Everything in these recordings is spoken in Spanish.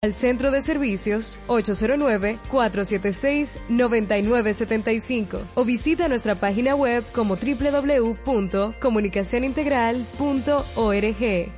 Al centro de servicios 809-476-9975 o visita nuestra página web como www.comunicacionintegral.org.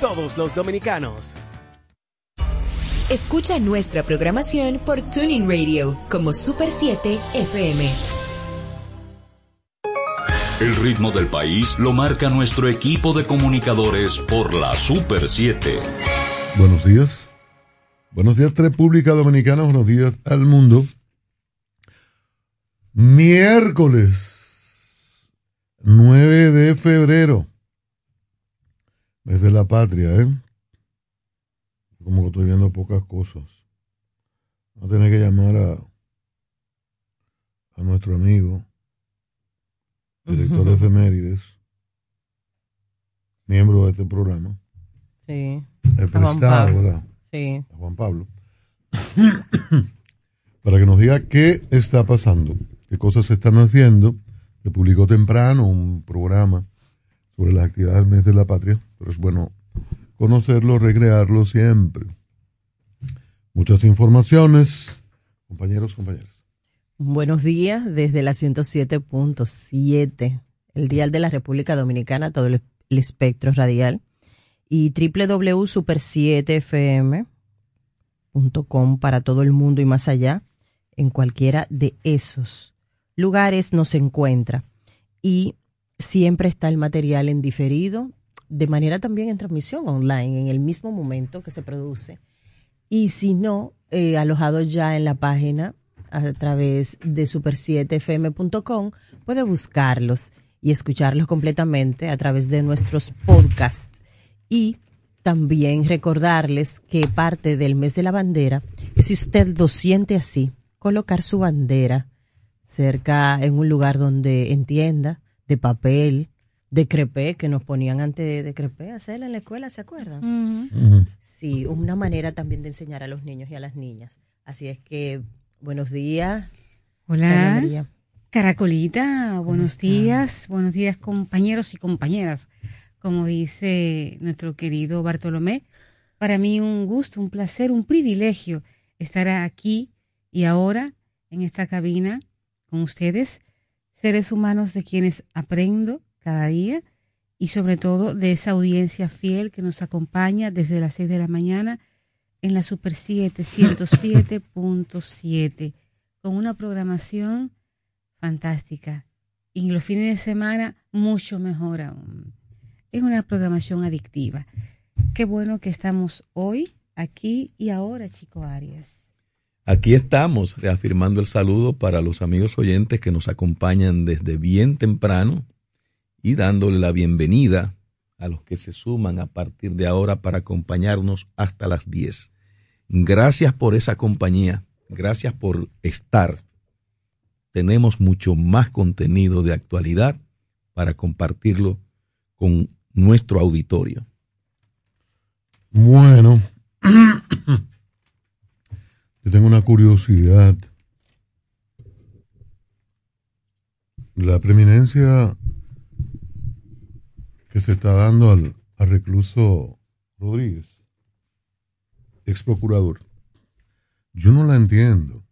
todos los dominicanos. Escucha nuestra programación por Tuning Radio como Super 7 FM. El ritmo del país lo marca nuestro equipo de comunicadores por la Super 7. Buenos días. Buenos días, República Dominicana. Buenos días al mundo. Miércoles 9 de febrero es de la patria, ¿eh? Como que estoy viendo pocas cosas. Vamos a tener que llamar a, a nuestro amigo, director de efemérides, miembro de este programa. Sí. El prestado, ¿verdad? Sí. A Juan Pablo. Para que nos diga qué está pasando, qué cosas se están haciendo. Se publicó temprano un programa sobre las actividades del mes de la patria, pero es bueno conocerlo, recrearlo siempre. Muchas informaciones, compañeros, compañeras. Buenos días desde la 107.7, el dial de la República Dominicana, todo el, espectro radial, y www.super7fm.com para todo el mundo y más allá, en cualquiera de esos lugares nos encuentra. Y siempre está el material en diferido, de manera también en transmisión online, en el mismo momento que se produce. Y si no, eh, alojado ya en la página a través de super7fm.com, puede buscarlos y escucharlos completamente a través de nuestros podcasts. Y también recordarles que parte del mes de la bandera si usted lo siente así, colocar su bandera cerca en un lugar donde entienda de papel, de crepé, que nos ponían antes de crepé a hacerla en la escuela, ¿se acuerdan? Uh -huh. Sí, una manera también de enseñar a los niños y a las niñas. Así es que, buenos días. Hola. Caracolita, buenos días, buenos días compañeros y compañeras. Como dice nuestro querido Bartolomé, para mí un gusto, un placer, un privilegio estar aquí y ahora en esta cabina con ustedes seres humanos de quienes aprendo cada día y sobre todo de esa audiencia fiel que nos acompaña desde las 6 de la mañana en la Super 7 107.7 con una programación fantástica y en los fines de semana mucho mejor aún. Es una programación adictiva. Qué bueno que estamos hoy, aquí y ahora, Chico Arias. Aquí estamos reafirmando el saludo para los amigos oyentes que nos acompañan desde bien temprano dándole la bienvenida a los que se suman a partir de ahora para acompañarnos hasta las 10. Gracias por esa compañía, gracias por estar. Tenemos mucho más contenido de actualidad para compartirlo con nuestro auditorio. Bueno. Yo tengo una curiosidad. La preeminencia se está dando al, recluso Rodríguez, ex procurador, yo no la entiendo.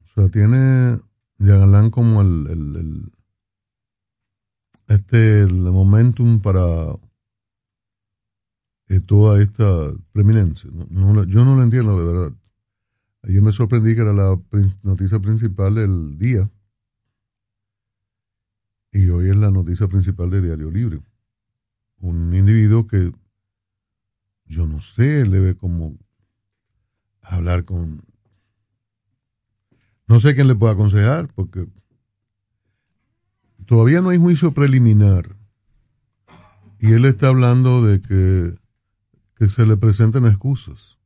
O sea, tiene Yagalán como el, el, este el momentum para toda esta preeminencia. No, no, yo no lo entiendo de verdad. Ayer me sorprendí que era la noticia principal del día y hoy es la noticia principal de Diario Libre. Un individuo que yo no sé, le ve como hablar con... No sé quién le puede aconsejar porque todavía no hay juicio preliminar Y él está hablando de que, se le presenten excusas.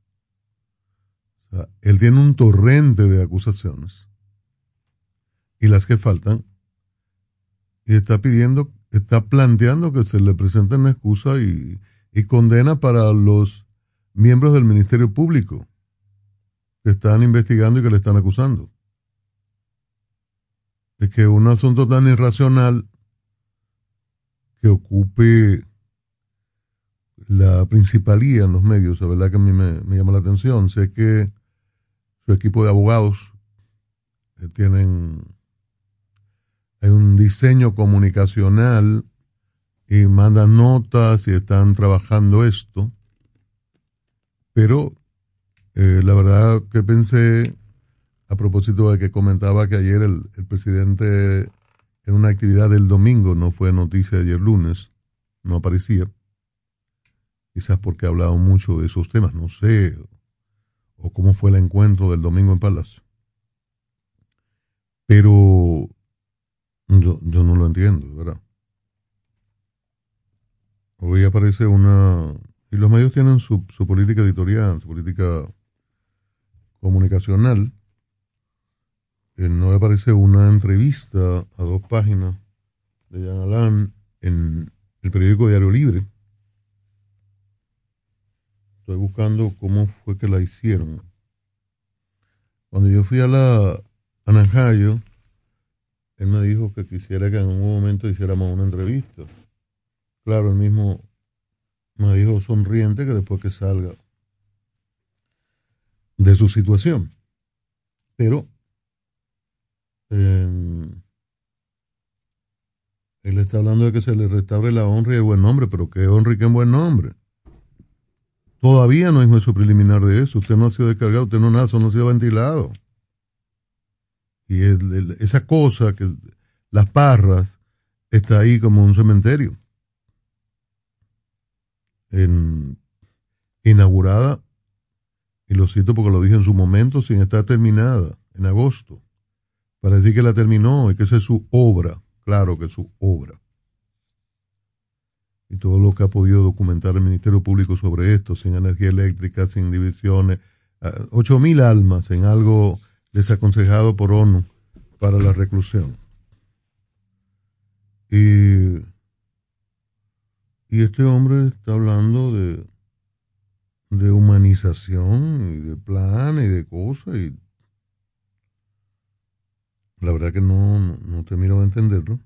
Él tiene un torrente de acusaciones y las que faltan y está pidiendo, está planteando que se le presenten excusas y, y condena para los miembros del Ministerio Público que están investigando y que le están acusando. Es que un asunto tan irracional que ocupe la principalía en los medios, la verdad que a mí me, llama la atención. Sé que su equipo de abogados eh, tienen hay un diseño comunicacional y mandan notas y están trabajando esto. Pero eh, la verdad que pensé, a propósito de que comentaba que ayer el, presidente en una actividad del domingo, no fue noticia ayer lunes, no aparecía, quizás porque ha hablado mucho de esos temas, no sé, o cómo fue el encuentro del domingo en Palacio. Pero yo, yo no lo entiendo, ¿verdad? Hoy aparece una... Y los medios tienen su, su política editorial, su política comunicacional. no le aparece una entrevista a dos páginas de Jan Alain en el periódico Diario Libre. Estoy buscando cómo fue que la hicieron. Cuando yo fui a la a él me dijo que quisiera que en un momento hiciéramos una entrevista. Claro, él mismo me dijo sonriente que después que salga de su situación. Pero em, él está hablando de que se le restaure la honra y el buen nombre, pero qué honra y qué buen nombre. Todavía no hay juicio preliminar de eso. Usted no ha sido descargado, usted no nada, no ha sido ventilado. Y esa cosa, que las parras, está ahí como un cementerio. En, inaugurada, y lo cito porque lo dije en su momento, sin estar terminada, en agosto, para decir que la terminó y que esa es su obra, claro que es su obra. Y todo lo que ha podido documentar el Ministerio Público sobre esto, sin energía eléctrica, sin divisiones, ah, ocho mil almas en algo desaconsejado por ONU para la reclusión. Y, y este hombre está hablando de, de humanización y de plan y de cosas y la verdad que no, no termino de entenderlo.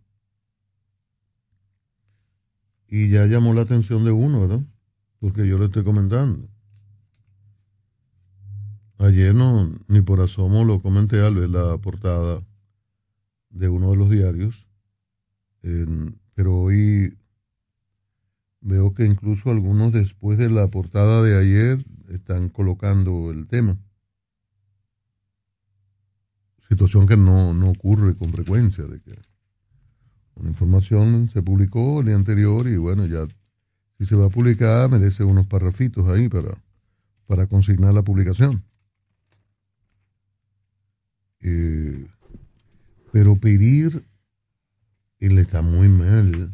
Y ya llamó la atención de uno, ¿verdad? Porque yo le estoy comentando. Ayer no, ni por asomo lo comenté al ver la portada de uno de los diarios, pero hoy veo que incluso algunos después de la portada de ayer están colocando el tema. Situación que no, no ocurre con frecuencia, de que una información se publicó el día anterior y bueno, ya si se va a publicar merece unos parrafitos ahí para, para consignar la publicación. Eh, pero pedir, él está muy mal,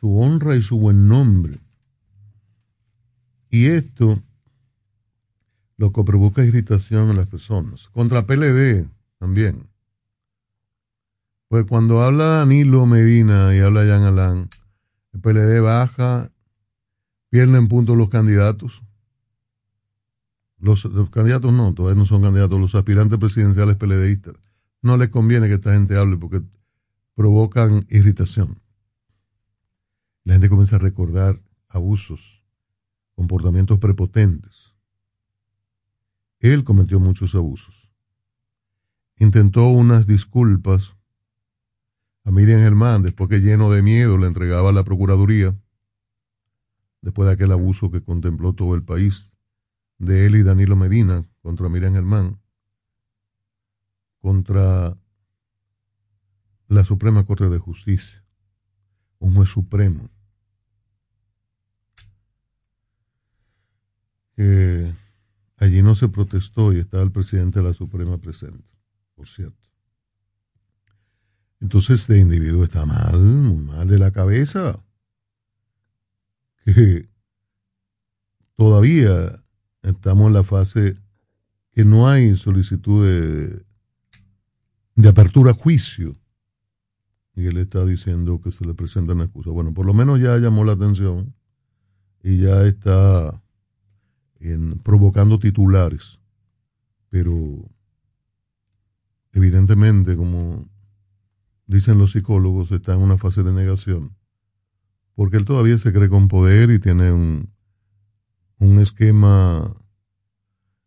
su honra y su buen nombre. Y esto lo que provoca irritación en las personas. Contra PLD también. Pues cuando habla Danilo Medina y habla Jan Alán, el PLD baja, pierden puntos los candidatos. Los, candidatos no, todavía no son candidatos, los aspirantes presidenciales PLDistas. No les conviene que esta gente hable porque provocan irritación. La gente comienza a recordar abusos, comportamientos prepotentes. Él cometió muchos abusos. Intentó unas disculpas a Miriam Germán después que lleno de miedo le entregaba a la Procuraduría, después de aquel abuso que contempló todo el país de él y Danilo Medina contra Miriam Germán, contra la Suprema Corte de Justicia, un juez supremo, que allí no se protestó y estaba el presidente de la Suprema presente, por cierto. Entonces este individuo está mal, muy mal de la cabeza. que todavía estamos en la fase que no hay solicitud de, de apertura a juicio. Y él está diciendo que se le presentan excusas. Bueno, por lo menos ya llamó la atención y ya está provocando titulares. Pero evidentemente, como dicen los psicólogos, está en una fase de negación. Porque él todavía se cree con poder y tiene un, un esquema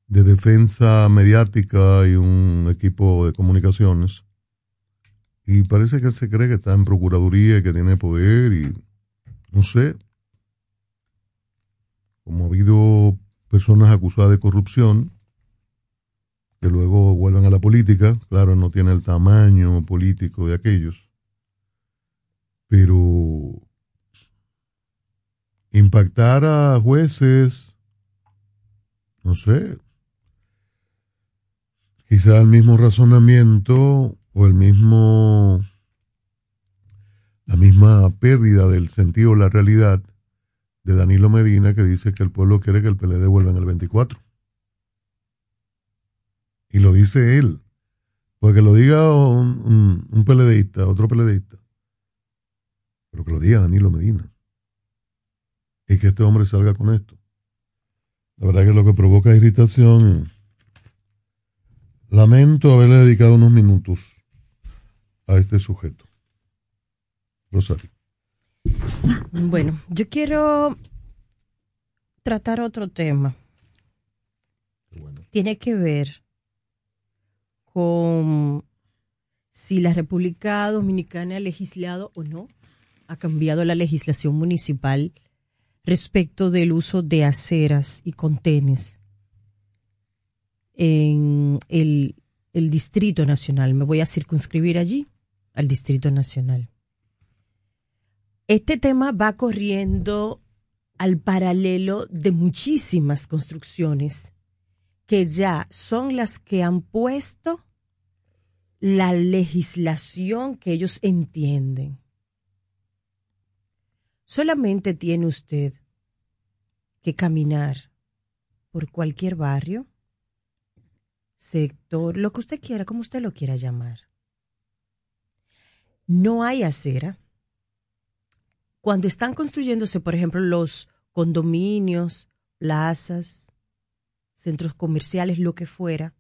de defensa mediática y un equipo de comunicaciones. Y parece que él se cree que está en Procuraduría y que tiene poder y no sé. Como ha habido personas acusadas de corrupción que luego vuelven a la política, claro, no tiene el tamaño político de aquellos, pero impactar a jueces, no sé, quizá el mismo razonamiento o el mismo la misma pérdida del sentido la realidad de Danilo Medina que dice que el pueblo quiere que el PLD vuelva en el 24. Y lo dice él. Porque lo diga un, un, un PLDista, otro PLDista. Pero que lo diga Danilo Medina. Y que este hombre salga con esto. La verdad que lo que provoca irritación Lamento haberle dedicado unos minutos a este sujeto. Rosario. Bueno, yo quiero tratar otro tema. Tiene que ver con si la República Dominicana ha legislado o no, ha cambiado la legislación municipal respecto del uso de aceras y contenes en el, Distrito Nacional. Me voy a circunscribir allí, al Distrito Nacional. Este tema va corriendo al paralelo de muchísimas construcciones que ya son las que han puesto la legislación que ellos entienden. Solamente tiene usted que caminar por cualquier barrio sector, lo que usted quiera, como usted lo quiera llamar. No hay acera. Cuando están construyéndose, por ejemplo, los condominios, plazas, centros comerciales, lo que fuera,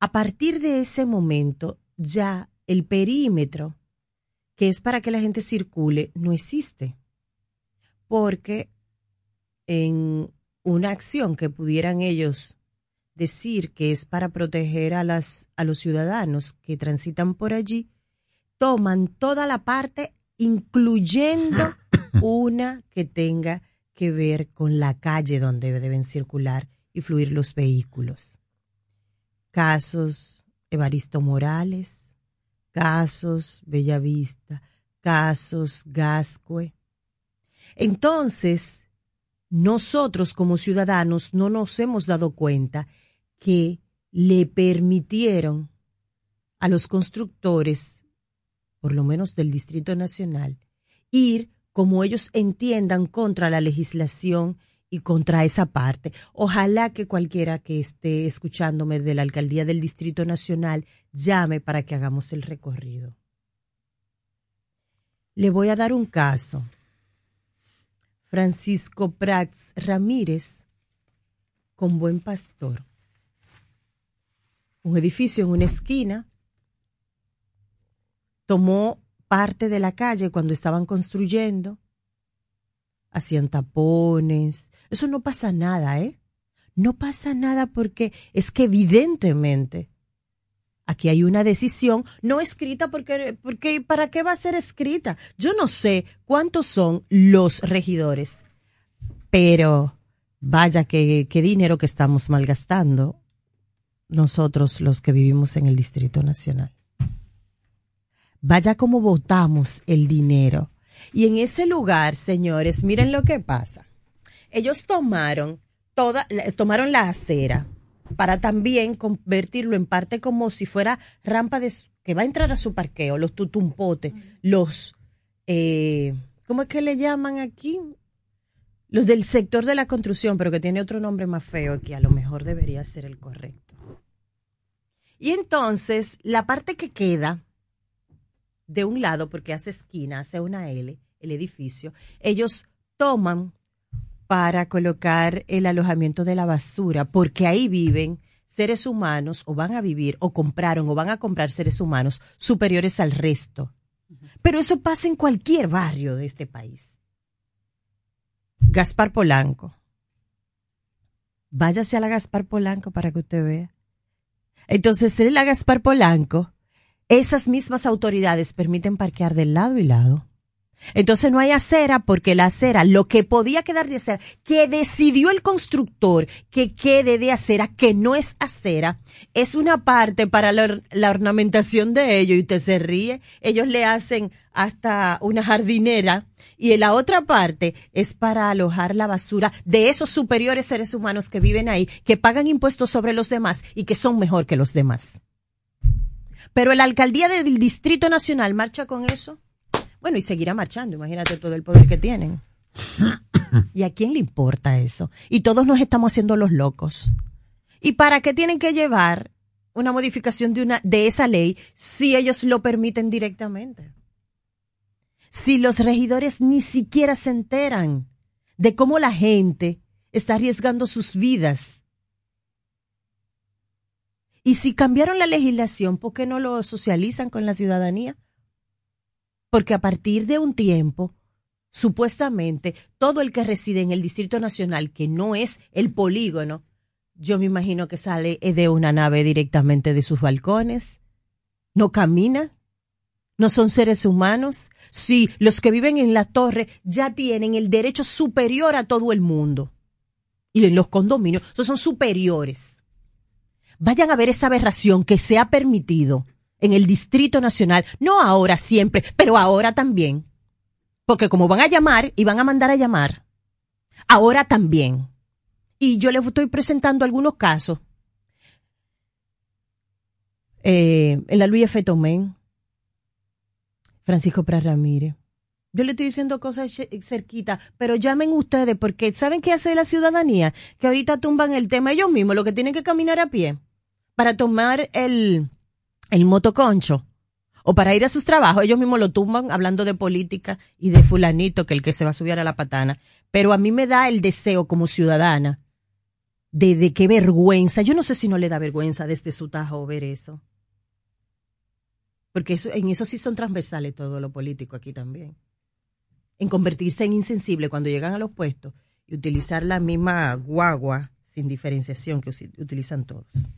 a partir de ese momento ya el perímetro que es para que la gente circule no existe. Porque en una acción que pudieran ellos decir que es para proteger a, las, a los ciudadanos que transitan por allí, toman toda la parte, incluyendo una que tenga que ver con la calle donde deben circular y fluir los vehículos. Casos Evaristo Morales, casos Bellavista, casos Gascue. Entonces, nosotros como ciudadanos no nos hemos dado cuenta que le permitieron a los constructores, por lo menos del Distrito Nacional, ir como ellos entiendan contra la legislación y contra esa parte. Ojalá que cualquiera que esté escuchándome de la alcaldía del Distrito Nacional llame para que hagamos el recorrido. Le voy a dar un caso. Francisco Prats Ramírez, con buen pastor un edificio en una esquina, tomó parte de la calle cuando estaban construyendo, hacían tapones, eso no pasa nada, ¿eh? No pasa nada porque es que evidentemente aquí hay una decisión no escrita porque, porque ¿para qué va a ser escrita? Yo no sé cuántos son los regidores, pero vaya que, qué dinero que estamos malgastando nosotros los que vivimos en el Distrito Nacional. Vaya como votamos el dinero. Y en ese lugar, señores, miren lo que pasa. Ellos tomaron toda, tomaron la acera para también convertirlo en parte como si fuera rampa de que va a entrar a su parqueo, los tutumpotes, los eh, ¿cómo es que le llaman aquí? los del sector de la construcción, pero que tiene otro nombre más feo que a lo mejor debería ser el correcto. Y entonces, la parte que queda de un lado, porque hace esquina, hace una L, el edificio, ellos toman para colocar el alojamiento de la basura, porque ahí viven seres humanos, o van a vivir, o compraron, o van a comprar seres humanos superiores al resto. Pero eso pasa en cualquier barrio de este país. Gaspar Polanco. Váyase a la Gaspar Polanco para que usted vea. Entonces, en la Gaspar Polanco, esas mismas autoridades permiten parquear del lado y lado. Entonces no hay acera porque la acera, lo que podía quedar de acera, que decidió el constructor que quede de acera, que no es acera, es una parte para la, ornamentación de ellos y usted se ríe. Ellos le hacen hasta una jardinera y la otra parte es para alojar la basura de esos superiores seres humanos que viven ahí, que pagan impuestos sobre los demás y que son mejor que los demás. Pero la alcaldía del Distrito Nacional marcha con eso. Bueno, y seguirá marchando, imagínate todo el poder que tienen. ¿Y a quién le importa eso? Y todos nos estamos haciendo los locos. ¿Y para qué tienen que llevar una modificación de, una, de esa ley si ellos lo permiten directamente? Si los regidores ni siquiera se enteran de cómo la gente está arriesgando sus vidas. Y si cambiaron la legislación, ¿por qué no lo socializan con la ciudadanía? Porque a partir de un tiempo, supuestamente, todo el que reside en el Distrito Nacional, que no es el polígono, yo me imagino que sale de una nave directamente de sus balcones, no camina, no son seres humanos. Sí, los que viven en la torre ya tienen el derecho superior a todo el mundo. Y en los condominios, esos son superiores. Vayan a ver esa aberración que se ha permitido en el Distrito Nacional, no ahora siempre, pero ahora también. Porque como van a llamar y van a mandar a llamar, ahora también. Y yo les estoy presentando algunos casos. Eh, en la Luis F. Tomén, Francisco Pras Ramírez. Yo le estoy diciendo cosas cerquita, pero llamen ustedes porque ¿saben qué hace la ciudadanía? Que ahorita tumban el tema ellos mismos, lo que tienen que caminar a pie para tomar el, el motoconcho o para ir a sus trabajos, ellos mismos lo tumban hablando de política y de fulanito que el que se va a subir a la patana. Pero a mí me da el deseo como ciudadana de, qué vergüenza. Yo no sé si no le da vergüenza desde su tajo ver eso. Porque eso, en eso sí son transversales todo lo político aquí también. En convertirse en insensible cuando llegan a los puestos y utilizar la misma guagua sin diferenciación que utilizan todos.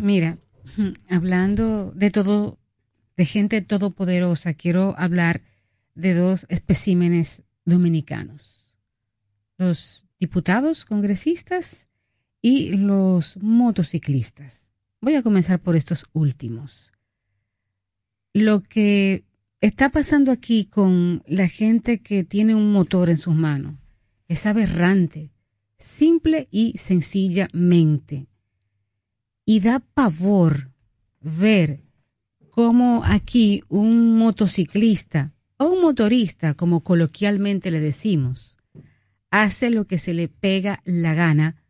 Mira, hablando de todo, de gente todopoderosa, quiero hablar de dos especímenes dominicanos. Los diputados congresistas y los motociclistas. Voy a comenzar por estos últimos. Lo que está pasando aquí con la gente que tiene un motor en sus manos es aberrante, simple y sencillamente y da pavor ver cómo aquí un motociclista o un motorista, como coloquialmente le decimos, hace lo que se le pega la gana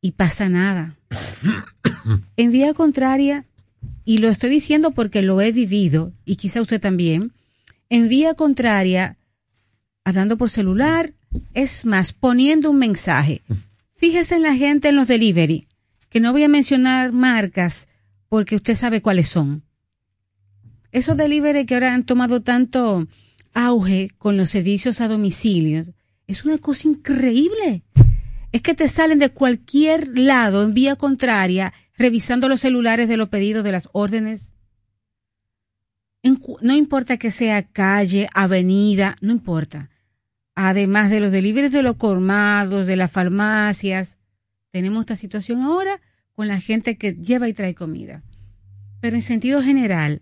y pasa nada. En vía contraria, y lo estoy diciendo porque lo he vivido, y quizá usted también, en vía contraria, hablando por celular, es más, poniendo un mensaje. Fíjese en la gente en los delivery que no voy a mencionar marcas porque usted sabe cuáles son. Esos delivery que ahora han tomado tanto auge con los servicios a domicilio, es una cosa increíble. Es que te salen de cualquier lado en vía contraria revisando los celulares de los pedidos de las órdenes. no importa que sea calle, avenida, no importa. Además de los deliveries de los colmados, de las farmacias, tenemos esta situación ahora con la gente que lleva y trae comida. Pero en sentido general,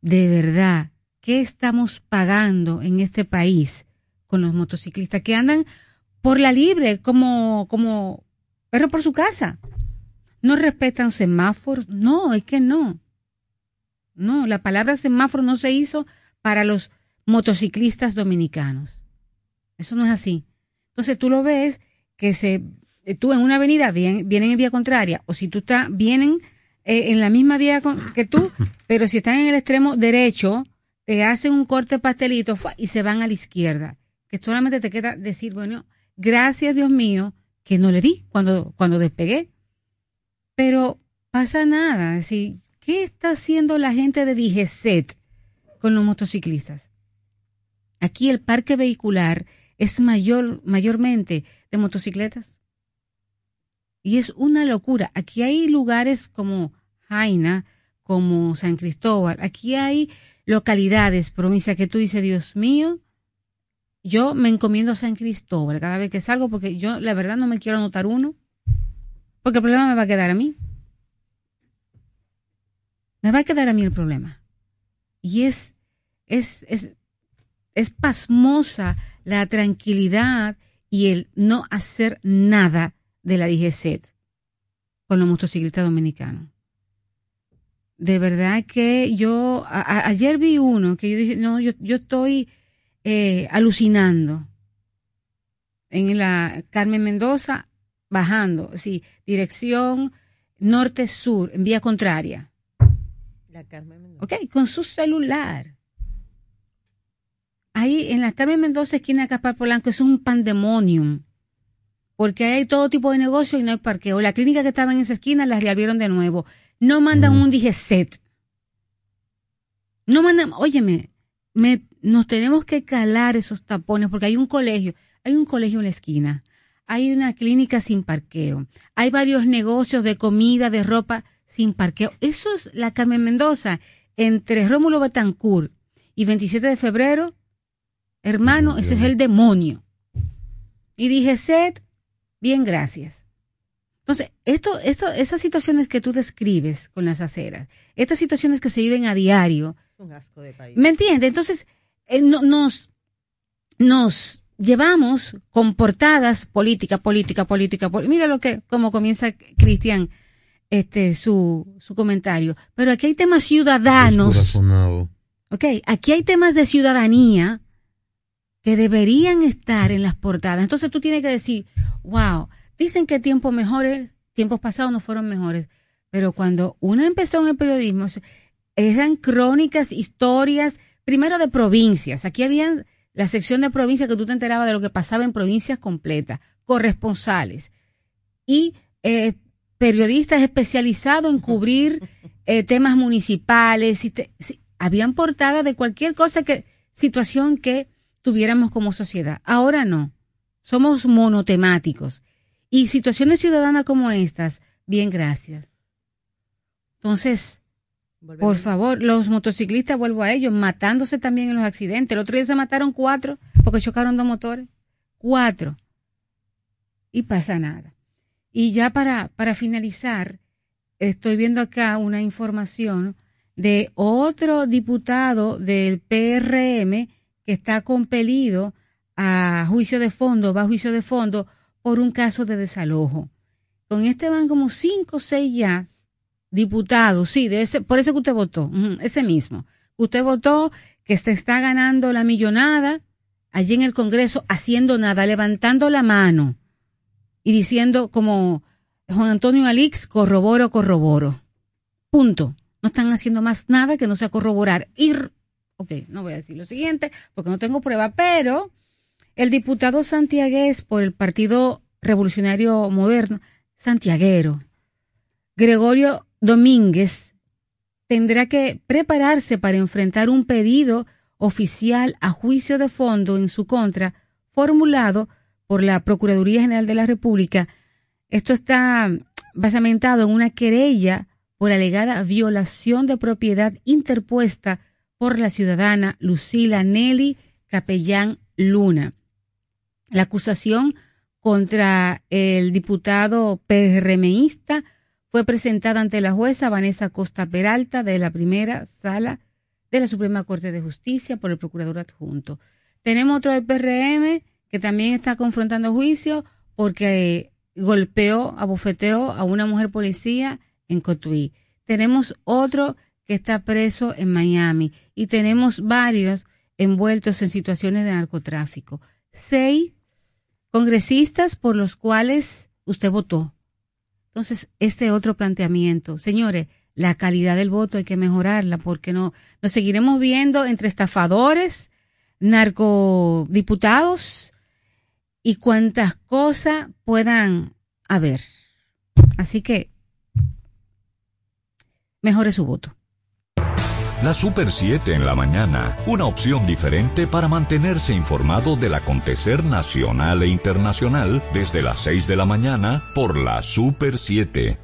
de verdad, ¿qué estamos pagando en este país con los motociclistas que andan por la libre como, como perro por su casa? ¿No respetan semáforos? No, es que no. No, la palabra semáforo no se hizo para los motociclistas dominicanos. Eso no es así. Entonces tú lo ves que se, tú en una avenida vienen, vienen en vía contraria, o si tú estás, vienen eh, en la misma vía que tú, pero si están en el extremo derecho, te hacen un corte pastelito y se van a la izquierda. Que solamente te queda decir, bueno, gracias Dios mío, que no le di cuando, cuando despegué. Pero pasa nada. Es decir, ¿qué está haciendo la gente de DGCET con los motociclistas? Aquí el parque vehicular es mayor, mayormente de motocicletas. Y es una locura. Aquí hay lugares como Jaina, como San Cristóbal. Aquí hay localidades, provincias que tú dices, Dios mío, yo me encomiendo a San Cristóbal cada vez que salgo porque yo la verdad no me quiero anotar uno. Porque el problema me va a quedar a mí. Me va a quedar a mí el problema. Y es, es, es, es pasmosa la tranquilidad y el no hacer nada de la DGCET con los motociclistas dominicanos. De verdad que yo, ayer vi uno que yo dije, no, yo, yo estoy eh, alucinando en la Carmen Mendoza, bajando, sí, dirección norte-sur, en vía contraria. La Carmen Mendoza. Ok, con su celular. Ahí en la Carmen Mendoza, esquina de Capar Polanco, es un pandemonium porque hay todo tipo de negocio y no hay parqueo. La clínica que estaba en esa esquina la reabrieron de nuevo. No mandan un DGCET. No mandan, óyeme, me, nos tenemos que calar esos tapones porque hay un colegio, hay un colegio en la esquina, hay una clínica sin parqueo, hay varios negocios de comida, de ropa sin parqueo. Eso es la Carmen Mendoza, entre Rómulo Betancourt y 27 de febrero. Hermano, ese es el demonio. Y dije, Bien, gracias. Entonces, esto, esto, esas situaciones que tú describes con las aceras, estas situaciones que se viven a diario, ¿me entiendes? Entonces, eh, nos, nos llevamos con portadas política, política, política, mira lo que, como comienza Cristian, este, su, su comentario. Pero aquí hay temas ciudadanos. Ok, aquí hay temas de ciudadanía que deberían estar en las portadas. Entonces tú tienes que decir, wow, dicen que tiempos mejores, tiempos pasados no fueron mejores, pero cuando uno empezó en el periodismo, eran crónicas, historias, primero de provincias. Aquí había la sección de provincias que tú te enterabas de lo que pasaba en provincias completas, corresponsales y eh, periodistas especializados en cubrir eh, temas municipales. Y habían portadas de cualquier cosa que, situación que tuviéramos como sociedad. Ahora no. Somos monotemáticos. Y situaciones ciudadanas como estas, bien, gracias. Entonces, por favor, los motociclistas, vuelvo a ellos, matándose también en los accidentes. El otro día se mataron cuatro porque chocaron dos motores. Cuatro. Y pasa nada. Y ya para, para finalizar, estoy viendo acá una información de otro diputado del PRM que está compelido a juicio de fondo, va a juicio de fondo por un caso de desalojo. Con este van como cinco o seis ya diputados, sí, ese, por eso que usted votó, ese mismo. Usted votó que se está ganando la millonada allí en el Congreso haciendo nada, levantando la mano y diciendo como Juan Antonio Alix, corroboro, corroboro. Punto. No están haciendo más nada que no sea corroborar. Ir ok, no voy a decir lo siguiente porque no tengo prueba, pero el diputado santiagués por el Partido Revolucionario Moderno, santiaguero, Gregorio Domínguez, tendrá que prepararse para enfrentar un pedido oficial a juicio de fondo en su contra, formulado por la Procuraduría General de la República. Esto está basamentado en una querella por alegada violación de propiedad interpuesta por la ciudadana Lucila Nelly Capellán Luna. La acusación contra el diputado PRMista fue presentada ante la jueza Vanessa Costa Peralta de la primera sala de la Suprema Corte de Justicia por el procurador adjunto. Tenemos otro del PRM que también está confrontando juicio porque golpeó, abofeteó a una mujer policía en Cotuí. Tenemos otro que está preso en Miami y tenemos varios envueltos en situaciones de narcotráfico. seis congresistas por los cuales usted votó. Entonces, este otro planteamiento, señores, la calidad del voto hay que mejorarla porque no nos seguiremos viendo entre estafadores, narcodiputados y cuantas cosas puedan haber. Así que mejore su voto. La Super 7 en la mañana, una opción diferente para mantenerse informado del acontecer nacional e internacional desde las 6 de la mañana por la Super 7.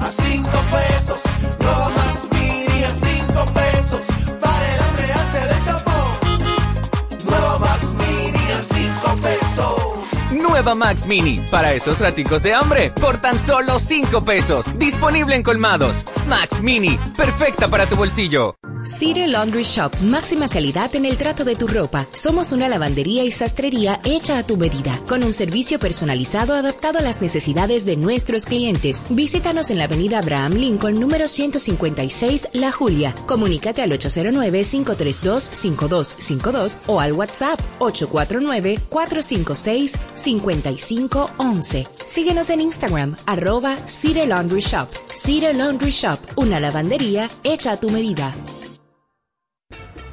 a 5 pesos. Nueva Max Mini Nueva Max Mini, para esos raticos de hambre, por tan solo 5 pesos. Disponible en colmados. Max Mini, perfecta para tu bolsillo. City Laundry Shop, máxima calidad en el trato de tu ropa. Somos una lavandería y sastrería hecha a tu medida, con un servicio personalizado adaptado a las necesidades de nuestros clientes. Visítanos en la avenida Abraham Lincoln, número 156, La Julia. Comunícate al 809-532-5252 o al WhatsApp 849-456-5511. Síguenos en Instagram, arroba City Laundry Shop. City Laundry Shop, una lavandería hecha a tu medida.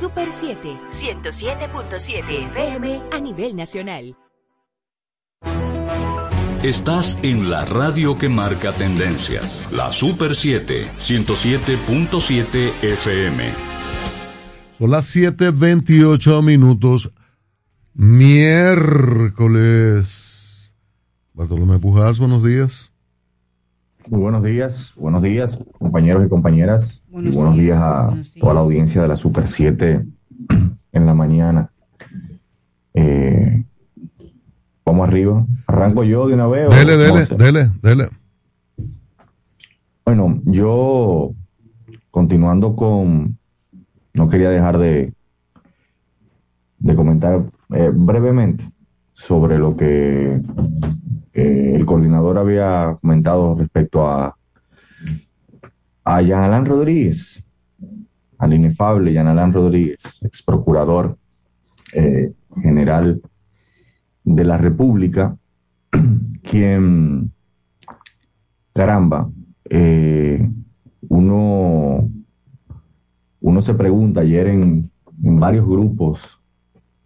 Super 7, 107.7 FM a nivel nacional. Estás en la radio que marca tendencias, la Super 7, 107.7 FM. Son las 7:28 minutos, miércoles. Bartolomé Pujars, buenos días. Muy buenos días, buenos días, compañeros y compañeras, Buenos y buenos días, días a buenos días. toda la audiencia de la Super 7 en la mañana. Eh, vamos arriba. ¿Arranco yo de una vez? Dele, dele, dele, dele. Bueno, yo continuando con, no quería dejar de, de comentar eh, brevemente sobre lo que eh, el coordinador había comentado respecto a, a Alain Rodríguez, al inefable Jean Rodríguez, ex procurador eh, general de la República, quien, caramba, eh, uno, uno se pregunta ayer en varios grupos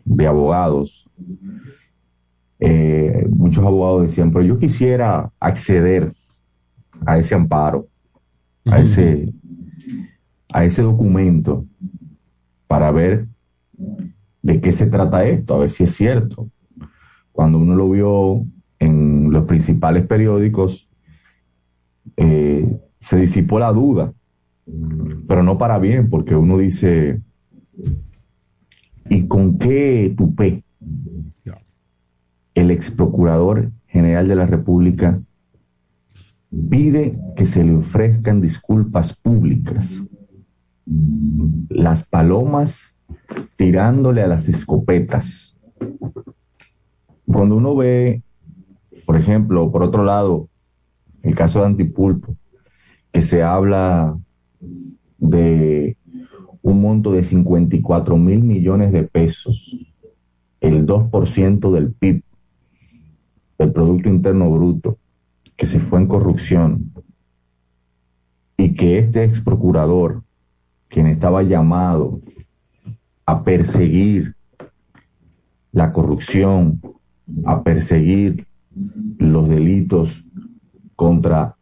de abogados, eh, muchos abogados decían, pero yo quisiera acceder a ese amparo, a ese, a ese documento para ver de qué se trata esto, a ver si es cierto. Cuando uno lo vio en los principales periódicos, eh, se disipó la duda, pero no para bien, porque uno dice, ¿y con qué tupé el ex procurador general de la República pide que se le ofrezcan disculpas públicas? Las palomas tirándole a las escopetas. Cuando uno ve, por ejemplo, por otro lado, el caso de Antipulpo, que se habla de un monto de 54 mil millones de pesos, el 2% del PIB, del Producto Interno Bruto, que se fue en corrupción, y que este ex procurador, quien estaba llamado a perseguir la corrupción, a perseguir los delitos contra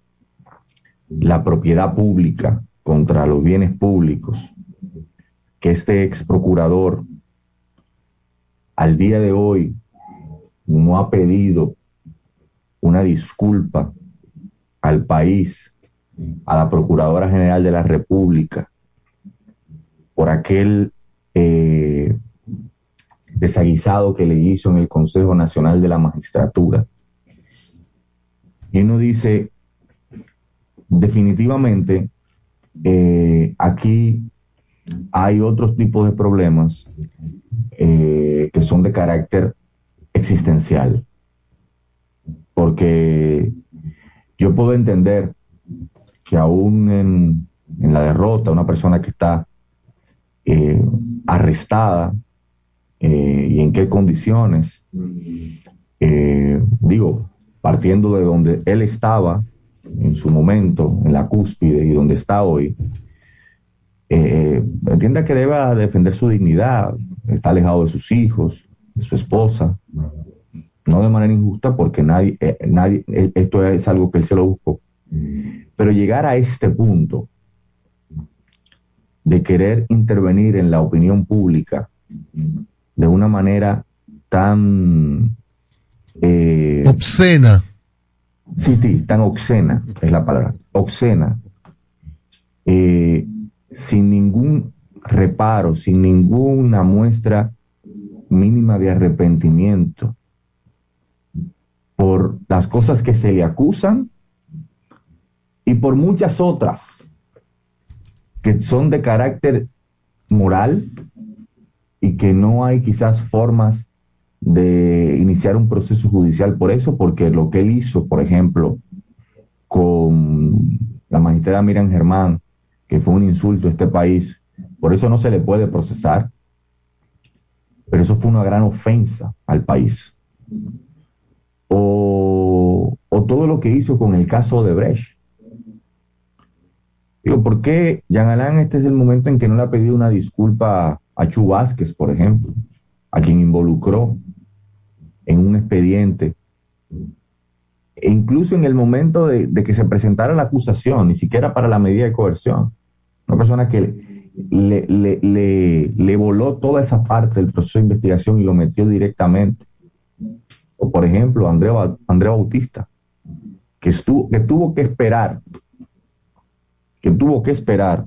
la propiedad pública, contra los bienes públicos, que este ex procurador al día de hoy no ha pedido una disculpa al país, a la Procuradora General de la República, por aquel eh, desaguisado que le hizo en el Consejo Nacional de la Magistratura. Y uno dice, definitivamente, eh, aquí hay otros tipos de problemas eh, que son de carácter existencial. Porque yo puedo entender que aún en, la derrota, una persona que está eh, arrestada eh, y en qué condiciones, eh, digo, partiendo de donde él estaba en su momento, en la cúspide y donde está hoy, entienda que debe defender su dignidad, está alejado de sus hijos, de su esposa, no de manera injusta porque nadie, nadie, esto es algo que él se lo buscó. Pero llegar a este punto de querer intervenir en la opinión pública de una manera tan eh, obscena. Sí, sí, tan obscena es la palabra, obscena, eh, sin ningún reparo, sin ninguna muestra mínima de arrepentimiento por las cosas que se le acusan y por muchas otras que son de carácter moral y que no hay quizás formas de iniciar un proceso judicial por eso, porque lo que él hizo, por ejemplo, con la magistrada Miriam Germán, que fue un insulto a este país, por eso no se le puede procesar, pero eso fue una gran ofensa al país. O, o todo lo que hizo con el caso de Brecht, Digo, ¿por qué Jean Alain este es el momento en que no le ha pedido una disculpa a Chu Vázquez, por ejemplo, a quien involucró en un expediente? E incluso en el momento de, que se presentara la acusación, ni siquiera para la medida de coerción. Una persona que le, le, voló toda esa parte del proceso de investigación y lo metió directamente. O por ejemplo, Andrea, Andrea Bautista, que, estuvo, que tuvo que esperar que tuvo que esperar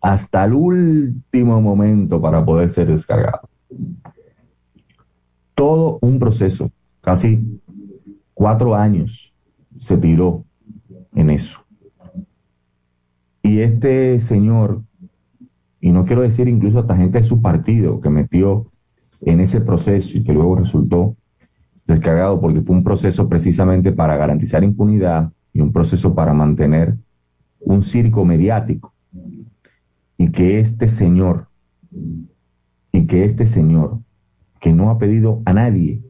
hasta el último momento para poder ser descargado. Todo un proceso, casi cuatro años se tiró en eso. Y este señor, y no quiero decir incluso hasta gente de su partido que metió en ese proceso y que luego resultó descargado porque fue un proceso precisamente para garantizar impunidad y un proceso para mantener un circo mediático. Y que este señor, y que este señor, que no ha pedido a nadie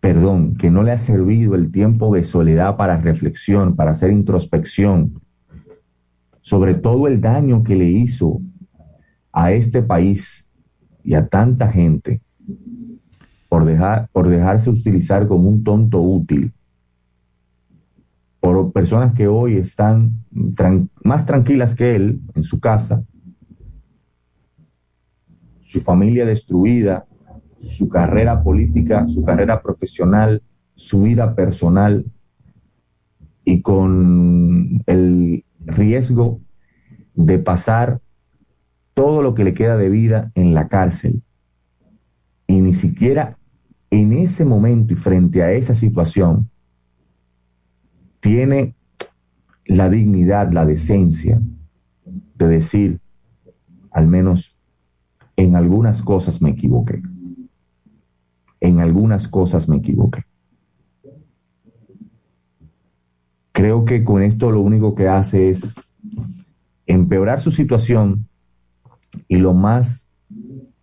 perdón, que no le ha servido el tiempo de soledad para reflexión, para hacer introspección, sobre todo el daño que le hizo a este país y a tanta gente por, dejar, por dejarse utilizar como un tonto útil por personas que hoy están más tranquilas que él en su casa, su familia destruida, su carrera política, su carrera profesional, su vida personal y con el riesgo de pasar todo lo que le queda de vida en la cárcel. Y ni siquiera en ese momento y frente a esa situación tiene la dignidad, la decencia de decir, al menos en algunas cosas me equivoqué. En algunas cosas me equivoqué. Creo que con esto lo único que hace es empeorar su situación y lo más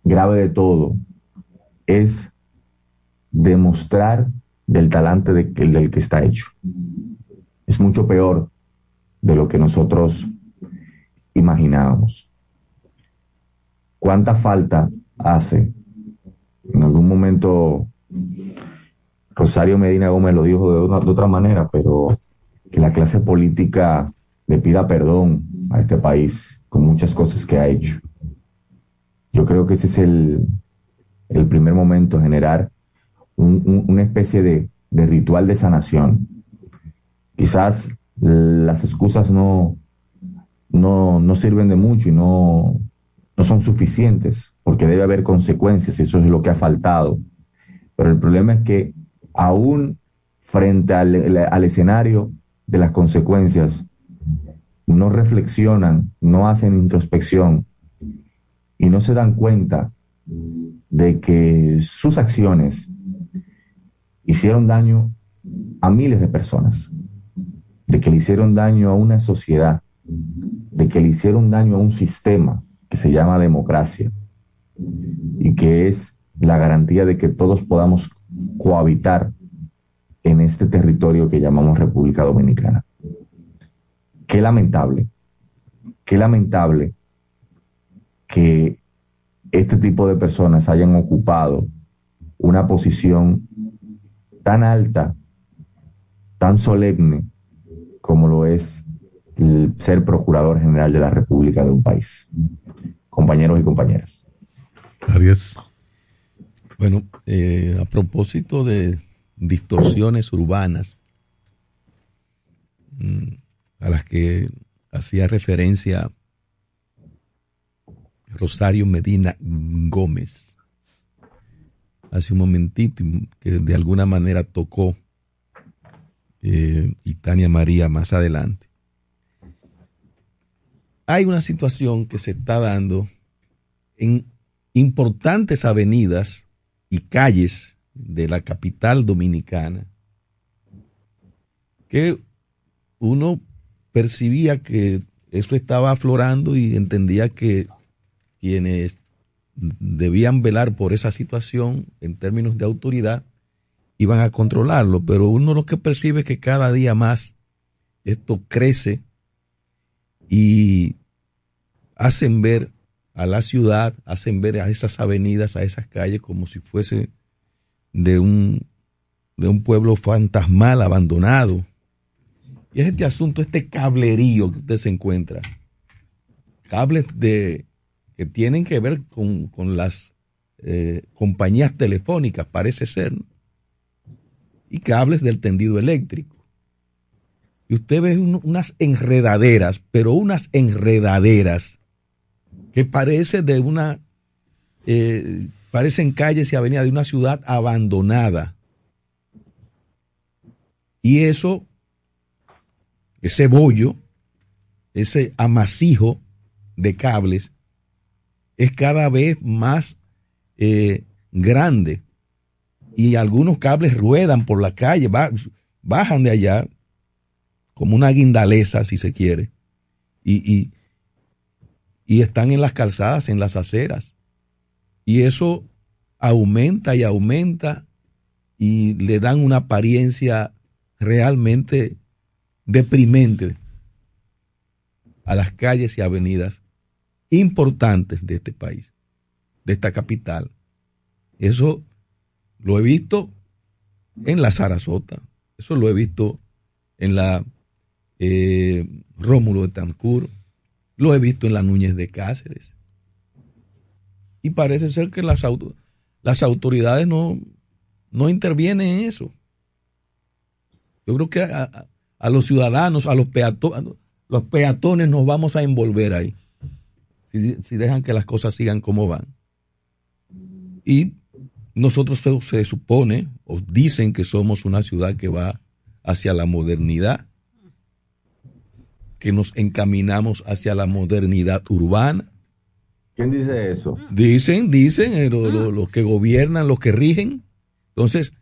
grave de todo es demostrar del talante del que está hecho es mucho peor de lo que nosotros imaginábamos. cuánta falta hace. En algún momento Rosario Medina Gómez lo dijo de, de otra manera, pero que la clase política le pida perdón a este país con muchas cosas que ha hecho. Yo creo que ese es el, el primer momento, generar un- un- una especie de, ritual de sanación. Quizás las excusas no, no, no sirven de mucho y no, no son suficientes, porque debe haber consecuencias, eso es lo que ha faltado. Pero el problema es que aún frente al, al escenario de las consecuencias, no reflexionan, no hacen introspección y no se dan cuenta de que sus acciones hicieron daño a miles de personas, de que le hicieron daño a una sociedad, de que le hicieron daño a un sistema que se llama democracia y que es la garantía de que todos podamos cohabitar en este territorio que llamamos República Dominicana. Qué lamentable, qué lamentable que este tipo de personas hayan ocupado una posición tan alta, tan solemne como lo es el ser procurador general de la República de un país. Compañeros y compañeras. Arias. Bueno, eh, a propósito de distorsiones urbanas mm, a las que hacía referencia Rosario Medina Gómez hace un momentito que de alguna manera tocó eh, y Tania María más adelante. Hay una situación que se está dando en importantes avenidas y calles de la capital dominicana que uno percibía que eso estaba aflorando y entendía que quienes debían velar por esa situación en términos de autoridad iban a controlarlo, pero uno lo que percibe es que cada día más esto crece y hacen ver a la ciudad, hacen ver a esas avenidas, a esas calles como si fuese de un, de un pueblo fantasmal, abandonado. Y es este asunto, este cablerío que usted se encuentra. Cables de, que tienen que ver con, con las eh, compañías telefónicas, parece ser, y cables del tendido eléctrico. Y usted ve un- unas enredaderas, pero unas enredaderas que parece de una, eh, parecen calles y avenidas de una ciudad abandonada. Y eso, ese bollo, ese amasijo de cables, es cada vez más eh, grande. Y algunos cables ruedan por la calle, ba- bajan de allá, como una guindaleza, si se quiere. Y, y están en las calzadas, en las aceras. Y eso aumenta y aumenta y le dan una apariencia realmente deprimente a las calles y avenidas importantes de este país, de esta capital. Eso lo he visto en la Sarasota, eso lo he visto en la eh, Rómulo de Tancur, lo he visto en la Núñez de Cáceres. Y parece ser que las, las autoridades no, no intervienen en eso. Yo creo que a, a- a los ciudadanos, a los peatones, los peatones nos vamos a envolver ahí. Si, si dejan que las cosas sigan como van. Y nosotros se, se supone, o dicen que somos una ciudad que va hacia la modernidad, que nos encaminamos hacia la modernidad urbana. ¿Quién dice eso? Dicen, dicen eh, lo- lo- los que gobiernan, los que rigen. Entonces,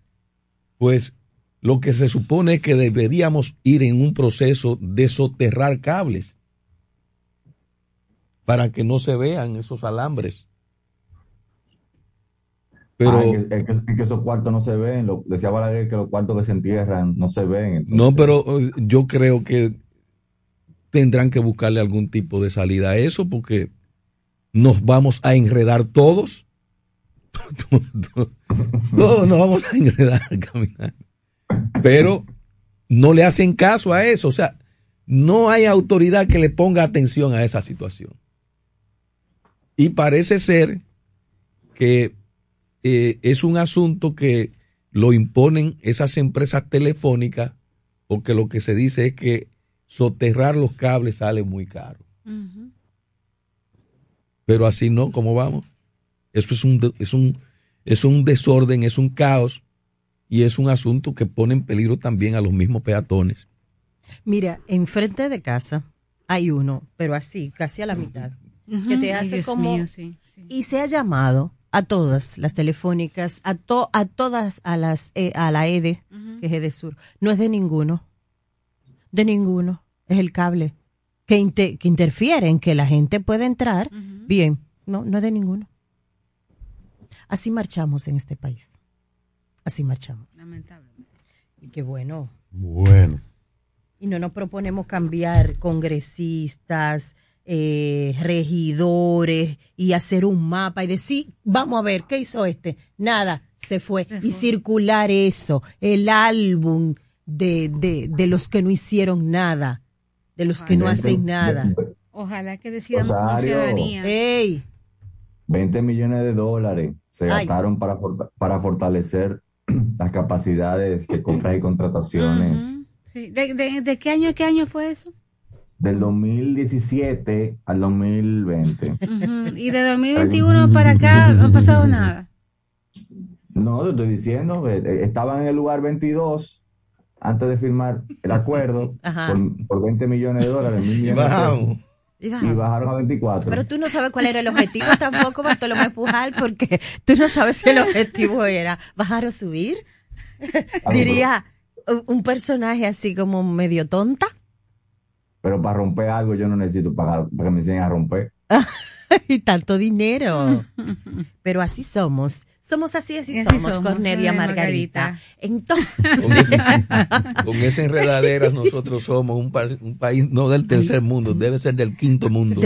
pues lo que se supone es que deberíamos ir en un proceso de soterrar cables para que no se vean esos alambres. Pero Ah, es que, es que- es que esos cuartos no se ven. Lo, decía Balaguer que los cuartos que se entierran no se ven. entonces- no, pero eh, yo creo que tendrán que buscarle algún tipo de salida a eso porque nos vamos a enredar todos. todos nos vamos a enredar al caminar. Pero no le hacen caso a eso. O sea, no hay autoridad que le ponga atención a esa situación. Y parece ser que eh, es un asunto que lo imponen esas empresas telefónicas o que lo que se dice es que soterrar los cables sale muy caro. Pero así no, ¿cómo vamos? Eso es un, es un, es un desorden, es un caos y es un asunto que pone en peligro también a los mismos peatones. Mira, enfrente de casa hay uno, pero así, casi a la mitad, Que te Ay, hace Dios como... mío, sí, Y se ha llamado a todas las telefónicas, a, to- a todas, a las eh, a la EDE, que es EDE Sur. No es de ninguno. De ninguno. Es el cable. Que, inte- que interfiere en que la gente pueda entrar. Bien. No, no es de ninguno. Así marchamos en este país. Así marchamos. Y qué bueno. Bueno. Y no nos proponemos cambiar congresistas, eh, regidores y hacer un mapa y decir, vamos a ver, ¿qué hizo este? Nada, se fue. Y circular eso, el álbum de, de, de los que no hicieron nada, de los que no hacen nada. Ojalá que decidamos ciudadanía. ¡Ey! 20 millones de dólares se Ay. gastaron para, para fortalecer las capacidades de compras y contrataciones. Sí. ¿De, de, de qué año a qué año fue eso? Del 2017 al 2020. Ujú. Y de 2021 para acá no ha pasado nada. No, te estoy diciendo, eh, eh, estaban en el lugar 22 antes de firmar el acuerdo por, por 20 millones de dólares. mil millones de pesos, Y y bajaron. a 24. Pero tú no sabes cuál era el objetivo tampoco, Bartolomé Pujal, porque tú no sabes si el objetivo era bajar o subir. Diría un personaje así como medio tonta. Pero para romper algo yo no necesito pagar para que me enseñen a romper. y tanto dinero. Pero así somos. Somos así, así, Y así somos, somos, Cornelia Margarita. Margarita. Entonces, Con, ese- con esas enredaderas nosotros somos un, pa- un país no del tercer mundo, debe ser del quinto mundo.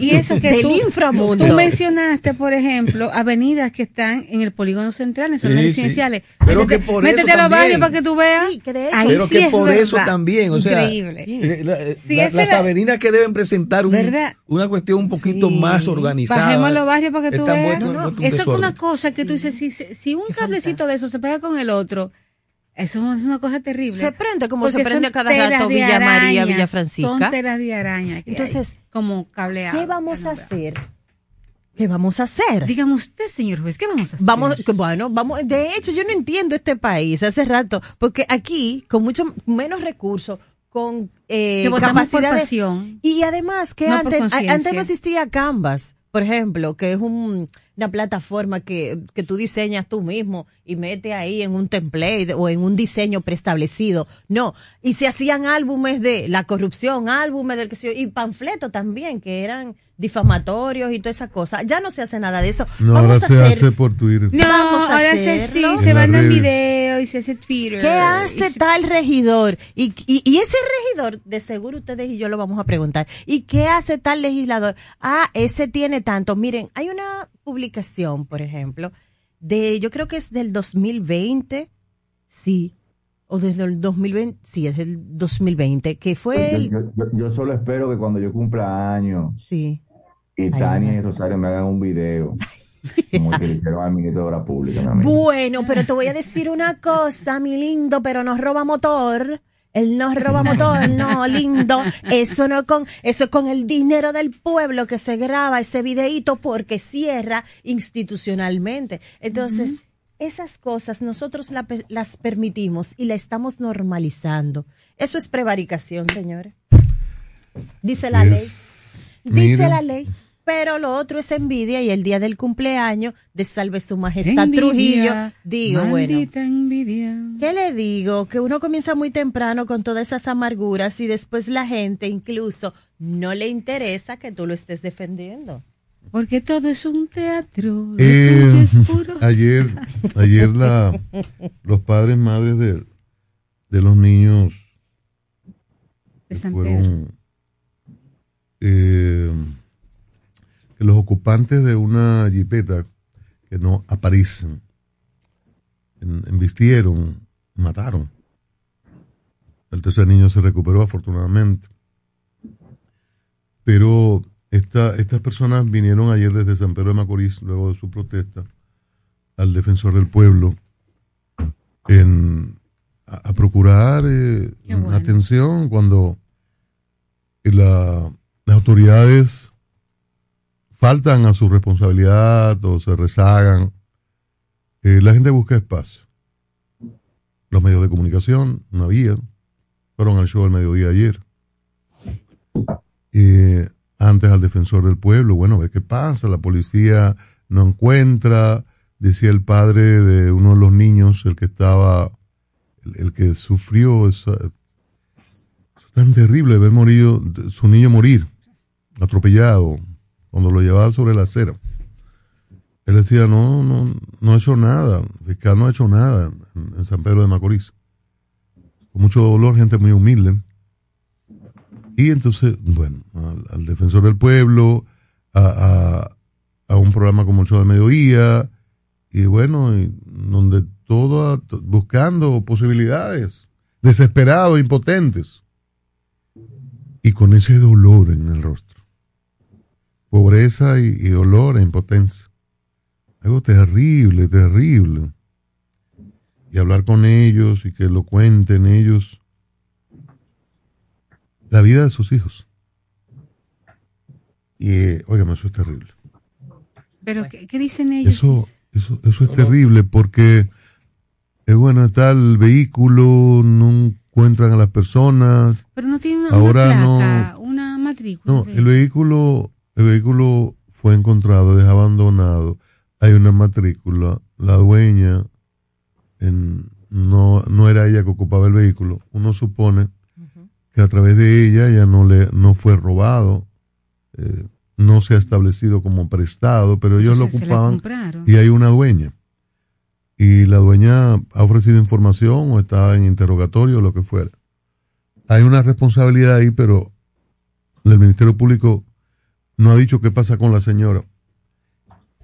Y eso que Del tú, inframundo. tú mencionaste, por ejemplo, avenidas que están en el polígono central, en zonas Sí, sí. residenciales. Pero métete, que por métete eso a los barrios también. para que tú veas. Sí, que de hecho- Ahí Pero sí que es por eso también, o sea, Increíble. la- Sí, la- esa las la- avenidas que deben presentar un- una cuestión un poquito Sí. más organizada. Bajemos a los barrios para que tú veas. eso es una cosa que tú dices, si, si un cablecito de eso se pega con el otro, eso es una cosa terrible. Se prende como se prende cada rato de Villa María, Villa Francisca. Son telas de araña. Entonces, hay como cableado. ¿qué vamos a hacer? ¿Qué vamos a hacer? Dígame usted, señor juez, ¿qué vamos a hacer? Vamos, bueno, vamos, de hecho yo no entiendo este país hace rato, porque aquí con mucho menos recursos, con eh, capacidades pasión. y además que No antes, antes no existía Canvas, por ejemplo, que es un- una plataforma que, que tú diseñas tú mismo y metes ahí en un template o en un diseño preestablecido. No, y se hacían álbumes de la corrupción, álbumes del que se y panfletos también, que eran difamatorios y toda esa cosa. Ya no se hace nada de eso. No, Vamos ahora a se hacer hace por Twitter. No, Vamos a ahora se, sí, hacerlo. se mandan videos y se hace Twitter. ¿Qué hace Y se- tal regidor? Y, y, y ese regidor, de seguro ustedes y yo lo vamos a preguntar. ¿Y qué hace tal legislador? Ah, ese tiene tanto. Miren, hay una publicación, por ejemplo, de, yo creo que es del 2020, sí, o desde el 2020, sí, es del 2020, que fue Pues Yo, el, yo- yo- yo solo espero que cuando yo cumpla años sí. Y Tania y Rosario me hagan un video, como que le hicieron al ministro de Obras Públicas. Bueno, pero te voy a decir una cosa, mi lindo, pero nos roba motor. Él nos roba motor, no, lindo. Eso no con, eso es con el dinero del pueblo que se graba ese videíto porque cierra institucionalmente. Entonces, esas cosas nosotros la las permitimos y la estamos normalizando. Eso es prevaricación, señores. Dice la ley. Dice Mira. la ley. Pero lo otro es envidia y el día del cumpleaños de Salve Su Majestad Envidia, Trujillo, digo, bueno. envidia. ¿Qué le digo? Que uno comienza muy temprano con todas esas amarguras y después la gente incluso no le interesa que tú lo estés defendiendo. Porque todo es un teatro. Eh, es puro. ayer, ayer la, los padres madres de, de los niños De San Pedro. fueron eh, que los ocupantes de una jipeta que no aparecen, en- embistieron, mataron. El tercer niño se recuperó afortunadamente. Pero esta, estas personas vinieron ayer desde San Pedro de Macorís, luego de su protesta, al defensor del pueblo, en, a, a procurar eh, bueno. atención cuando la- las autoridades faltan a su responsabilidad o se rezagan. Eh, la gente busca espacio. Los medios de comunicación no había. Fueron al show al mediodía ayer. Eh, antes al defensor del pueblo, bueno, ver qué pasa. La policía no encuentra. Decía el padre de uno de los niños, el que estaba, el, que sufrió esa, es tan terrible ver morir, su niño morir, atropellado, cuando lo llevaba sobre la acera. Él decía, no, no, no ha hecho nada, el fiscal no ha hecho nada en, San Pedro de Macorís. Con mucho dolor, gente muy humilde. Y entonces, bueno, al, defensor del pueblo, a, a, un programa como el show del mediodía, y bueno, donde todo, buscando posibilidades, desesperados, impotentes y con ese dolor en el rostro. Pobreza y, y dolor e impotencia. Algo terrible, terrible. Y hablar con ellos y que lo cuenten ellos. La vida de sus hijos. Y, eh, óigame, eso es terrible. Pero, ¿qué, qué dicen ellos? Eso, eso, eso es terrible porque, eh, bueno, está el vehículo, no encuentran a las personas. Pero no tiene una, Ahora una no- placa, una matrícula. No, el vehículo, el vehículo fue encontrado, es abandonado. Hay una matrícula. La dueña en- no, no era ella que ocupaba el vehículo. Uno supone que a través de ella ya no le no fue robado, eh, no se ha establecido como prestado, pero ellos lo Entonces, ocupaban y hay una dueña. Y la dueña ha ofrecido información o está en interrogatorio o lo que fuera. Hay una responsabilidad ahí, pero el Ministerio Público no ha dicho qué pasa con la señora.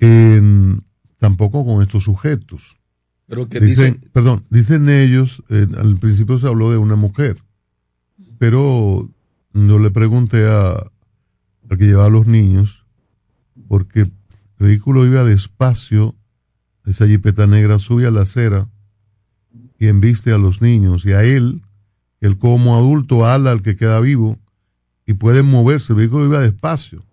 En- tampoco con estos sujetos. Pero que dicen, dicen- perdón, dicen ellos, eh, al principio se habló de una mujer, pero yo le pregunté a, al que llevaba a los niños, porque el vehículo iba despacio, esa jipeta negra sube a la acera y embiste a los niños y a él, él como adulto ala al que queda vivo y pueden moverse, el vehículo iba despacio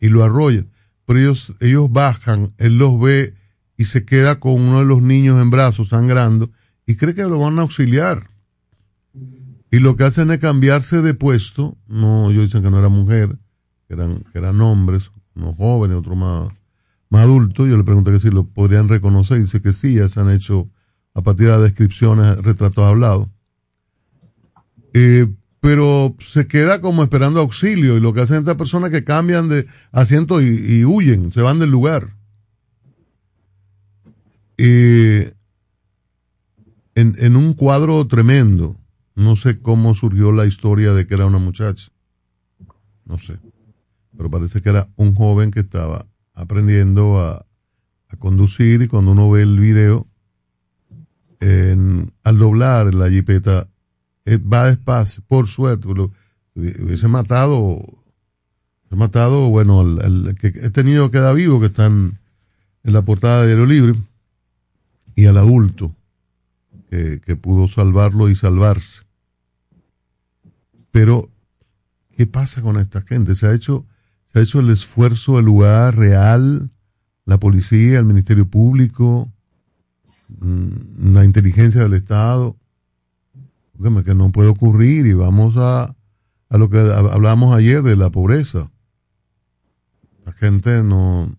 y lo arrolla, pero ellos, ellos bajan, él los ve y se queda con uno de los niños en brazos sangrando y cree que lo van a auxiliar. Y lo que hacen es cambiarse de puesto, no, ellos dicen que no era mujer, que eran, que eran hombres, unos jóvenes, otros más, más adultos, yo le pregunté que si lo podrían reconocer, dice que sí, ya se han hecho a partir de descripciones, retratos hablados. Eh, pero se queda como esperando auxilio y lo que hacen estas personas que cambian de asiento y, huyen, se van del lugar. Eh, en, en un cuadro tremendo, no sé cómo surgió la historia de que era una muchacha, no sé, pero parece que era un joven que estaba aprendiendo a, a conducir y cuando uno ve el video, en- al doblar la jipeta, va despacio, por suerte, lo, hubiese matado, hubiese matado, bueno, al, que he tenido queda vivo, que están en la portada de Diario Libre, y al adulto, que, que pudo salvarlo y salvarse. Pero, ¿qué pasa con esta gente? Se ha hecho, se ha hecho el esfuerzo del lugar real, la policía, el Ministerio Público, mm, la inteligencia del Estado, que no puede ocurrir y vamos a, a lo que hab- hablábamos ayer de la pobreza. La gente no,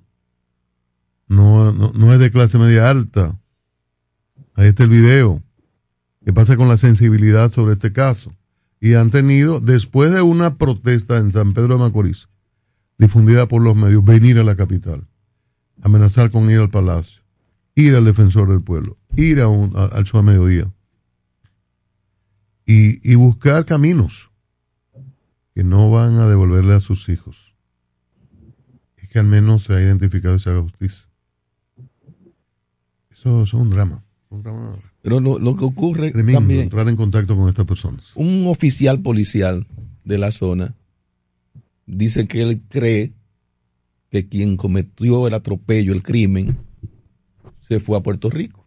no, no, no es de clase media alta. Ahí está el video. ¿Qué pasa con la sensibilidad sobre este caso? Y han tenido, después de una protesta en San Pedro de Macorís, difundida por los medios, venir a la capital, amenazar con ir al palacio, ir al defensor del pueblo, ir a un, a- al mediodía y, y buscar caminos que no van a devolverle a sus hijos. y que al menos se ha identificado y se haga justicia. Eso, eso es un drama. Un drama Pero lo, lo que ocurre tremendo, también, entrar en contacto con estas personas. un oficial policial de la zona dice que él cree que quien cometió el atropello, el crimen, se fue a Puerto Rico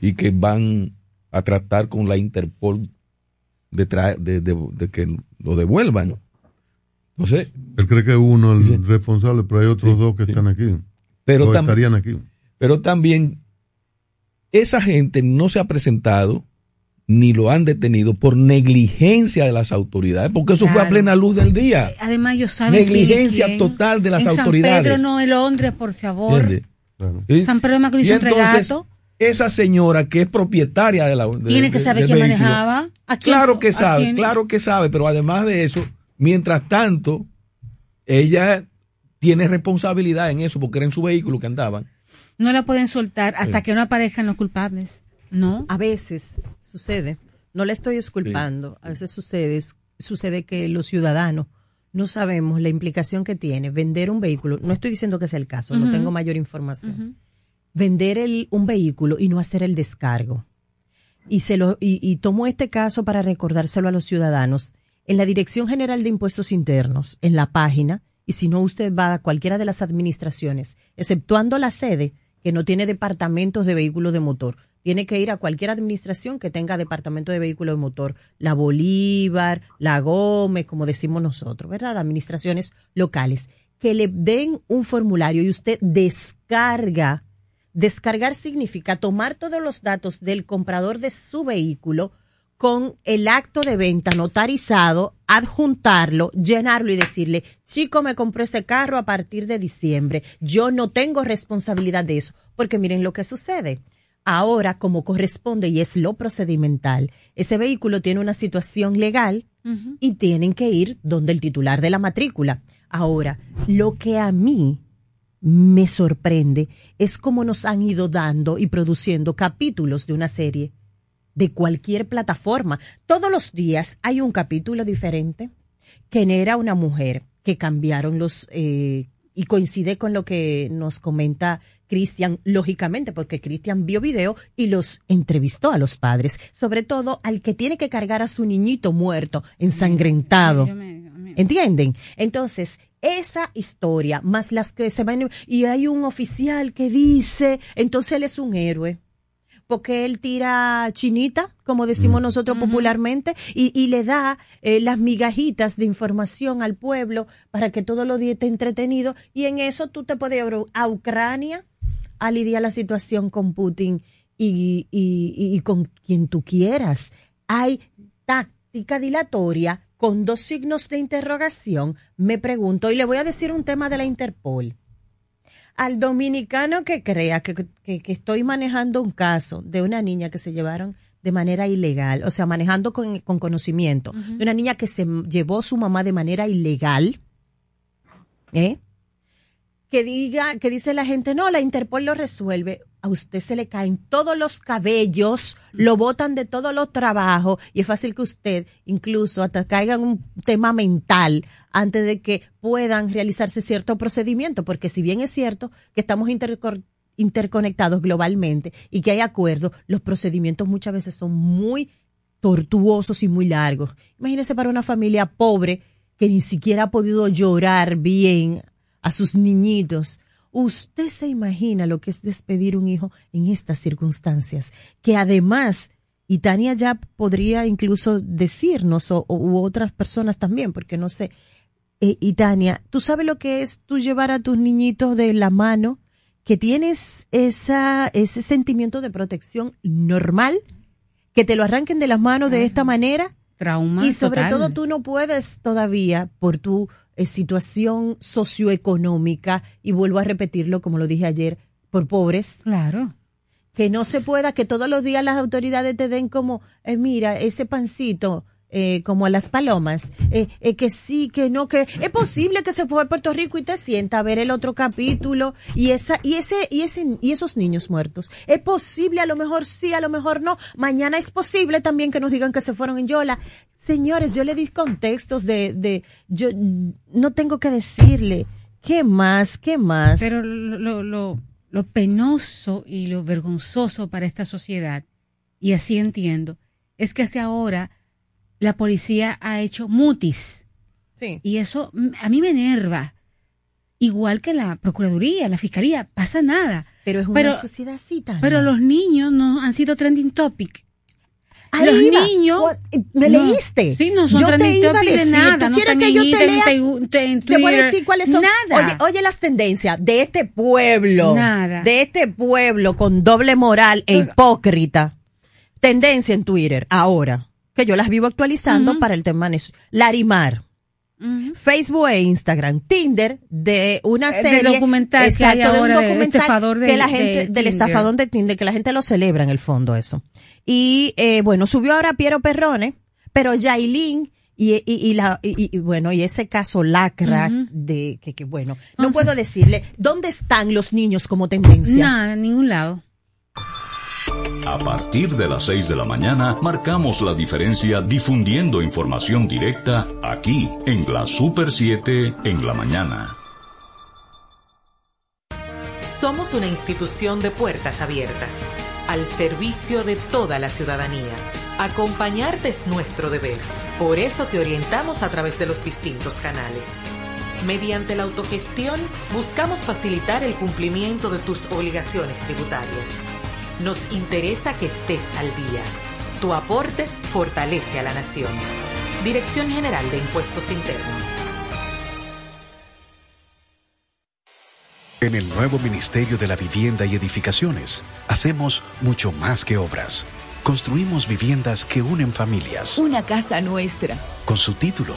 y que van a tratar con la Interpol de, de, de- de que lo devuelvan. No sé. Él cree que uno es el responsable, pero hay otros dos que están aquí. Pero tam- estarían aquí. Pero también esa gente no se ha presentado ni lo han detenido por negligencia de las autoridades, porque eso fue a plena luz del día. Además, ellos saben Negligencia quién es quién. total de las en autoridades. San Pedro, no en Londres, por favor. San Pedro de Macorís Y entonces, gatos. Esa señora que es propietaria de la de- Tiene que saber quién vehículo, manejaba. ¿A quién- Claro que a sabe, quién? claro que sabe, pero además de eso, mientras tanto, ella tiene responsabilidad en eso, porque era en su vehículo que andaban. No la pueden soltar hasta Sí. que no aparezcan los culpables. No. A veces sucede, no le estoy exculpando, a veces sucede, sucede que los ciudadanos no sabemos la implicación que tiene vender un vehículo. No estoy diciendo que sea el caso, no tengo mayor información. Vender el- un vehículo y no hacer el descargo. Y, se lo, y, y tomo este caso para recordárselo a los ciudadanos. En la Dirección General de Impuestos Internos, en la página, y si no usted va a cualquiera de las administraciones, exceptuando la sede, que no tiene departamentos de vehículos de motor, tiene que ir a cualquier administración que tenga departamento de vehículos de motor, la Bolívar, la Gómez, como decimos nosotros, ¿verdad? Administraciones locales, que le den un formulario y usted descarga Descargar significa tomar todos los datos del comprador de su vehículo con el acto de venta notarizado, adjuntarlo, llenarlo y decirle, chico, me compró ese carro a partir de diciembre. Yo no tengo responsabilidad de eso. Porque miren lo que sucede. Ahora, como corresponde y es lo procedimental, ese vehículo tiene una situación legal y tienen que ir donde el titular de la matrícula. Ahora, lo que a mí me sorprende es cómo nos han ido dando y produciendo capítulos de una serie de cualquier plataforma. Todos los días hay un capítulo diferente. que era una mujer que cambiaron los eh, y coincide con lo que nos comenta Cristian, lógicamente, porque Cristian vio video y los entrevistó a los padres, sobre todo al que tiene que cargar a su niñito muerto, ensangrentado. ¿Entienden? Entonces, esa historia, más las que se van, y hay un oficial que dice, entonces él es un héroe porque él tira chinita, como decimos nosotros popularmente, y, y le da eh, las migajitas de información al pueblo para que todos los días esté entretenido. Y en eso tú te puedes ir a Ucrania a lidiar la situación con Putin y, y- y- y con quien tú quieras. Hay táctica dilatoria con dos signos de interrogación. Me pregunto, y le voy a decir un tema de la Interpol al dominicano que crea que, que- que estoy manejando un caso de una niña que se llevaron de manera ilegal, o sea, manejando con, con conocimiento, de una niña que se llevó su mamá de manera ilegal, ¿eh? que diga, que dice la gente, no, la Interpol lo resuelve, a usted se le caen todos los cabellos, lo botan de todos los trabajos y es fácil que usted incluso hasta caiga en un tema mental antes de que puedan realizarse cierto procedimiento, porque si bien es cierto que estamos interconectados globalmente y que hay acuerdos, los procedimientos muchas veces son muy tortuosos y muy largos. Imagínese para una familia pobre que ni siquiera ha podido llorar bien a sus niñitos. Usted se imagina lo que es despedir un hijo en estas circunstancias, que además, y Tania ya podría incluso decirnos, o, u otras personas también, porque no sé, eh, y Tania, ¿tú sabes lo que es tú llevar a tus niñitos de la mano, que tienes esa, ese sentimiento de protección normal, que te lo arranquen de las manos de esta manera? Trauma. Y sobre total. todo tú no puedes todavía, por tu eh, situación socioeconómica, y vuelvo a repetirlo como lo dije ayer, por pobres. Claro. Que no se pueda, que todos los días las autoridades te den como, eh, mira, ese pancito, eh, como a las palomas, eh, eh, que sí, que no, que es posible que se fue a Puerto Rico y te sienta a ver el otro capítulo y esa y ese y ese y esos niños muertos. Es posible, a lo mejor sí, a lo mejor no. Mañana es posible también que nos digan que se fueron en Yola. Señores, yo le di contextos de de yo no tengo que decirle ¿Qué más? ¿Qué más? Pero lo, lo, lo, lo penoso y lo vergonzoso para esta sociedad, y así entiendo, es que hasta ahora la policía ha hecho mutis. Sí. Y eso a mí me enerva. Igual que la Procuraduría, la Fiscalía, pasa nada. Pero es una sociedad así. Pero los niños no han sido trending topic. Ahí los iba. niños. ¿Me no. leíste? Sí, no son Yo te trending iba a de decir, nada. ¿tú No están que yo te Instagram, lea? en Twitter, en Te voy a decir cuáles son. Nada. Oye, oye las tendencias de este pueblo. Nada. De este pueblo con doble moral e hipócrita. Tendencia en Twitter, ahora, que yo las vivo actualizando para el tema de Larimar. Facebook e Instagram, Tinder de una Eh, de serie documental que hay exacto, de un de documental estafador de- que la de gente del estafador de Tinder que la gente lo celebra en el fondo eso. Y eh, bueno, subió ahora Piero Perrone, pero Yailin y, y, y la y, y, bueno, y ese caso lacra de que, que bueno, no Entonces- puedo decirle dónde están los niños como tendencia. Nada, en ningún lado. A partir de las 6 de la mañana, marcamos la diferencia difundiendo información directa aquí en la Super 7 en la mañana. Somos una institución de puertas abiertas, al servicio de toda la ciudadanía. Acompañarte es nuestro deber. Por eso te orientamos a través de los distintos canales. Mediante la autogestión, buscamos facilitar el cumplimiento de tus obligaciones tributarias. Nos interesa que estés al día. Tu aporte fortalece a la nación. Dirección General de Impuestos Internos. En el nuevo Ministerio de la Vivienda y Edificaciones, hacemos mucho más que obras. Construimos viviendas que unen familias Una casa nuestra. con su título,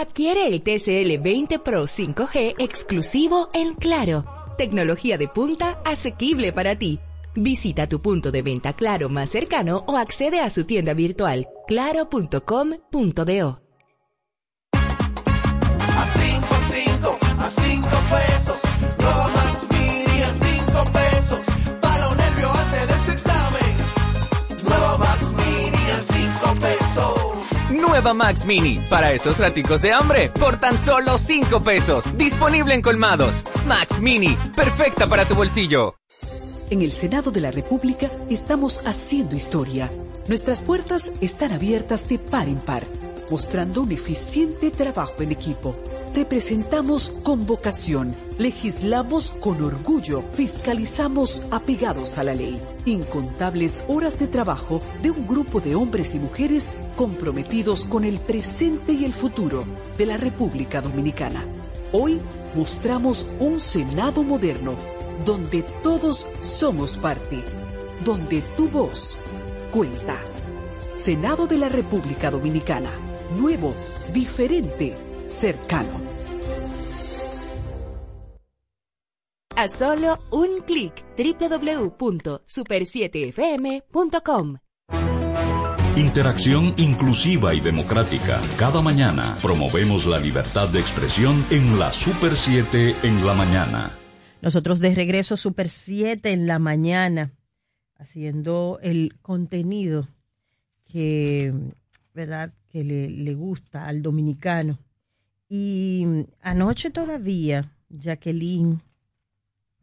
Adquiere el TCL 20 Pro 5G exclusivo en Claro. Tecnología de punta asequible para ti. Visita tu punto de venta Claro más cercano o accede a su tienda virtual claro.com.do. Max Mini, para esos raticos de hambre, por tan solo 5 pesos. Disponible en colmados. Max Mini, perfecta para tu bolsillo. En el Senado de la República estamos haciendo historia. Nuestras puertas están abiertas de par en par, mostrando un eficiente trabajo en equipo. Representamos con vocación, legislamos con orgullo, fiscalizamos apegados a la ley. Incontables horas de trabajo de un grupo de hombres y mujeres comprometidos con el presente y el futuro de la República Dominicana. Hoy mostramos un Senado moderno, donde todos somos parte, donde tu voz cuenta. Senado de la República Dominicana. Nuevo, diferente, cercano. A solo un clic www.super7fm.com. Interacción inclusiva y democrática. Cada mañana promovemos la libertad de expresión en la Super 7 en la mañana. Nosotros de regreso Super 7 en la mañana, haciendo el contenido que, ¿verdad? que le, le gusta al dominicano. Y anoche todavía, Jacqueline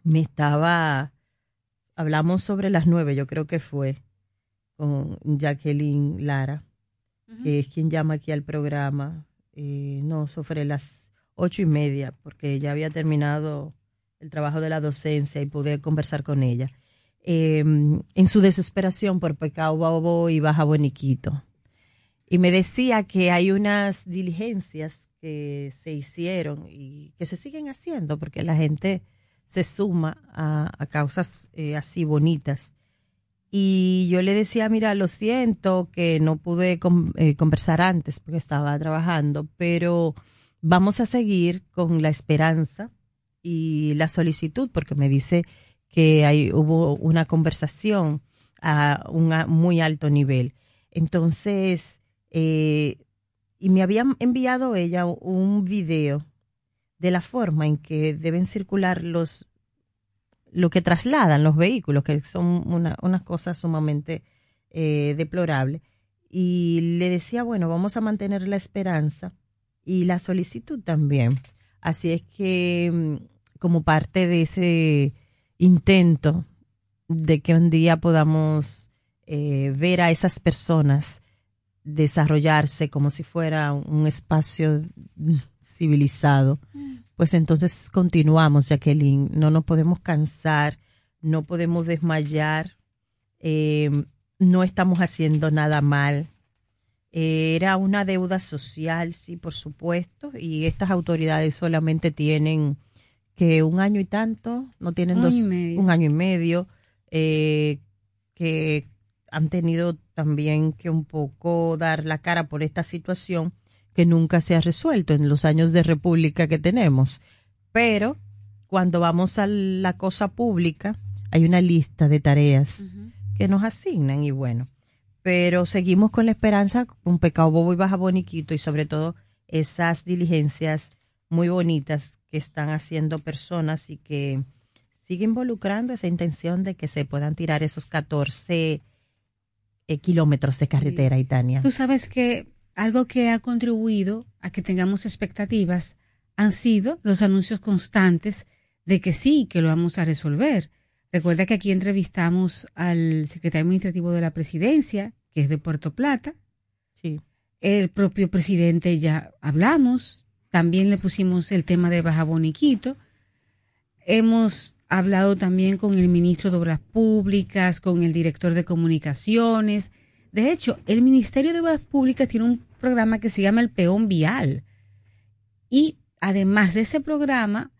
me estaba, hablamos sobre las nueve, yo creo que fue, con Jacqueline Lara, que es quien llama aquí al programa, eh, no, sobre las ocho y media, porque ya había terminado el trabajo de la docencia y pude conversar con ella. Eh, en su desesperación por Pecado Bobo y Baja Boniquito. Y me decía que hay unas diligencias que se hicieron y que se siguen haciendo porque la gente se suma a, causas eh, así bonitas. Y yo le decía, mira, lo siento que no pude con- eh, conversar antes porque estaba trabajando, pero vamos a seguir con la esperanza y la solicitud, porque me dice que hay, hubo una conversación a un muy alto nivel. Entonces, eh, y me había enviado ella un video de la forma en que deben circular los lo que trasladan los vehículos, que son una, unas cosas sumamente eh, deplorables. Y le decía, bueno, vamos a mantener la esperanza y la solicitud también. Así es que, mm, como parte de ese intento de que un día podamos eh, ver a esas personas desarrollarse como si fuera un espacio civilizado, pues entonces continuamos, Jacqueline. No nos podemos cansar, no podemos desmayar, eh, no estamos haciendo nada mal. era una deuda social, sí, por supuesto, y estas autoridades solamente tienen que un año y tanto, no tienen dos, un año y medio, eh, que han tenido también que un poco dar la cara por esta situación que nunca se ha resuelto en los años de república que tenemos. Pero cuando vamos a la cosa pública, hay una lista de tareas que nos asignan y bueno, pero seguimos con la esperanza, un pecado bobo y baja boniquito y sobre todo esas diligencias muy bonitas que están haciendo personas y que sigue involucrando esa intención de que se puedan tirar esos 14 eh, kilómetros de carretera, sí. Itania. Tú sabes que algo que ha contribuido a que tengamos expectativas han sido los anuncios constantes de que sí, que lo vamos a resolver. Recuerda que aquí entrevistamos al secretario administrativo de la presidencia, que es de Puerto Plata. Sí. El propio presidente ya hablamos. También le pusimos el tema de Baja Boniquito. Hemos hablado también con el ministro de Obras Públicas, con el director de Comunicaciones. De hecho, el Ministerio de Obras Públicas tiene un programa que se llama el Peón Vial. Y además de ese programa,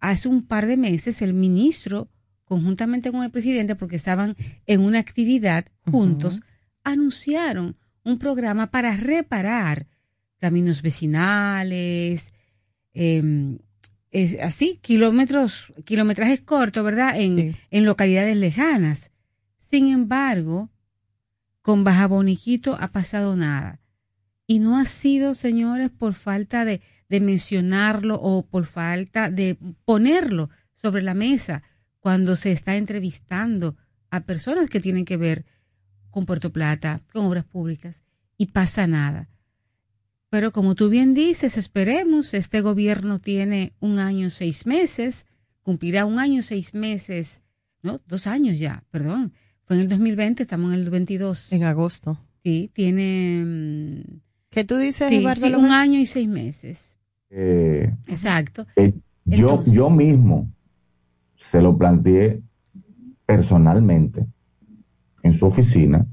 hace un par de meses el ministro, conjuntamente con el presidente, porque estaban en una actividad juntos, uh -huh. anunciaron un programa para reparar caminos vecinales, eh, es así, kilómetros, kilometrajes cortos, ¿verdad? En, sí. en localidades lejanas. Sin embargo, con Baja Boniquito ha pasado nada. Y no ha sido, señores, por falta de, de mencionarlo o por falta de ponerlo sobre la mesa cuando se está entrevistando a personas que tienen que ver con Puerto Plata, con obras públicas, y pasa nada. Pero como tú bien dices, esperemos, este gobierno tiene un año, seis meses, cumplirá un año, seis meses, no, dos años ya, perdón. Fue en el 2020, estamos en el 22. En agosto. Sí, tiene... ¿Qué tú dices, sí, sí, un año y seis meses. Eh, Exacto. Eh, yo, yo mismo se lo planteé personalmente en su oficina,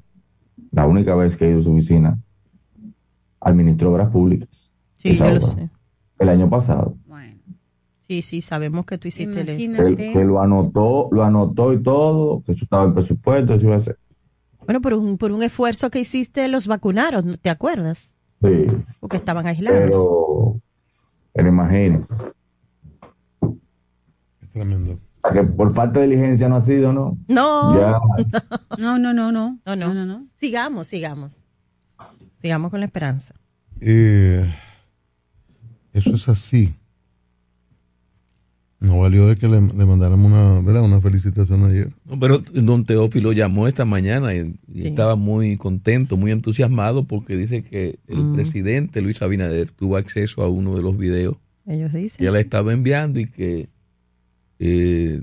la única vez que he ido a su oficina, al ministro de Obras Públicas. Sí, yo lo sé. El año pasado. Bueno. Sí, sí, sabemos que tú hiciste el, que lo anotó, lo anotó y todo, que eso estaba en presupuesto, eso iba a ser. Bueno, por un, por un esfuerzo que hiciste los vacunaron, ¿te acuerdas? Sí. Porque estaban aislados. Pero, pero imagínense. Es tremendo. Que por falta de diligencia no ha sido, ¿no? No. Ya. no, no, no, no. No, no, no, no. Sigamos, sigamos. Sigamos con la esperanza. Eh, eso es así. No valió de que le, le mandáramos una, ¿verdad? una felicitación ayer. No, pero don Teófilo llamó esta mañana y, y sí. estaba muy contento, muy entusiasmado porque dice que el mm. presidente Luis Abinader tuvo acceso a uno de los videos Ellos dicen, que le estaba enviando y que eh,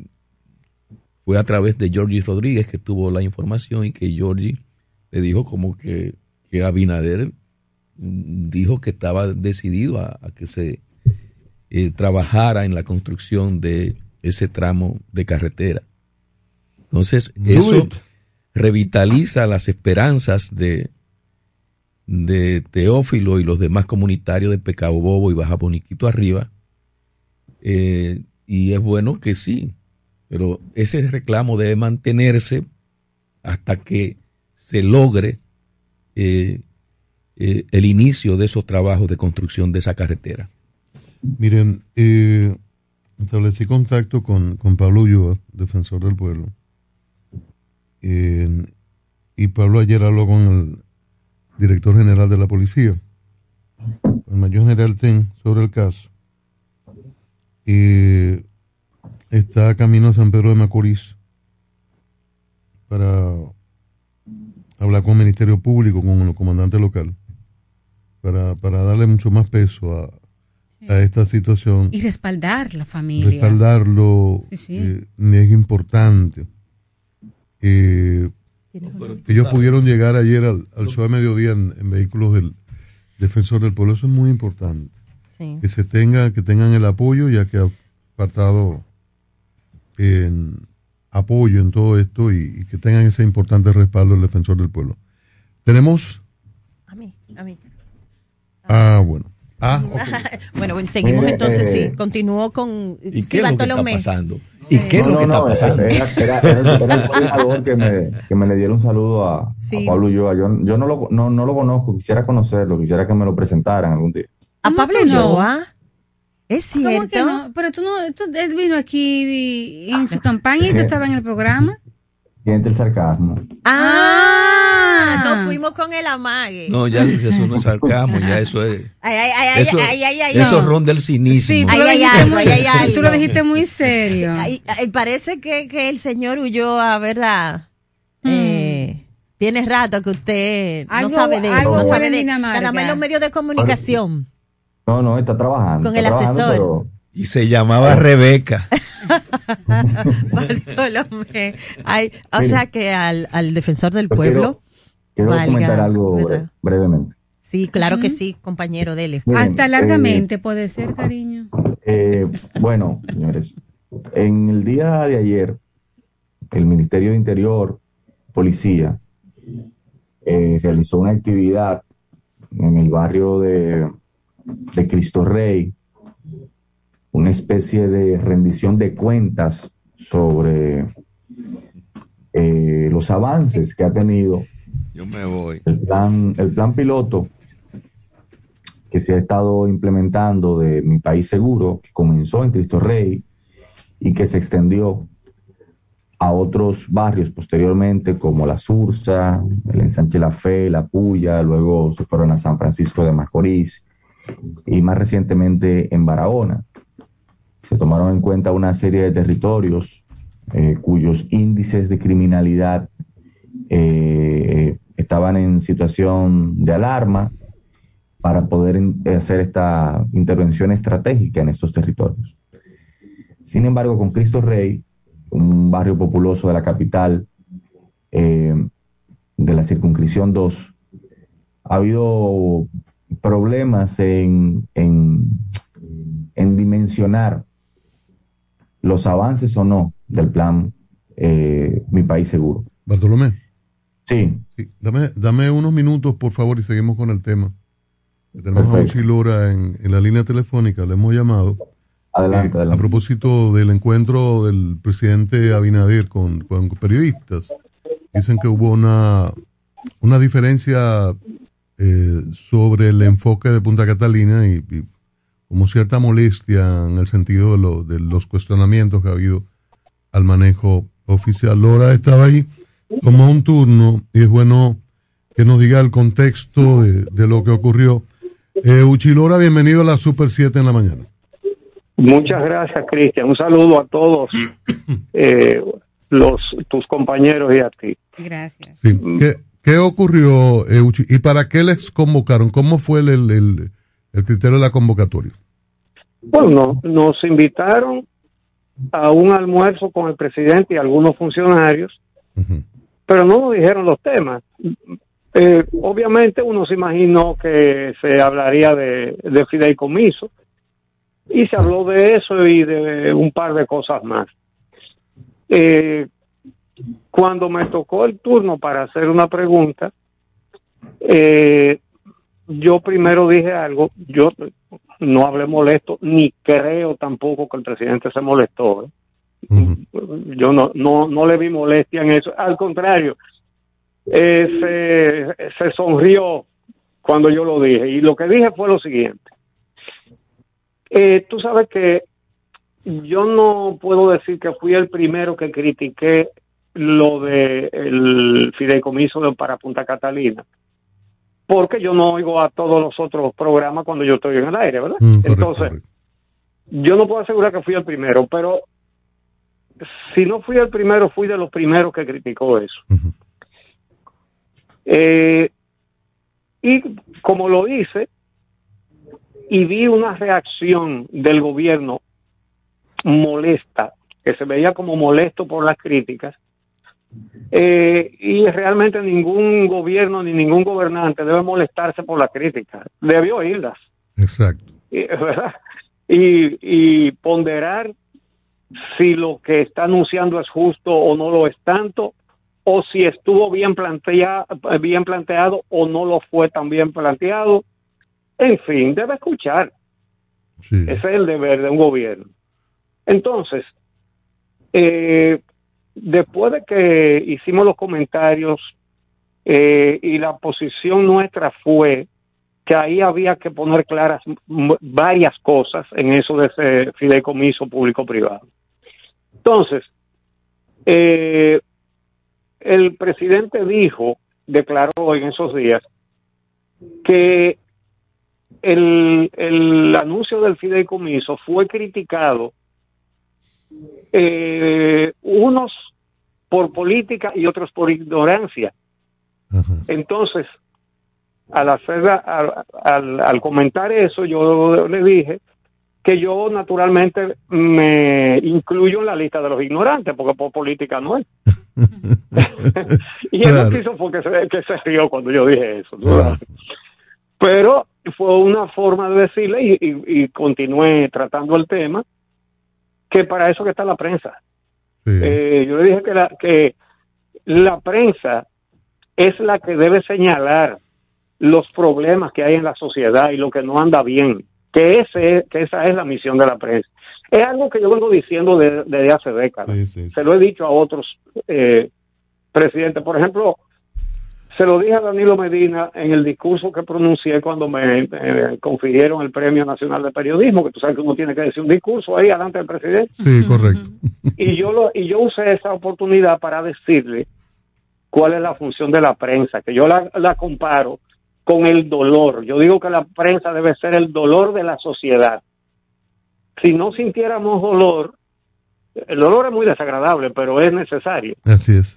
fue a través de Georgie Rodríguez que tuvo la información y que Georgie le dijo como que que Abinader dijo que estaba decidido a, a que se eh, trabajara en la construcción de ese tramo de carretera. Entonces, eso it. revitaliza las esperanzas de, de Teófilo y los demás comunitarios de Pecado Bobo y Baja Boniquito arriba. Eh, y es bueno que sí, pero ese reclamo debe mantenerse hasta que se logre eh, eh, el inicio de esos trabajos de construcción de esa carretera. Miren, eh, establecí contacto con, con Pablo Ulloa, defensor del pueblo. Y Pablo ayer habló con el director general de la policía, el mayor general Ten, sobre el caso. Está camino a San Pedro de Macorís para hablar con el Ministerio Público, con el comandante local, para, para darle mucho más peso a, a esta situación. Y respaldar la familia. Respaldarlo Sí, sí. eh, es importante. Eh, ellos pudieron llegar ayer al, al show de mediodía en, en vehículos del defensor del pueblo. Eso es muy importante. Sí. Que se tenga, que tengan el apoyo, ya que ha faltado en apoyo en todo esto y, y que tengan ese importante respaldo del defensor del pueblo. Tenemos. A mí, a mí. Ah, bueno. Ah, ok. bueno, bueno, seguimos Mire, entonces, eh, sí. Continúo con ¿Y sí, qué es lo que está pasando? ¿Y qué es No, lo que no, está no, pasando? Era, era- era- era el coordinador que me, que me le diera un saludo a, Sí. a Pablo Ulloa. Yo, yo no, lo, no, no lo conozco, quisiera conocerlo, quisiera que me lo presentaran algún día. A Pablo? Ulloa. Es ¿Cómo cierto. que no? Pero tú no, tú, él vino aquí y- en su campaña y tú estabas en el programa. Siente el sarcasmo. Ah, nos fuimos con el amague. No, ya eso no es sarcasmo, ya eso es. Ay, ay, ay, ay, Eso, ay, ay, ay, eso no. ronda el cinismo. Sí, tú, Ay, lo, ay, dijiste algo, muy, ay, ay, tú lo dijiste muy serio. Ay, ay, parece que, que el señor Ulloa, ¿verdad? Hmm. Eh, tiene rato que usted Algo- no sabe de él, algo no sabe de nada más los medios de comunicación. No, no, está trabajando. Con está el trabajando, asesor. pero- Y se llamaba Rebeca. Bartolomé. Ay, o Mire. sea que al, al defensor del quiero- pueblo. Quiero valga, comentar algo brevemente. Sí, claro que sí, compañero, dele. Miren, Hasta eh, largamente puede ser, cariño. Eh, bueno, señores, en el día de ayer, el Ministerio de Interior, Policía, eh, realizó una actividad en el barrio de, de Cristo Rey, una especie de rendición de cuentas sobre eh, los avances que ha tenido Yo me voy. el plan, el plan piloto que se ha estado implementando de Mi País Seguro, que comenzó en Cristo Rey y que se extendió a otros barrios posteriormente, como La Sursa, el Ensanche La Fe, La Puya, luego se fueron a San Francisco de Macorís y más recientemente en Barahona. Se tomaron en cuenta una serie de territorios eh, cuyos índices de criminalidad eh, estaban en situación de alarma para poder hacer esta intervención estratégica en estos territorios. Sin embargo, con Cristo Rey, un barrio populoso de la capital, eh, de la circunscripción 2, ha habido problemas en, en, en dimensionar los avances o no del plan eh, Mi País Seguro. Bartolomé. Sí. Dame, dame unos minutos, por favor, y seguimos con el tema. Tenemos a. Uchi Lora en, en la línea telefónica, le hemos llamado. Adelante, eh, adelante. A propósito del encuentro del presidente Abinader con, con periodistas, dicen que hubo una, una diferencia eh, sobre el enfoque de Punta Catalina y, y como cierta molestia en el sentido de, lo- de los cuestionamientos que ha habido al manejo oficial. Lora estaba ahí como un turno y es bueno que nos diga el contexto de, de lo que ocurrió. Eh, Uchilora, bienvenido a la Super 7 en la mañana. Muchas gracias, Cristian. Un saludo a todos eh, los tus compañeros y a ti. Gracias. Sí. ¿Qué, qué ocurrió, eh, Uchi? ¿Y para qué les convocaron? ¿Cómo fue el, el, el- el criterio de la convocatoria? Bueno, no- nos invitaron a un almuerzo con el presidente y algunos funcionarios, pero no nos dijeron los temas. Eh, obviamente uno se imaginó que se hablaría de, de fideicomiso y se habló de eso y de un par de cosas más. Eh, cuando me tocó el turno para hacer una pregunta, eh, yo primero dije algo, yo no hablé molesto, ni creo tampoco que el presidente se molestó. ¿eh? Yo no, no, no le vi molestia en eso, al contrario, eh, se, se sonrió cuando yo lo dije. Y lo que dije fue lo siguiente. Eh, tú sabes que yo no puedo decir que fui el primero que critiqué lo de el fideicomiso de para Punta Catalina, porque yo no oigo a todos los otros programas cuando yo estoy en el aire, ¿verdad? Mm, correcto, Entonces, yo no puedo asegurar que fui el primero, pero si no fui el primero, fui de los primeros que criticó eso. Eh, y como lo hice, y vi una reacción del gobierno molesta, que se veía como molesto por las críticas, eh, y realmente ningún gobierno ni ningún gobernante debe molestarse por las críticas, debe oírlas. Exacto. Y, ¿verdad? Y, y ponderar si lo que está anunciando es justo o no lo es tanto, o si estuvo bien, plantea, bien planteado o no lo fue tan bien planteado. En fin, debe escuchar. Ese es el deber de un gobierno. Entonces, eh, después de que hicimos los comentarios eh, y la posición nuestra fue que ahí había que poner claras varias cosas en eso de ese fideicomiso público-privado. Entonces, eh, el presidente dijo, declaró en esos días, que el, el anuncio del fideicomiso fue criticado eh, unos por política y otros por ignorancia. Entonces, al hacer al, al- al comentar eso, yo le dije que yo naturalmente me incluyo en la lista de los ignorantes, porque por política no es. y él lo que hizo fue que se, que se rió cuando yo dije eso. Pero fue una forma de decirle y, y, y continué tratando el tema, que para eso que está la prensa. Eh, yo le dije que la, que la prensa es la que debe señalar los problemas que hay en la sociedad y lo que no anda bien, que, ese, que esa es la misión de la prensa. Es algo que yo vengo diciendo de- desde hace décadas. Se lo he dicho a otros eh, presidentes. Por ejemplo, se lo dije a Danilo Medina en el discurso que pronuncié cuando me eh, confirieron el Premio Nacional de Periodismo, que tú sabes que uno tiene que decir un discurso ahí delante del presidente. Sí, correcto. Y yo lo y yo usé esa oportunidad para decirle cuál es la función de la prensa, que yo la, la comparo con el dolor. Yo digo que la prensa debe ser el dolor de la sociedad. Si no sintiéramos dolor, el dolor es muy desagradable, pero es necesario. Así es.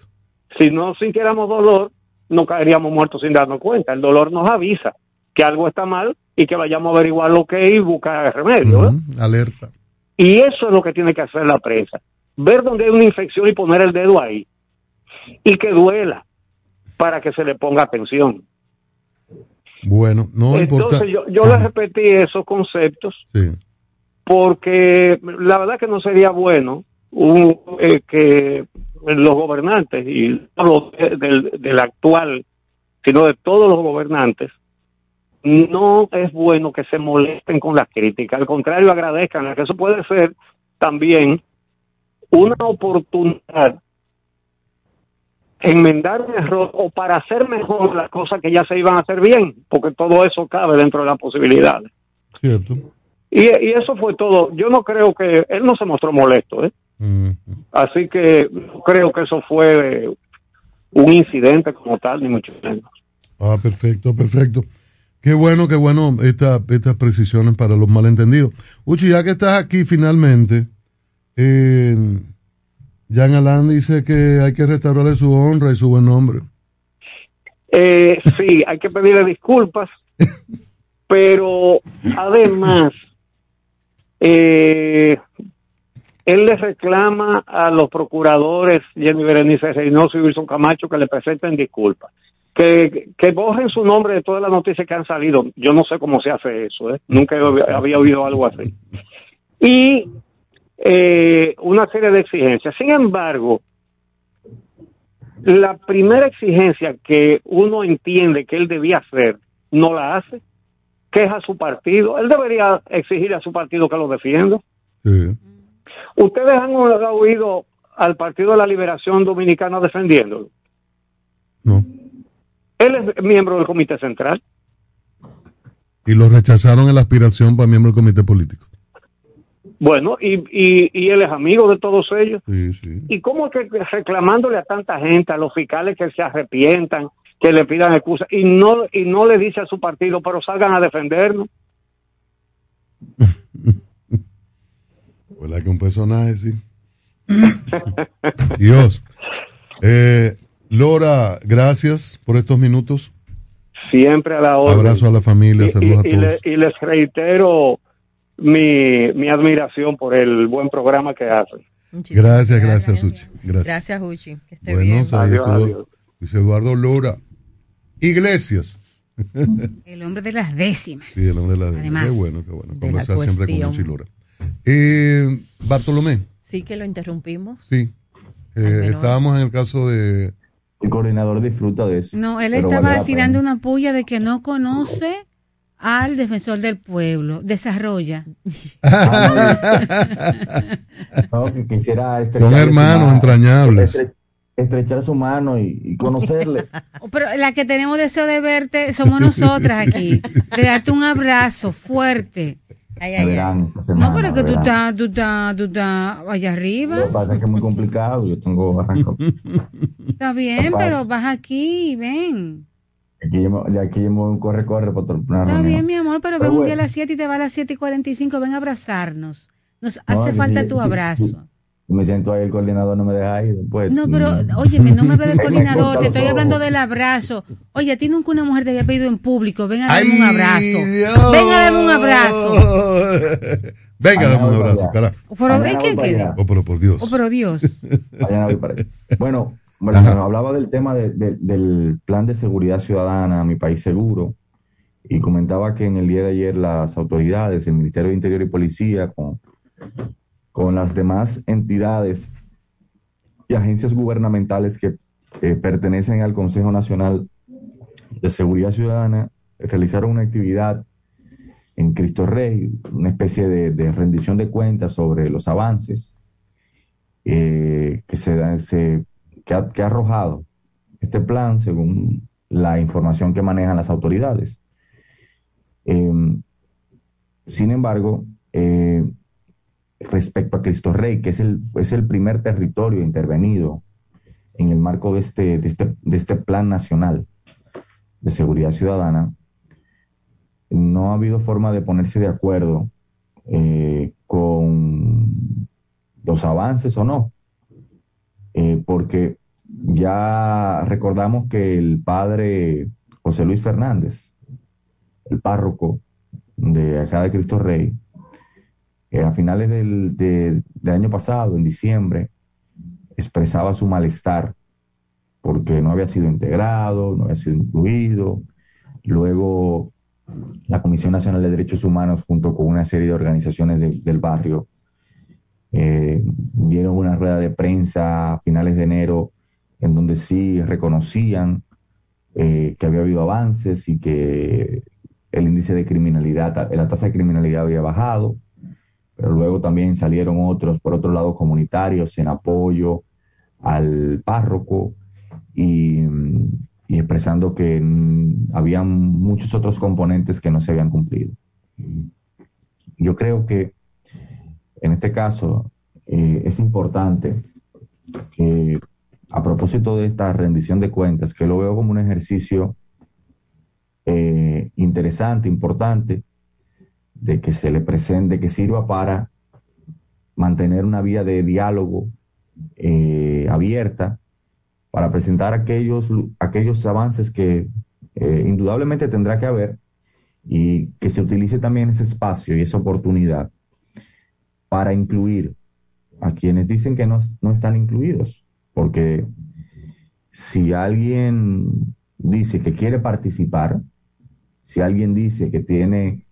Si no sintiéramos dolor, no caeríamos muertos sin darnos cuenta. El dolor nos avisa que algo está mal y que vayamos a averiguar lo que es y buscar remedio. Alerta. Y eso es lo que tiene que hacer la prensa. Ver dónde hay una infección y poner el dedo ahí. Y que duela para que se le ponga atención. Bueno, no importa. Entonces yo, yo le repetí esos conceptos Sí. porque la verdad que no sería bueno un, eh, que los gobernantes, y no hablo de- del, del actual, sino de todos los gobernantes, no es bueno que se molesten con las críticas, al contrario agradezcan, que eso puede ser también una oportunidad enmendar un error o para hacer mejor las cosas que ya se iban a hacer bien, porque todo eso cabe dentro de las posibilidades. Cierto. Y, y eso fue todo. Yo no creo que él no se mostró molesto, ¿eh? Así que creo que eso fue un incidente como tal, ni mucho menos. Ah, perfecto, perfecto. Qué bueno, qué bueno esta, estas precisiones para los malentendidos. Uchi, ya que estás aquí finalmente, eh, Jan Alain dice que hay que restaurarle su honra y su buen nombre. Eh, sí, hay que pedirle disculpas, pero además, eh, él le reclama a los procuradores Jenny Berenice Reynoso y Wilson Camacho que le presenten disculpas. Que, que borren su nombre de todas las noticias que han salido. Yo no sé cómo se hace eso, ¿eh? nunca había oído algo así. Y eh, una serie de exigencias. Sin embargo, la primera exigencia que uno entiende que él debía hacer, no la hace, que es a su partido. Él debería exigir a su partido que lo defienda. ¿Ustedes han oído al Partido de la Liberación Dominicana defendiéndolo? No. Él es miembro del Comité Central. Y lo rechazaron en la aspiración para miembro del comité político. Bueno, y, y, y él es amigo de todos ellos. Sí, sí. ¿Y cómo es que reclamándole a tanta gente, a los fiscales que se arrepientan, que le pidan excusas, y no, y no le dice a su partido, pero salgan a defendernos? ¿Verdad que un personaje, sí? Dios. Eh, Lora, gracias por estos minutos. Siempre a la orden. Abrazo a la familia, Y- saludos y, a y todos. le- y les reitero mi, mi admiración por el buen programa que hacen. Gracias, gracias, Suchi. Gracias. Gracias, Uchi. Que esté Bueno, bien. ahí estuvo Luis Eduardo Lora. Iglesias. El hombre de las décimas. Sí, el hombre de la Además, Qué bueno, qué bueno. Conversar siempre con. Luchi Lora. Eh, Bartolomé, Sí que lo interrumpimos. sí. Eh, estábamos en el caso de. El coordinador disfruta de eso. No, él estaba vale tirando una puya de que no conoce al defensor del pueblo. Desarrolla. No, que quisiera Son estrechar su hermanos mano, entrañables. estre- Estrechar su mano y, y conocerle. Pero la que tenemos deseo de verte somos nosotras aquí. De darte un abrazo fuerte. Ya verán esta No, semana, pero es que tú estás, tú estás, tú estás allá arriba. Lo que pasa es que es muy complicado. Yo tengo arranco. Está bien, Capaz. pero vas aquí, ven. Aquí yo, de aquí yo me voy un corre, corre para una Está reunión. bien, mi amor, pero Pero ven un día a bueno. las 7 y te va a las 7 y 45. Ven a abrazarnos. Nos No, hace falta sí- tu sí- abrazo. sí. Me siento ahí, el coordinador no me deja ir después. No, pero, Mm. óyeme, no me hables del coordinador, te estoy hablando del abrazo. Oye, a ti nunca una mujer te había pedido en público, ven a darme ¡Ay, un abrazo. Dios! Ven a darme un abrazo. Venga, dame un abrazo, carajo. Pero, Mañana ¿es voy que para qué? allá. Oh, pero por Dios. Oh, pero Dios. Voy para. Bueno, bueno, hablaba del tema de- de- del plan de seguridad ciudadana, Mi País Seguro, y comentaba que en el día de ayer las autoridades, el Ministerio de Interior y Policía, con, con las demás entidades y agencias gubernamentales que eh, pertenecen al Consejo Nacional de Seguridad Ciudadana, realizaron una actividad en Cristo Rey, una especie de, rendición de cuentas sobre los avances eh, que, se, se- que, ha, arrojado este plan según la información que manejan las autoridades. Eh, sin embargo, eh, respecto a Cristo Rey, que es el, es el primer territorio intervenido en el marco de este, de este, de este plan nacional de seguridad ciudadana, no ha habido forma de ponerse de acuerdo eh, con los avances o no, Eh, porque ya recordamos que el padre José Luis Fernández, el párroco de acá de Cristo Rey, a finales del, de- del año pasado, en diciembre, expresaba su malestar porque no había sido integrado, no había sido incluido. Luego, la Comisión Nacional de Derechos Humanos, junto con una serie de organizaciones de- del barrio, eh, dieron una rueda de prensa a finales de enero en donde sí reconocían eh, que había habido avances y que el índice de criminalidad, la tasa de criminalidad había bajado, luego también salieron otros, por otro lado, comunitarios en apoyo al párroco y, y expresando que había muchos otros componentes que no se habían cumplido. Yo creo que en este caso eh, es importante que a propósito de esta rendición de cuentas, que lo veo como un ejercicio eh, interesante, importante, de que se le presente, que sirva para mantener una vía de diálogo eh, abierta, para presentar aquellos, aquellos avances que eh, indudablemente tendrá que haber y que se utilice también ese espacio y esa oportunidad para incluir a quienes dicen que no, no están incluidos. Porque si alguien dice que quiere participar, si alguien dice que tiene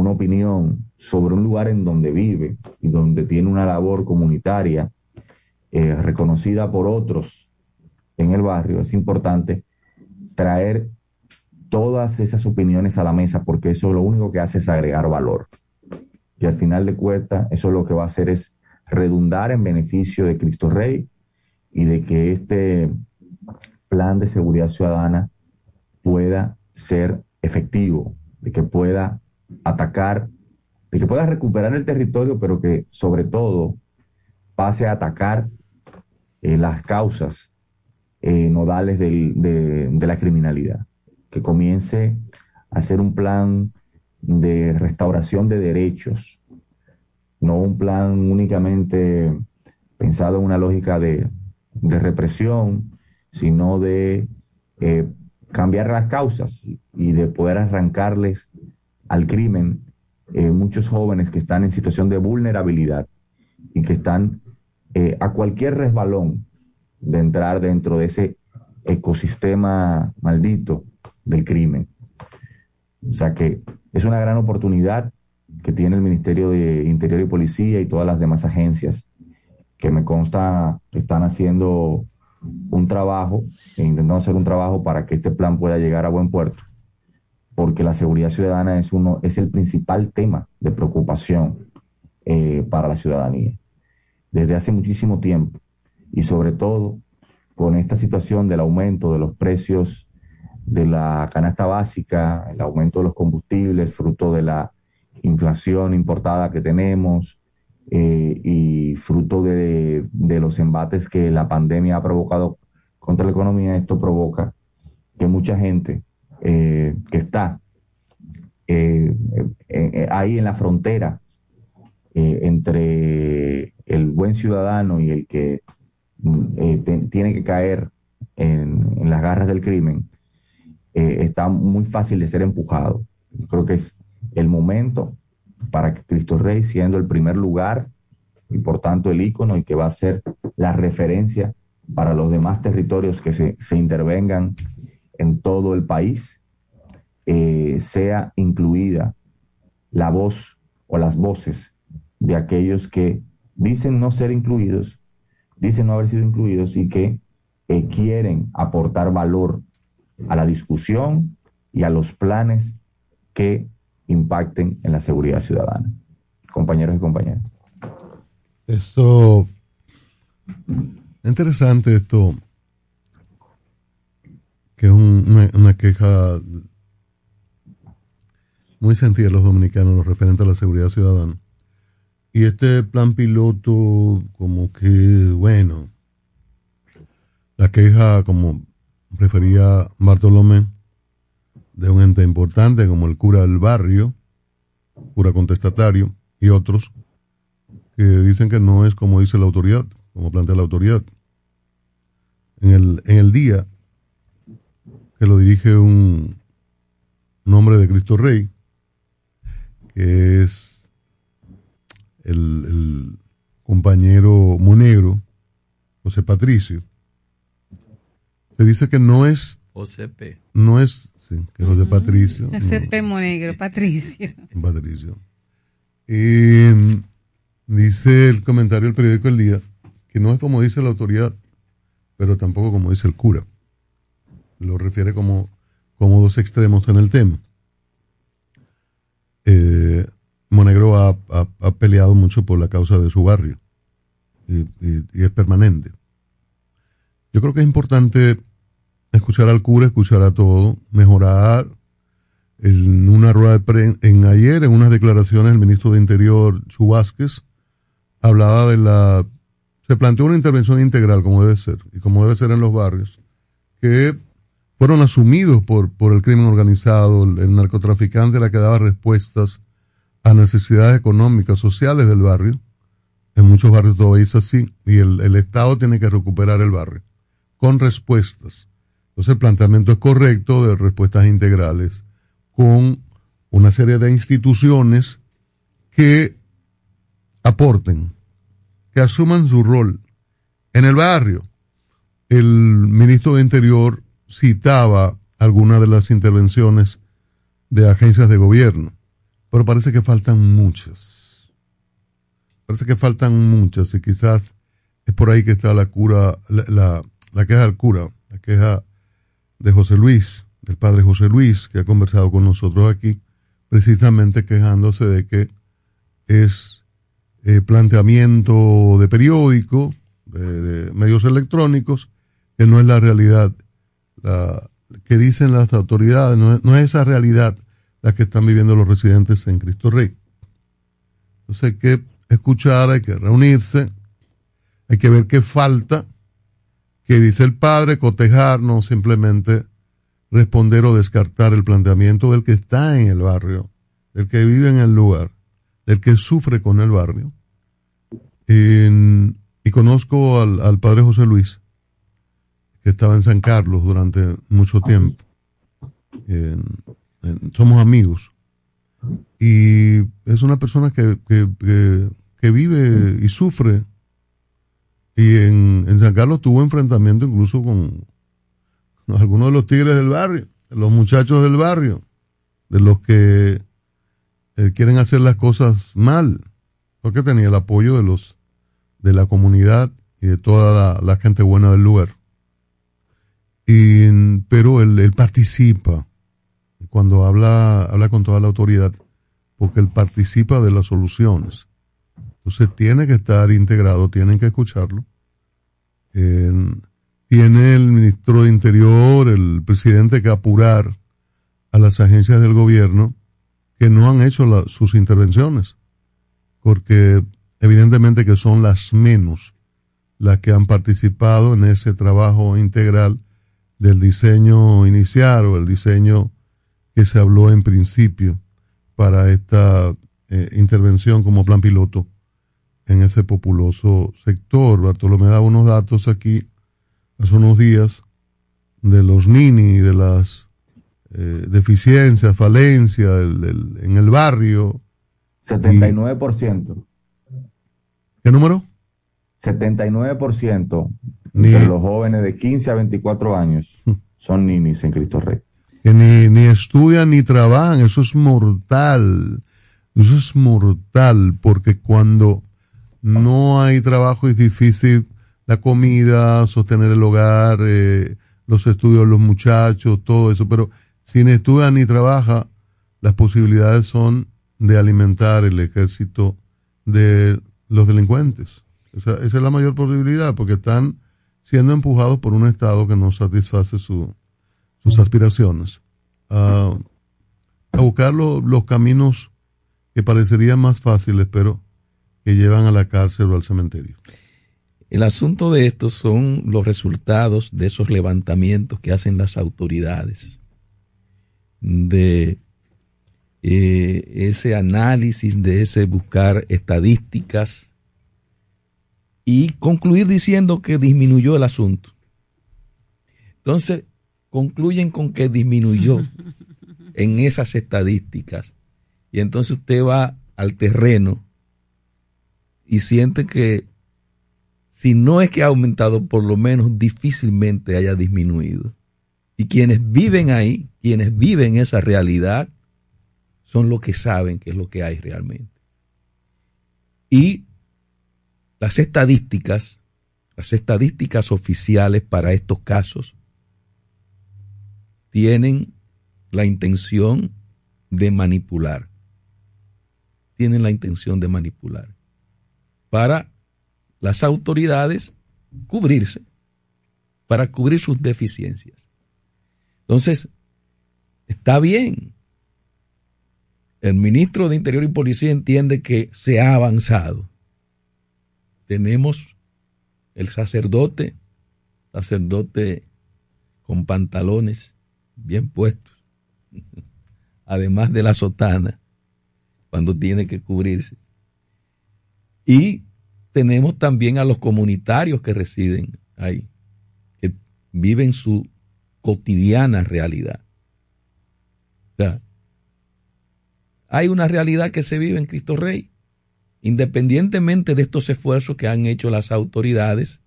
una opinión sobre un lugar en donde vive y donde tiene una labor comunitaria eh, reconocida por otros en el barrio, es importante traer todas esas opiniones a la mesa porque eso lo único que hace es agregar valor. Y al final de cuentas, eso lo que va a hacer es redundar en beneficio de Cristo Rey y de que este plan de seguridad ciudadana pueda ser efectivo, de que pueda atacar de que pueda recuperar el territorio, pero que sobre todo pase a atacar eh, las causas eh, nodales de, la criminalidad, que comience a hacer un plan de restauración de derechos, no un plan únicamente pensado en una lógica de, de represión, sino de eh, cambiar las causas y de poder arrancarles al crimen eh, muchos jóvenes que están en situación de vulnerabilidad y que están eh, a cualquier resbalón de entrar dentro de ese ecosistema maldito del crimen. O sea que es una gran oportunidad que tiene el Ministerio de Interior y Policía y todas las demás agencias que me consta están haciendo un trabajo e intentando hacer un trabajo para que este plan pueda llegar a buen puerto, porque la seguridad ciudadana es uno es el principal tema de preocupación eh, para la ciudadanía. Desde hace muchísimo tiempo y sobre todo con esta situación del aumento de los precios de la canasta básica, el aumento de los combustibles, fruto de la inflación importada que tenemos eh, y fruto de, de los embates que la pandemia ha provocado contra la economía, esto provoca que mucha gente eh, que está eh, eh, ahí en la frontera entre el buen ciudadano y el que mm, tiene que caer en, las garras del crimen, está muy fácil de ser empujado. Creo que es el momento para que Cristo Rey, siendo el primer lugar y por tanto el ícono y que va a ser la referencia para los demás territorios que se, se intervengan en todo el país, eh, sea incluida la voz o las voces de aquellos que dicen no ser incluidos, dicen no haber sido incluidos y que eh, quieren aportar valor a la discusión y a los planes que impacten en la seguridad ciudadana. Compañeros y compañeras. Esto. Interesante esto. Que es un- una, queja muy sentida de los dominicanos, referente a la seguridad ciudadana. Y este plan piloto, como que, bueno, la queja, como refería Bartolomé, de un ente importante como el cura del barrio, cura contestatario, y otros, que dicen que no es como dice la autoridad, como plantea la autoridad. En el, en el día que lo dirige un, un hombre de Cristo Rey, que es el, el compañero Monegro, José Patricio, se dice que no es, OCP. no es, sí, que José Patricio, Ese no, pemo negro, Patricio. Patricio. Y mm, dice el comentario del periódico El Día que no es como dice la autoridad, pero tampoco como dice el cura. Lo refiere como, como dos extremos en el tema. Eh, Monegro ha, ha- peleado mucho por la causa de su barrio y, es permanente. Yo creo que es importante escuchar al cura, escuchar a todo, mejorar. En una rueda de prensa, en ayer, en unas declaraciones, el ministro de Interior, Chu Vázquez, hablaba de la. Se planteó una intervención integral, como debe ser, y como debe ser en los barrios, que fueron asumidos por, por el crimen organizado, el, narcotraficante era que daba respuestas a necesidades económicas, sociales del barrio. En muchos barrios todavía es así, y el, el Estado tiene que recuperar el barrio con respuestas. Entonces el planteamiento es correcto de respuestas integrales con una serie de instituciones que aporten, que asuman su rol. En el barrio, el ministro de Interior citaba algunas de las intervenciones de agencias de gobierno, pero parece que faltan muchas. Parece que faltan muchas y quizás es por ahí que está la cura, la, la, queja del cura, la queja de José Luis, del padre José Luis, que ha conversado con nosotros aquí, precisamente quejándose de que es eh, planteamiento de periódico, de medios electrónicos, que no es la realidad la, que dicen las autoridades, no es, no es esa realidad la que están viviendo los residentes en Cristo Rey. Entonces hay que escuchar, hay que reunirse, hay que ver qué falta, qué dice el padre, cotejar, no simplemente responder o descartar el planteamiento del que está en el barrio, del que vive en el lugar, del que sufre con el barrio. Y conozco al, al padre José Luis, que estaba en San Carlos durante mucho tiempo. Somos amigos. Y es una persona que, que, que- que vive y sufre. Y en, en San Carlos tuvo enfrentamiento incluso con algunos de los tigres del barrio, los muchachos del barrio, de los que eh, quieren hacer las cosas mal, porque tenía el apoyo de los de la comunidad y de toda la, la gente buena del lugar. Y, pero él, él participa cuando habla, habla con toda la autoridad, porque él participa de las soluciones. Entonces tiene que estar integrado, tienen que escucharlo. Tiene el ministro de Interior, el presidente que apurar a las agencias del gobierno que no han hecho sus intervenciones, porque evidentemente que son las menos las que han participado en ese trabajo integral del diseño inicial o el diseño que se habló en principio para esta eh, intervención como plan piloto en ese populoso sector. Bartolomé da unos datos aquí hace unos días de los nini, de las eh, deficiencias, falencias en el barrio. 79%. ¿Qué número? 79% Ni- los jóvenes de 15 a 24 años son ninis en Cristo Rey. que ni, ni estudian ni trabajan, eso es mortal, eso es mortal, porque cuando no hay trabajo es difícil la comida, sostener el hogar, eh, los estudios de los muchachos, todo eso, pero si ni estudian ni trabaja, las posibilidades son de alimentar el ejército de los delincuentes. Esa, esa es la mayor posibilidad, porque están siendo empujados por un Estado que no satisface su, sus aspiraciones, a, a buscar lo- los caminos que parecerían más fáciles, pero que llevan a la cárcel o al cementerio. El asunto de esto son los resultados de esos levantamientos que hacen las autoridades, de eh, ese análisis, de ese buscar estadísticas y concluir diciendo que disminuyó el asunto. Entonces, concluyen con que disminuyó en esas estadísticas. Y entonces usted va al terreno y siente que si no es que ha aumentado, por lo menos difícilmente haya disminuido. Y quienes viven ahí, quienes viven esa realidad, son los que saben qué es lo que hay realmente. Y las estadísticas, las estadísticas oficiales para estos casos, tienen la intención de manipular. Tienen la intención de manipular. Para las autoridades cubrirse, para cubrir sus deficiencias. Entonces, está bien. El ministro de Interior y Policía entiende que se ha avanzado. Tenemos el sacerdote, sacerdote con pantalones bien puestos, además de la sotana, cuando tiene que cubrirse. Y tenemos también a los comunitarios que residen ahí, que viven su cotidiana realidad. Hay una realidad que se vive en Cristo Rey, independientemente de estos esfuerzos que han hecho las autoridades,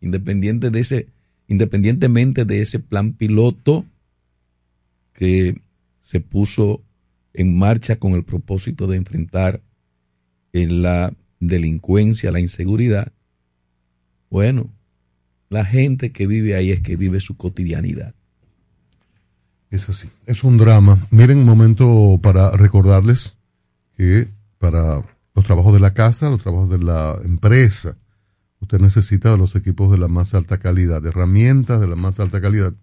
independiente de ese, independientemente de ese plan piloto que se puso en marcha con el propósito de enfrentar en la delincuencia, la inseguridad. Bueno, la gente que vive ahí es que vive su cotidianidad. Es así. Es un drama. Miren, un momento para recordarles que para trabajos de la casa, los trabajos de la empresa, usted necesita de los equipos de la más alta calidad, herramientas de la más alta calidad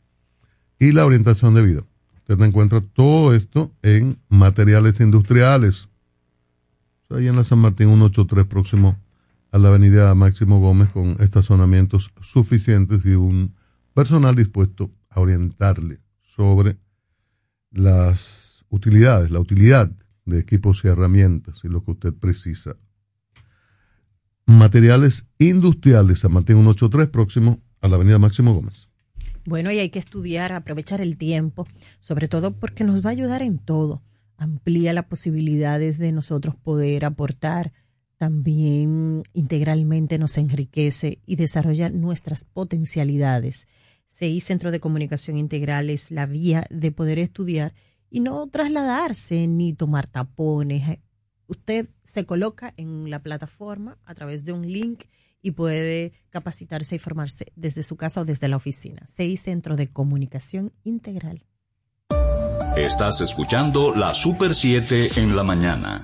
y la orientación de vida. Usted encuentra todo esto en materiales industriales. ahí en la San Martín 183 próximo a la avenida Máximo Gómez con estacionamientos suficientes y un personal dispuesto a orientarle sobre las utilidades, la utilidad de equipos y herramientas y lo que usted precisa. Materiales industriales, San Martín 183 próximo a la avenida Máximo Gómez. Bueno, y hay que estudiar, aprovechar el tiempo, sobre todo porque nos va a ayudar en todo. Amplía las posibilidades de nosotros poder aportar, también integralmente nos enriquece y desarrolla nuestras potencialidades. CI Centro de Comunicación Integral es la vía de poder estudiar y no trasladarse ni tomar tapones. Usted se coloca en la plataforma a través de un link y puede capacitarse y formarse desde su casa o desde la oficina. CI Centro de Comunicación Integral. Estás escuchando la Super 7 en la mañana.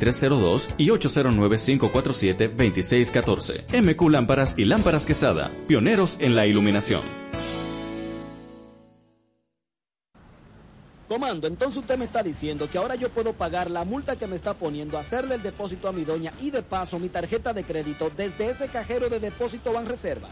809-687-2302 y 809-547-2614. MQ Lámparas y Lámparas Quesada, pioneros en la iluminación. Comando, entonces usted me está diciendo que ahora yo puedo pagar la multa que me está poniendo, hacerle el depósito a mi doña y de paso mi tarjeta de crédito desde ese cajero de depósito Banreservas.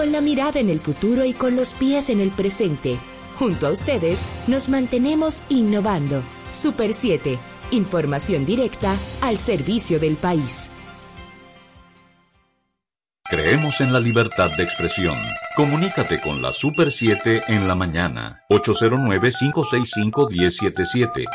Con la mirada en el futuro y con los pies en el presente, junto a ustedes nos mantenemos innovando. Super 7, información directa al servicio del país. Creemos en la libertad de expresión. Comunícate con la Super 7 en la mañana. 809-565-1077.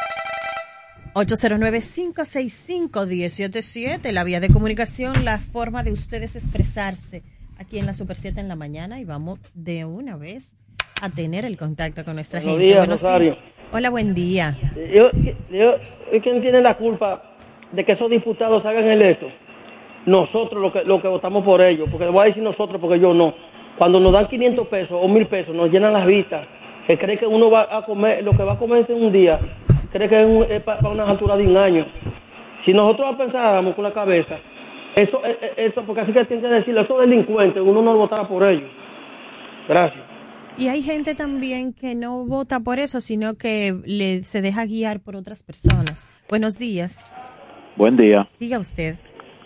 809-565-1077, la vía de comunicación, la forma de ustedes expresarse aquí en la Super 7 en la mañana y vamos de una vez a tener el contacto con nuestra Buenos gente. días, Buenos Rosario. días. Hola, buen día. Yo, yo, ¿Quién tiene la culpa de que esos diputados hagan el esto? Nosotros, los que, lo que votamos por ellos. Porque voy a decir nosotros, porque yo no. Cuando nos dan 500 pesos o 1000 pesos, nos llenan las vistas. Que cree que uno va a comer, lo que va a comer en un día, cree que es, un- es para una altura de un año. Si nosotros pensáramos con la cabeza, eso, eh, eh, eso porque así que tiene que decirlo, esos delincuentes, uno no votara por ellos. Gracias. Y hay gente también que no vota por eso, sino que le, se deja guiar por otras personas. Buenos días. Buen día. Diga usted.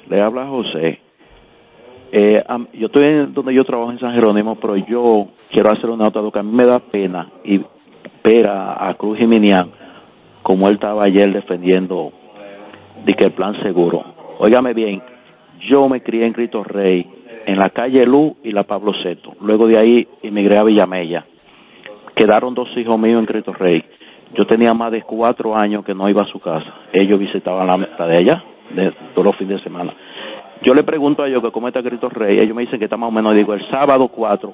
Le habla José. Eh, yo estoy en, donde yo trabajo en San Jerónimo, pero yo quiero hacer una nota que a mí me da pena y ver a, Cruz Jiminián como él estaba ayer defendiendo de que el plan seguro. Óigame bien, yo me crié en Cristo Rey, en la calle Luz y la Pablo Seto. Luego de ahí emigré a Villamella. Quedaron dos hijos míos en Cristo Rey. Yo tenía más de cuatro años que no iba a su casa. Ellos visitaban la meta de ella de, todos los fines de semana. Yo le pregunto a ellos que cómo está Cristo Rey. Ellos me dicen que está más o menos, digo, el sábado 4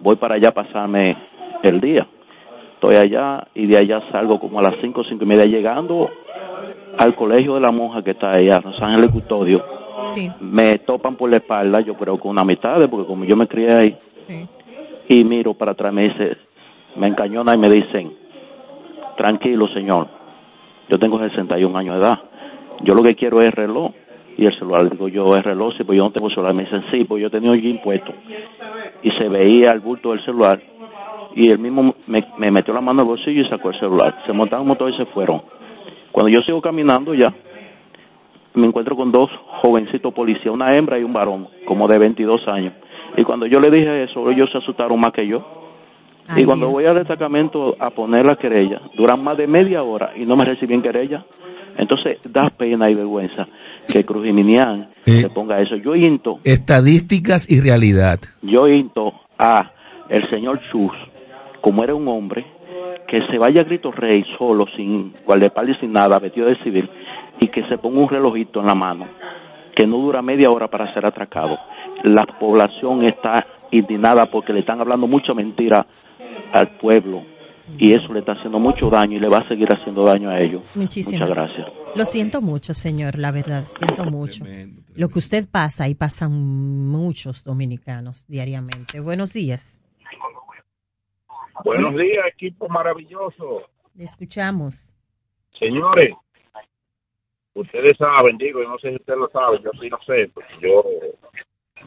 voy para allá a pasarme el día. Estoy allá y de allá salgo como a las 5, cinco y media llegando al colegio de la monja que está allá, Los Ángeles Custodio. Me topan por la espalda, yo creo que una mitad, porque como yo me crié ahí, y miro para atrás, me dice, me encañona y me dicen, tranquilo señor, yo tengo 61 años de edad, yo lo que quiero es reloj y el celular. Digo yo, es reloj, sí, pues yo no tengo celular. Me dicen, sí, pues yo tenía el impuesto. Y se veía el bulto del celular. Y él mismo me, metió la mano el bolsillo y sacó el celular. Se montaron un motor y se fueron. Cuando yo sigo caminando ya, me encuentro con dos jovencitos policías, una hembra y un varón, como de 22 años. Y cuando yo le dije eso, ellos se asustaron más que yo. y cuando voy al destacamento a poner la querella, duran más de media hora y no me recibí querella. Entonces da pena y vergüenza que Cruz Minian se ponga eso. Yo into. Estadísticas y realidad. Yo into a el señor Chus, como era un hombre, que se vaya a Grito Rey solo, sin guardaespaldas y sin nada, vestido de civil, y que se ponga un relojito en la mano, que no dura media hora para ser atracado. La población está indignada porque le están hablando mucha mentira al pueblo y eso le está haciendo mucho daño y le va a seguir haciendo daño a ellos. Muchísimas Muchas gracias. Lo siento mucho, señor, la verdad, siento mucho. Lo que usted pasa y pasan muchos dominicanos diariamente. Buenos días. Buenos días, equipo maravilloso. Le escuchamos. Señores, ustedes saben, digo, y no sé si ustedes lo saben, yo sí no sé, porque yo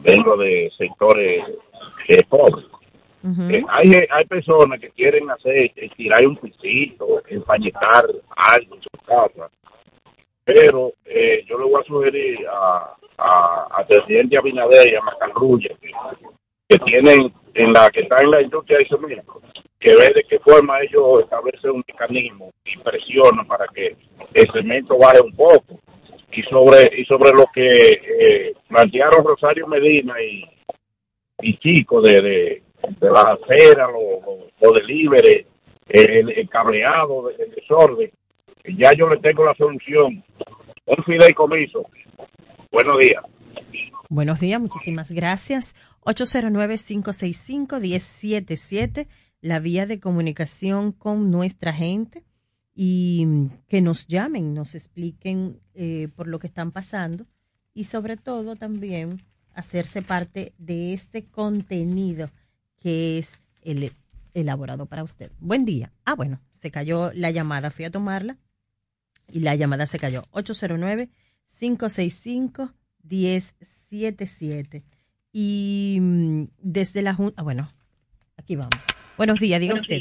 vengo de sectores eh, pobres eh, hay, hay personas que quieren hacer, tirar un pisito, empañetar algo en su casa, pero eh, yo le voy a sugerir a, a, presidente Abinader y a Macarrulla que, que, tienen en la que está en la industria de cemento, que ve de qué forma ellos establecen un mecanismo y presionan para que el cemento baje un poco y sobre y sobre lo que eh, plantearon Rosario Medina y, y Chico de de las aceras, los lo, delivery, el, cableado, el desorden. Ya yo le tengo la solución. Un fideicomiso. Buenos días. Buenos días, muchísimas gracias. 809-565-1077, la vía de comunicación con nuestra gente y que nos llamen, nos expliquen eh, por lo que están pasando y sobre todo también hacerse parte de este contenido que es el elaborado para usted. Buen día. Ah, bueno, se cayó la llamada. Fui a tomarla y la llamada se cayó. 809-565-1077. Y mm, desde la Junta, ah, bueno, aquí vamos. Buenos días, diga usted.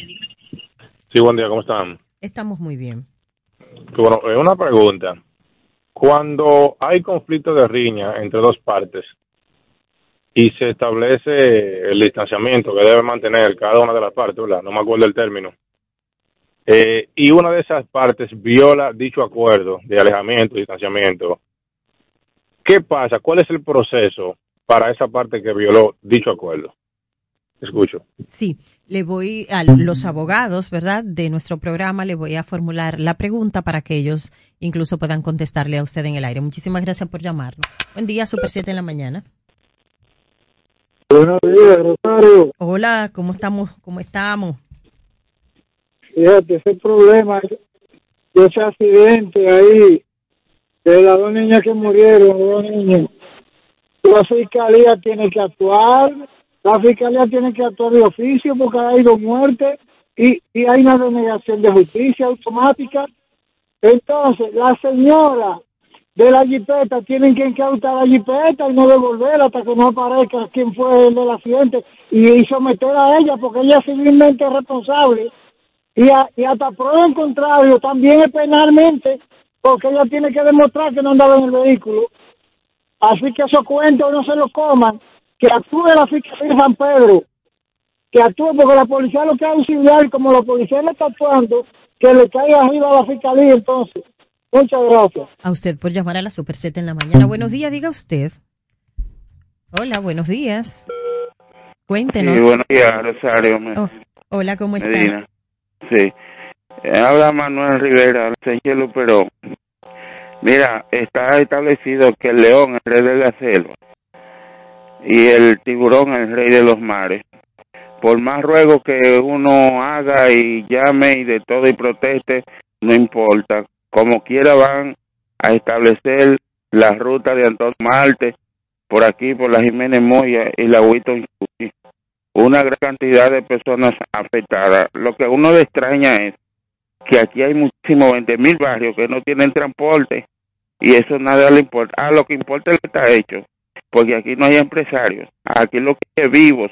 Sí, buen día, ¿cómo están? Estamos muy bien. Bueno, eh, una pregunta. Cuando hay conflicto de riña entre dos partes, y se establece el distanciamiento que debe mantener cada una de las partes, ¿verdad? No me acuerdo el término. Eh, y una de esas partes viola dicho acuerdo de alejamiento y distanciamiento. ¿Qué pasa? ¿Cuál es el proceso para esa parte que violó dicho acuerdo? Escucho. Sí, le voy a los abogados, ¿verdad? De nuestro programa, le voy a formular la pregunta para que ellos incluso puedan contestarle a usted en el aire. Muchísimas gracias por llamarnos. Buen día, Super 7 en la mañana. Buenos días, Rosario. Hola, ¿cómo estamos? ¿Cómo estamos? Fíjate, ese problema, ese accidente ahí, de las dos niñas que murieron, dos niños, la fiscalía tiene que actuar, la fiscalía tiene que actuar de oficio porque ha habido muerte y, y hay una denegación de justicia automática. Entonces, la señora de la jipeta tienen que incautar la jipeta y no devolverla hasta que no aparezca quién fue el del accidente y, someter a ella porque ella es civilmente responsable y, a- y hasta prueba en contrario también es penalmente porque ella tiene que demostrar que no andaba en el vehículo así que esos cuentos no se los coman que actúe la fiscalía de San Pedro que actúe porque la policía lo que es auxiliar como la policía le está actuando que le caiga arriba a la fiscalía entonces muchas gracias A usted por llamar a la Super 7 en la mañana. Buenos días, diga usted. Hola, buenos días. Cuéntenos. Sí, buenos días, Rosario. me- Oh, hola, ¿cómo está? Medina. Sí. Eh, Habla Manuel Rivera, señor pero Mira, está establecido que el león es el rey de la selva y el tiburón es el rey de los mares. Por más ruego que uno haga y llame y de todo y proteste, no importa. Como quiera van a establecer la ruta de Antonio Marte por aquí, por la Jiménez Moya y la Chucky una gran cantidad de personas afectadas. Lo que uno le extraña es que aquí hay muchísimos 20 mil barrios que no tienen transporte y eso nada le importa. Ah, lo que importa es lo que está hecho, porque aquí no hay empresarios. Aquí lo que hay vivos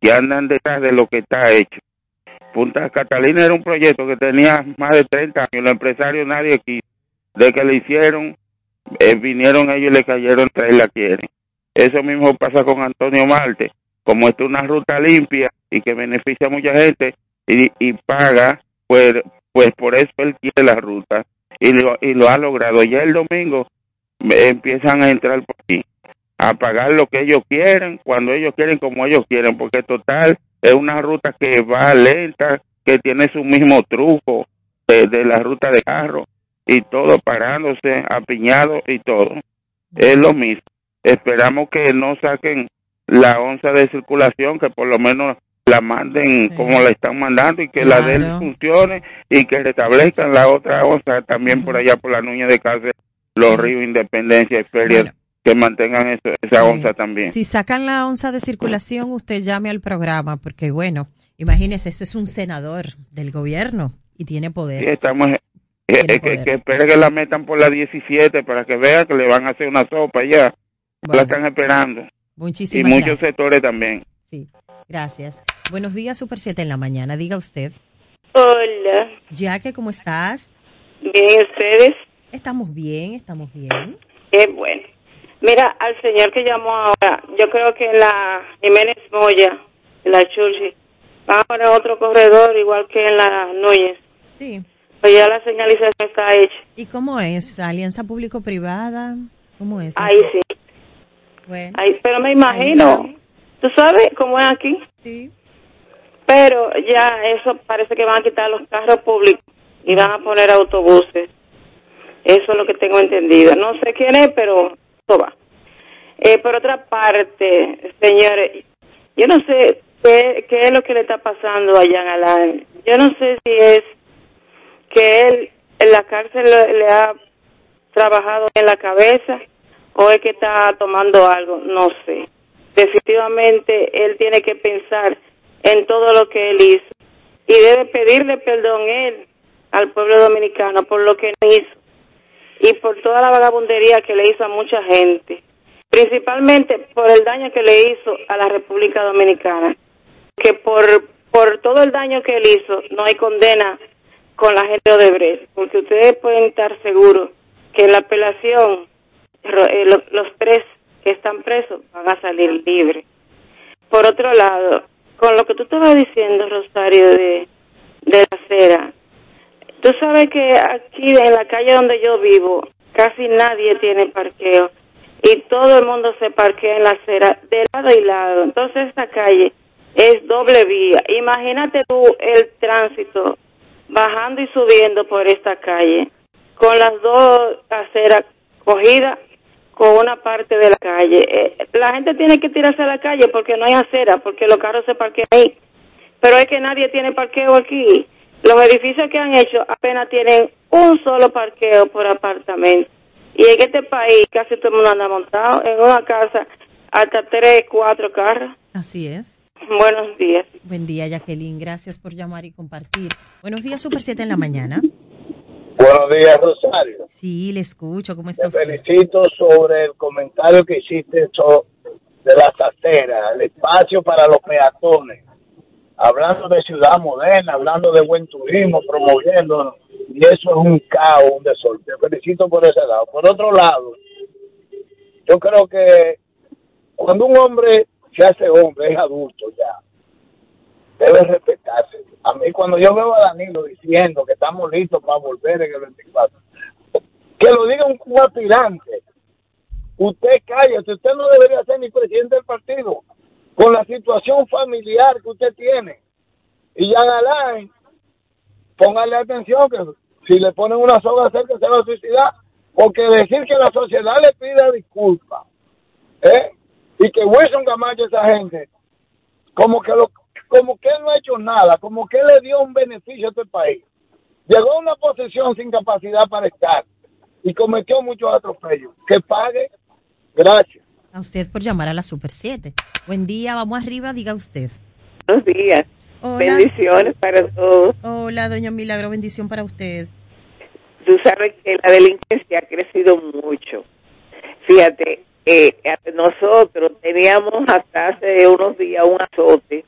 que andan detrás de lo que está hecho. Punta Catalina era un proyecto que tenía más de 30 años, los empresarios nadie quiso. De que le hicieron, eh, vinieron ellos y le cayeron tres la quieren. Eso mismo pasa con Antonio Marte como esta es una ruta limpia y que beneficia a mucha gente y paga, pues, pues por eso él quiere la ruta y lo, y lo ha logrado. Ya el domingo empiezan a entrar por aquí a pagar lo que ellos quieren, cuando ellos quieren, como ellos quieren, porque total es una ruta que va lenta, que tiene su mismo truco de, de la ruta de carro y todo parándose, apiñado y todo. Es lo mismo. Esperamos que no saquen la onza de circulación, que por lo menos la manden como la están mandando y que la de él Claro. funcione y que restablezcan la otra onza también por allá por la Nuña de Cáceres, los ríos Independencia y Feria, que mantengan eso- esa onza también. Si sacan la onza de circulación, usted llame al programa, porque bueno, imagínese, ese es un senador del gobierno y tiene poder. Sí, estamos eh, Tiene eh, que, poder. que espere que la metan por la 17 para que vea que le van a hacer una sopa ya. La están esperando. Y Muchísimas muchos gracias. sectores también. Sí, gracias. Buenos días, Super 7 en la mañana. Diga usted. Hola, Jaque, ¿cómo estás? bien ustedes, Estamos bien, estamos bien. qué bueno. Mira, al señor que llamó ahora, yo creo que la Jiménez Moya, la Churchi, van a poner otro corredor igual que en la Núñez. Sí. Pues ya la señalización está hecha. ¿Y cómo es? ¿Alianza público-privada? ¿Cómo es? Ahí sí. Bueno. Ahí, pero me imagino, ¿tú sabes cómo es aquí? Sí. Pero ya eso parece que van a quitar los carros públicos y van a poner autobuses. Eso es lo que tengo entendido. No sé quién es, pero eso va. Eh, por otra parte, señores, yo no sé qué, es lo que le está pasando allá en Alain. Yo no sé si es que él en la cárcel le ha trabajado en la cabeza o es que está tomando algo, no sé. Definitivamente él tiene que pensar en todo lo que él hizo y debe pedirle perdón él al pueblo dominicano por lo que hizo y por toda la vagabundería que le hizo a mucha gente, principalmente por el daño que le hizo a la República Dominicana, que por, por todo el daño que él hizo no hay condena con la gente de Odebrecht, porque ustedes pueden estar seguros que en la apelación eh, lo- los tres que están presos van a salir libres. Por otro lado, con lo que tú estabas diciendo, Rosario, de, de la acera, tú sabes que aquí en la calle donde yo vivo casi nadie tiene parqueo y todo el mundo se parquea en la acera de lado y lado. Entonces esta calle es doble vía. Imagínate tú el tránsito bajando y subiendo por esta calle con las dos aceras cogidas con una parte de la calle. Eh, la gente tiene que tirarse a la calle porque no hay acera, porque los carros se parquean ahí. Pero es que nadie tiene parqueo aquí. Los edificios que han hecho apenas tienen un solo parqueo por apartamento. Y en este país casi todo el mundo anda montado en una casa hasta tres, cuatro carros. Así es. Buenos días. Buen día, Jacqueline. Gracias por llamar y compartir. Buenos días, Super 7 en la mañana. Buenos días, Rosario. Sí, le escucho. ¿Cómo está Te usted? felicito sobre el comentario que hiciste de las aceras, el espacio para los peatones. Hablando de ciudad moderna, hablando de buen turismo, promoviendo, y eso es un caos, un desorden. Te felicito por ese lado. Por otro lado, yo creo que cuando un hombre se hace hombre, es adulto ya, debe respetarse. A mí cuando yo veo a Danilo diciendo que estamos listos para volver en el 24, que lo diga un, aspirante. Usted cállate, usted no debería ser ni presidente del partido con la situación familiar que usted tiene. Y Jan Alain, póngale atención que si le ponen una soga cerca se va a suicidar, porque decir que la sociedad le pida disculpas, ¿eh? y que Wilson Camacho, esa gente, como que lo como que él no ha hecho nada, como que él le dio un beneficio a este país. Llegó a una posición sin capacidad para estar y cometió muchos atropellos. Que pague. Gracias. A usted por llamar a la Super 7. Buen día, vamos arriba, diga usted. Buenos días. Hola. Bendiciones para todos. Hola, doña Milagro, bendición para usted. Tú sabes que la delincuencia ha crecido mucho. Fíjate, eh, nosotros teníamos hasta hace unos días un azote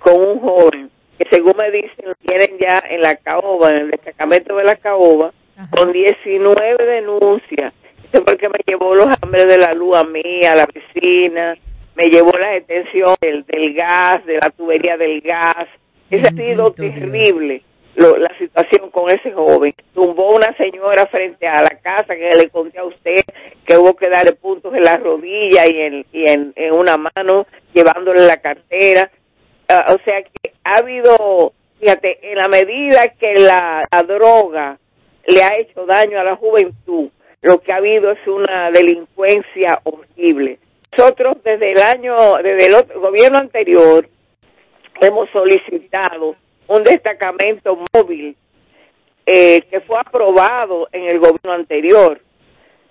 con un joven que según me dicen lo tienen ya en la caoba, en el destacamento de la caoba, con 19 denuncias. Eso porque me llevó los hambres de la luz a mí, a la vecina, me llevó la detención del, del gas, de la tubería del gas. Esa ha sido terrible lo- la situación con ese joven. Tumbó una señora frente a la casa que le conté a usted que hubo que darle puntos en la rodilla y en, y en, en una mano, llevándole la cartera. Ah, o sea que ha habido, fíjate, en la medida que la, la droga le ha hecho daño a la juventud, lo que ha habido es una delincuencia horrible. Nosotros desde el año, desde el otro- gobierno anterior, hemos solicitado un destacamento móvil eh, que fue aprobado en el gobierno anterior,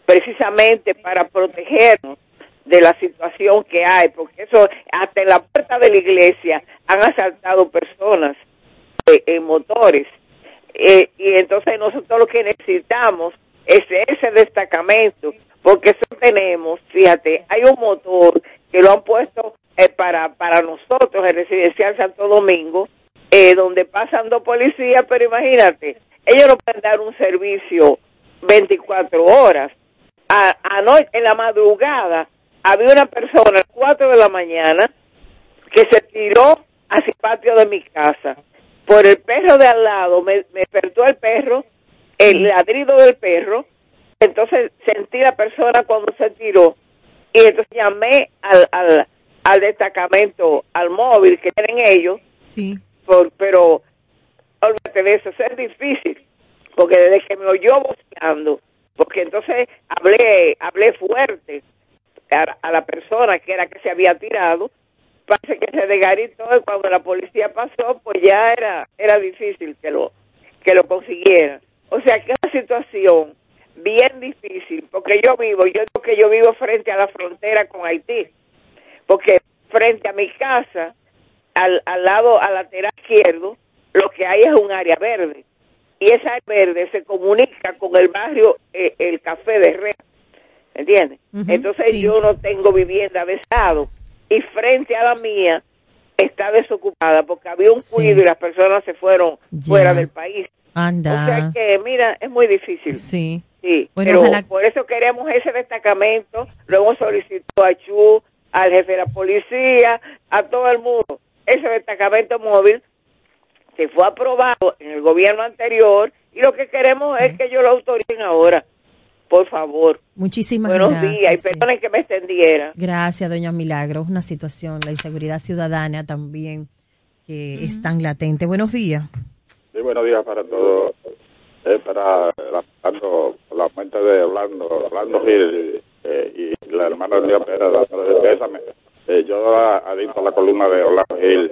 precisamente para protegernos de la situación que hay, porque eso hasta en la puerta de la iglesia han asaltado personas eh, en motores. Eh, y entonces nosotros lo que necesitamos es ese destacamento, porque eso tenemos, fíjate, hay un motor que lo han puesto eh, para, para nosotros, el residencial Santo Domingo, donde pasan dos policías, pero imagínate, ellos no pueden dar un servicio 24 horas. A, anoche, en la madrugada, había una persona a las 4 de la mañana que se tiró hacia el patio de mi casa. Por el perro de al lado, me, me despertó el perro, el ladrido del perro, entonces sentí la persona cuando se tiró. Y entonces llamé al, al, al destacamento, al móvil que tienen ellos, Sí. por, pero olvídate de eso, es difícil, porque desde que me oyó voceando, porque entonces hablé, hablé fuerte a, la persona que era que se había tirado, parece que se desgaritó y cuando la policía pasó, pues ya era, era difícil que lo, que lo consiguiera. O sea que es una situación bien difícil, porque yo vivo, yo digo que yo vivo frente a la frontera con Haití, porque frente a mi casa, al, al lado, al lateral izquierdo, lo que hay es un área verde. Y esa área verde se comunica con el barrio eh, El Café de Red. ¿Entiendes? Entonces sí. yo no tengo vivienda de estado. Y frente a la mía está desocupada porque había un cuido y las personas se fueron fuera del país. Anda. O sea que, mira, es muy difícil. Sí. Sí, Bueno, pero ojalá- por eso queremos ese destacamento. Luego solicitó a Chu, al jefe de la policía, a todo el mundo. Ese destacamento móvil se fue aprobado en el gobierno anterior y lo que queremos es que ellos lo autoricen ahora. Por favor. Muchísimas Buenos gracias. días y sí. perdonen que me extendiera. Gracias, doña Milagro. Es una situación, la inseguridad ciudadana también, que es tan latente. Buenos días. Sí, buenos días para todos. Eh, para la, la cuenta de Orlando, Orlando Gil eh, y la hermana de Pérez, pésame. Eh, yo adicto a la columna de Orlando Gil,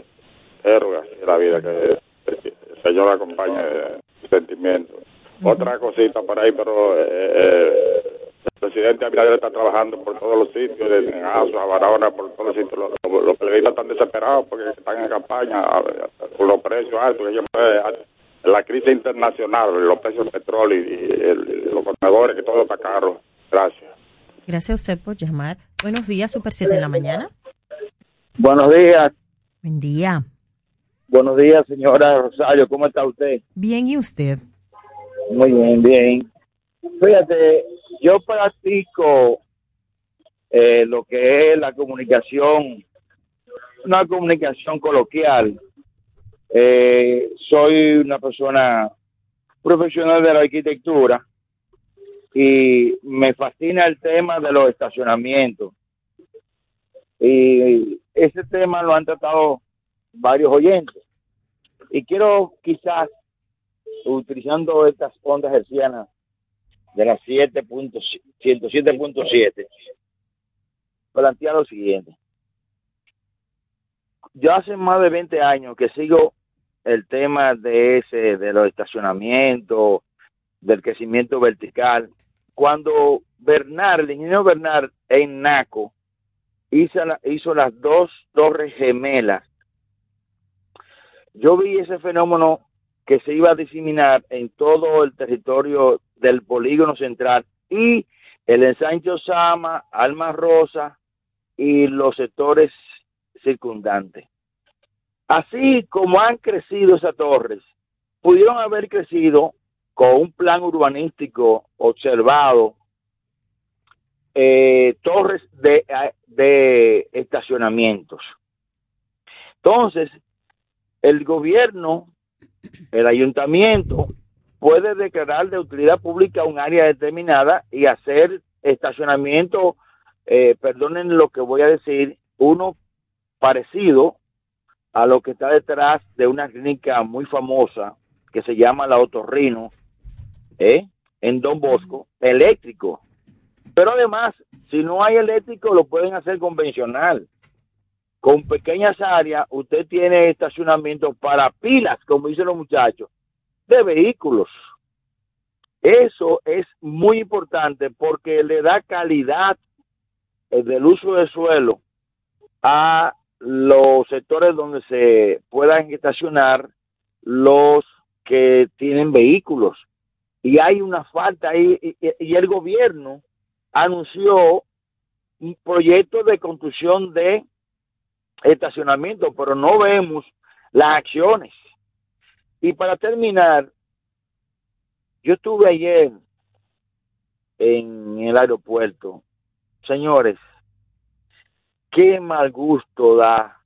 héroe así es la vida que el Señor acompañe el sentimiento. Otra cosita por ahí, pero eh, el presidente Abinader está trabajando por todos los sitios, desde en Aso, a Barahona, por todos los sitios. Los, los, los periodistas están desesperados porque están en campaña por los precios altos que ellos pueden la crisis internacional, los precios del petróleo y, los contenedores, que todo está caro. Gracias. Gracias a usted por llamar. Buenos días, Super 7 en la mañana. Buenos días, Buen día. buenos días, señora Rosario, ¿cómo está usted? Bien, ¿y usted? Muy bien, bien. Fíjate, yo practico eh, lo que es la comunicación, una comunicación coloquial. Eh, soy una persona profesional de la arquitectura y me fascina el tema de los estacionamientos. Y ese tema lo han tratado varios oyentes. Y quiero quizás utilizando estas ondas hercianas de las 7.107.7, plantear lo siguiente. Yo hace más de 20 años que sigo el tema de ese, de los estacionamientos, del crecimiento vertical. Cuando Bernard, el ingeniero Bernard en Naco, hizo, hizo las dos torres gemelas, yo vi ese fenómeno que se iba a diseminar en todo el territorio del polígono central y el ensancho Sama, Alma Rosa y los sectores circundantes. Así como han crecido esas torres, pudieron haber crecido con un plan urbanístico observado, eh, torres de, de estacionamientos. Entonces, el gobierno el ayuntamiento puede declarar de utilidad pública un área determinada y hacer estacionamiento, eh, perdonen lo que voy a decir, uno parecido a lo que está detrás de una clínica muy famosa que se llama la Otorrino, ¿eh? en Don Bosco, eléctrico. Pero además, si no hay eléctrico, lo pueden hacer convencional con pequeñas áreas, usted tiene estacionamiento para pilas, como dicen los muchachos, de vehículos. Eso es muy importante porque le da calidad eh, del uso del suelo a los sectores donde se puedan estacionar los que tienen vehículos. Y hay una falta ahí, y, y- y el gobierno anunció un proyecto de construcción de estacionamiento, pero no vemos las acciones. Y para terminar, yo estuve ayer en el aeropuerto. Señores, qué mal gusto da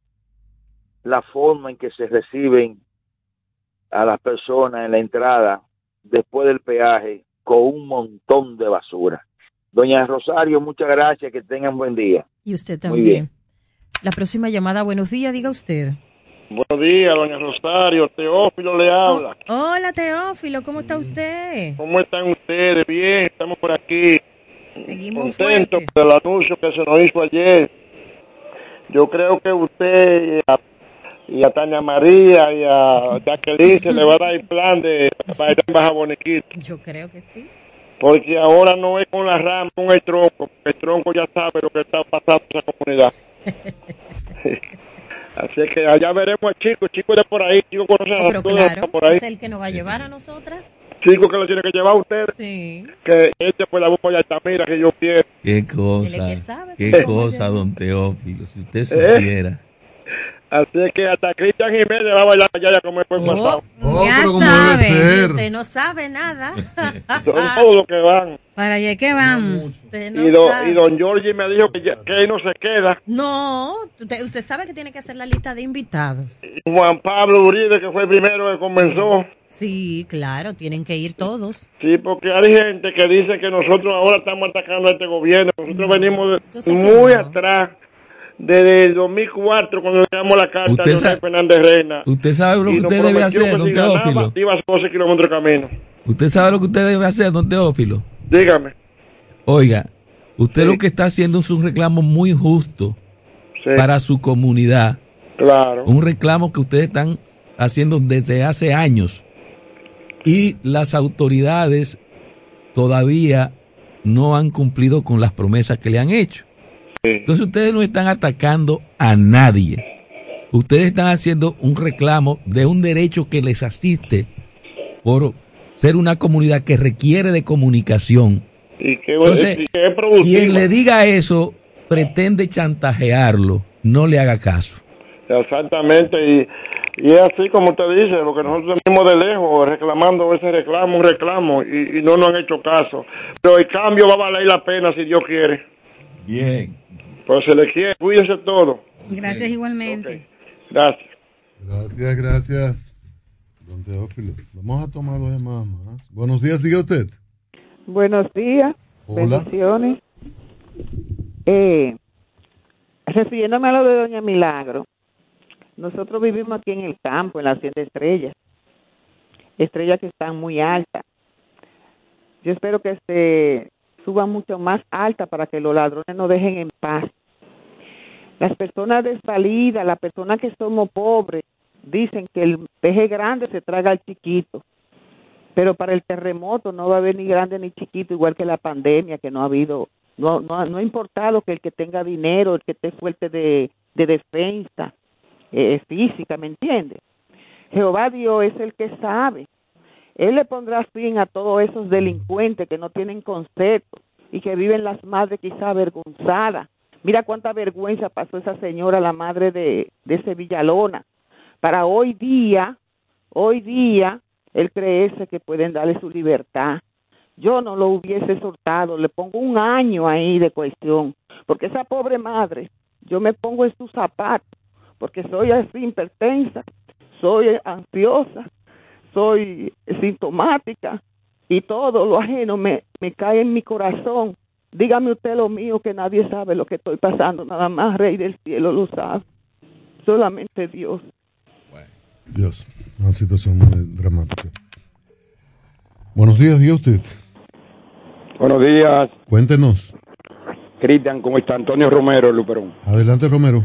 la forma en que se reciben a las personas en la entrada después del peaje con un montón de basura. Doña Rosario, muchas gracias, que tengan buen día. Y usted Muy también. bien. La próxima llamada, buenos días, diga usted. Buenos días, doña Rosario. Teófilo le habla. Hola, Teófilo, ¿cómo está usted? ¿Cómo están ustedes? Bien, estamos por aquí. Seguimos Contentos por el anuncio que se nos hizo ayer. Yo creo que usted y a, y a Tania María y a Jacqueline se le va a dar el plan de para ir a Baja Bonequito. Yo creo que sí. Porque ahora no es con la rama, con el tronco. El tronco ya sabe lo que está pasando en esa comunidad. Así que allá veremos al chico. El chico de por ahí. El chico conoce a Pero todos claro, por ahí. es el que nos va a llevar a nosotras. Chico que lo tiene que llevar a ustedes. Sí. Que este fue la bomba de Altamira que yo quiero. Qué cosa, que sabe qué cosa, don Teófilo, si usted ¿Eh? Así que hasta Cristian Jiménez va a bailar allá ya como fue el pasado. ya sabe, usted no sabe nada. Son todos los que van. ¿Para allá que van? Usted no y, don, sabe. y don Georgie me dijo que, ya- que él no se queda. No, usted, usted sabe que tiene que hacer la lista de invitados. Juan Pablo Uribe, que fue el primero que comenzó. Sí, claro, tienen que ir todos. Sí, porque hay gente que dice que nosotros ahora estamos atacando a este gobierno. Nosotros venimos de- sé que muy no. atrás. Desde el 2004, cuando le damos la carta a Fernández Reina. Usted sabe lo que usted debe hacer, don si Teófilo. iba a 12 kilómetros de camino. Usted sabe lo que usted debe hacer, don Teófilo. Dígame. Oiga, usted lo que está haciendo es un reclamo muy justo para su comunidad. Claro. Un reclamo que ustedes están haciendo desde hace años. Y las autoridades todavía no han cumplido con las promesas que le han hecho. Entonces ustedes no están atacando a nadie. Ustedes están haciendo un reclamo de un derecho que les asiste por ser una comunidad que requiere de comunicación. Y que, Entonces, y que es productiva. Quien le diga eso pretende chantajearlo, no le haga caso. Exactamente, y, y es así como usted dice, lo que nosotros venimos de lejos reclamando ese reclamo, un reclamo, y, y no nos han hecho caso. Pero el cambio va a valer la pena si Dios quiere. Bien. Pues se le quiere, cuídense todo. Gracias igualmente. Gracias. Gracias, gracias. Don Teófilo. Vamos a tomar dos llamadas más. Buenos días, diga usted. Buenos días, Hola. bendiciones. Eh, refiriéndome a lo de Doña Milagro, nosotros vivimos aquí en el campo, en la hacienda Estrellas, estrellas que están muy altas. Yo espero que se suban mucho más alta para que los ladrones nos dejen en paz. Las personas desvalidas, las personas que somos pobres, dicen que el peje grande se traga al chiquito pero para el terremoto no va a haber ni grande ni chiquito, igual que la pandemia, que no ha habido, no, no, no ha importado que el que tenga dinero, el que esté fuerte de, de defensa eh, física, ¿me entiendes? Jehová Dios es el que sabe. Él le pondrá fin a todos esos delincuentes que no tienen concepto y que viven las madres quizá avergonzadas. Mira cuánta vergüenza pasó esa señora, la madre de, de ese Villalona. Para hoy día, hoy día, él creerse que pueden darle su libertad. Yo no lo hubiese soltado, le pongo un año ahí de cuestión, porque esa pobre madre, yo me pongo en sus zapatos, porque soy así hipertensa, soy ansiosa, soy sintomática y todo lo ajeno me cae en mi corazón. Dígame usted lo mío, que nadie sabe lo que estoy pasando, nada más Rey del Cielo lo sabe, solamente Dios. Dios, una situación muy dramática. Buenos días, diga usted. Buenos días, Cuéntenos. Cristian, ¿cómo está? Antonio Romero, Luperón. Adelante, Romero.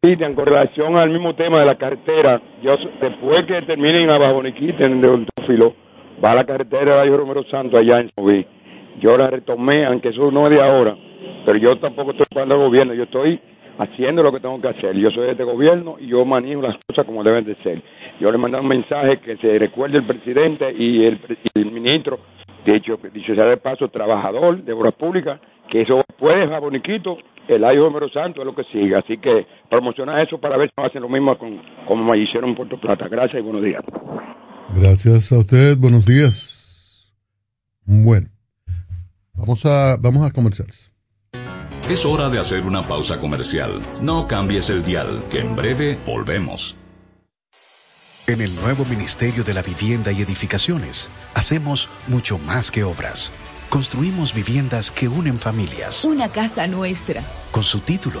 Cristian, con relación al mismo tema de la carretera, yo después que terminen a Bajoniquita en el Teófilo, va a la carretera de Romero Santo allá en Soví. Yo la retomé, aunque eso no es de ahora, pero yo tampoco estoy jugando al gobierno, yo estoy haciendo lo que tengo que hacer. Yo soy de este gobierno y yo manejo las cosas como deben de ser. Yo le mandé un mensaje que se recuerde el presidente y el, y el ministro, de hecho, dicho sea de paso, trabajador de obras públicas, que eso puede a Boniquito, el ayo número santo es lo que sigue. Así que promociona eso para ver si no hacen lo mismo con, como me hicieron en Puerto Plata. Gracias y buenos días. Gracias a usted. Buenos días. Bueno, vamos a, vamos a comerciales. Es hora de hacer una pausa comercial. No cambies el dial, que en breve volvemos. En el nuevo Ministerio de la Vivienda y Edificaciones hacemos mucho más que obras. Construimos viviendas que unen familias Una casa nuestra. con su título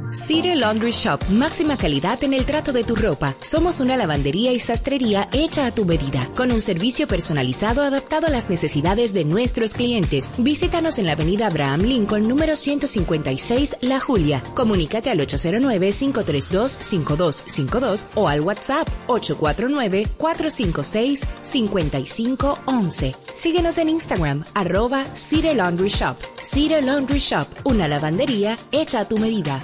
City Laundry Shop, máxima calidad en el trato de tu ropa. Somos una lavandería y sastrería hecha a tu medida, con un servicio personalizado adaptado a las necesidades de nuestros clientes. Visítanos en la avenida Abraham Lincoln, número 156, La Julia. Comunícate al 809-532-5252 o al WhatsApp 849-456-5511. Síguenos en Instagram, arroba City Laundry Shop. City Laundry Shop, una lavandería hecha a tu medida.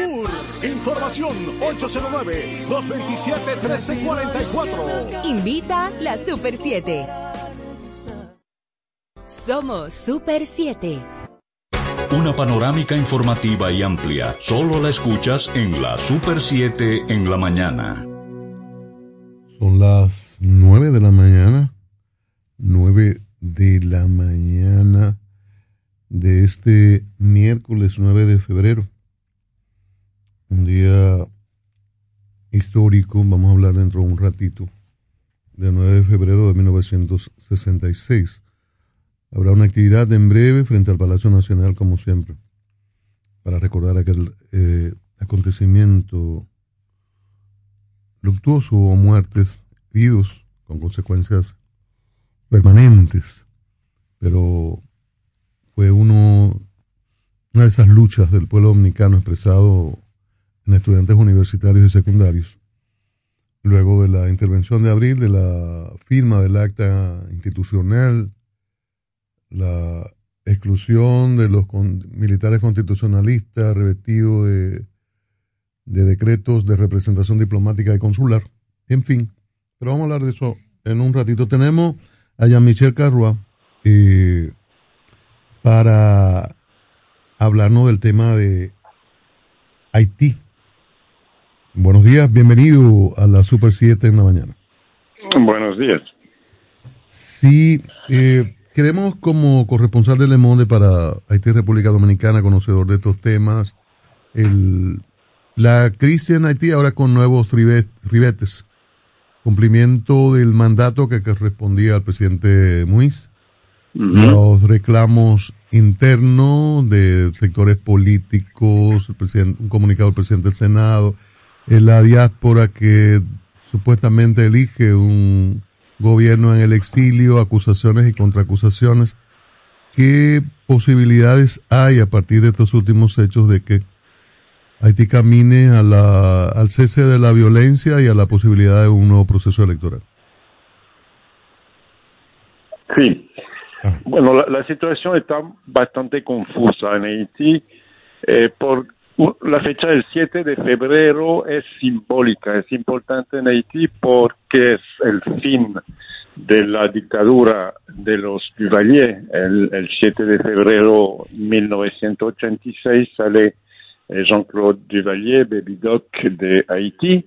Información 809-227-1344. Invita la Super 7. Somos Super 7. Una panorámica informativa y amplia. Solo la escuchas en la Super 7 en la mañana. Son las 9 de la mañana. 9 de la mañana de este miércoles 9 de febrero. Un día histórico, vamos a hablar dentro de un ratito, del 9 de febrero de 1966. Habrá una actividad en breve frente al Palacio Nacional, como siempre, para recordar aquel eh, acontecimiento luctuoso o muertes, heridos con consecuencias permanentes, pero fue uno, una de esas luchas del pueblo dominicano expresado estudiantes universitarios y secundarios, luego de la intervención de abril, de la firma del acta institucional, la exclusión de los militares constitucionalistas revestidos de, de decretos de representación diplomática y consular, en fin. Pero vamos a hablar de eso en un ratito. Tenemos a Jean-Michel Carrois eh, para hablarnos del tema de Haití. Buenos días, bienvenido a la Super 7 en la mañana. Buenos días. Sí, eh, queremos como corresponsal de Le Monde para Haití República Dominicana, conocedor de estos temas, el, la crisis en Haití ahora con nuevos ribetes, cumplimiento del mandato que correspondía al presidente Muiz, los reclamos internos de sectores políticos, el presidente, un comunicado del presidente del Senado, la diáspora que supuestamente elige un gobierno en el exilio, acusaciones y contraacusaciones. ¿Qué posibilidades hay a partir de estos últimos hechos de que Haití camine a la, al cese de la violencia y a la posibilidad de un nuevo proceso electoral? Sí. Bueno, la, la, situación está bastante confusa en Haití eh, por la fecha del 7 de febrero es simbólica, es importante en Haití porque es el fin de la dictadura de los Duvalier. El, el 7 de febrero de 1986 sale eh, Jean-Claude Duvalier, Baby Doc de Haití.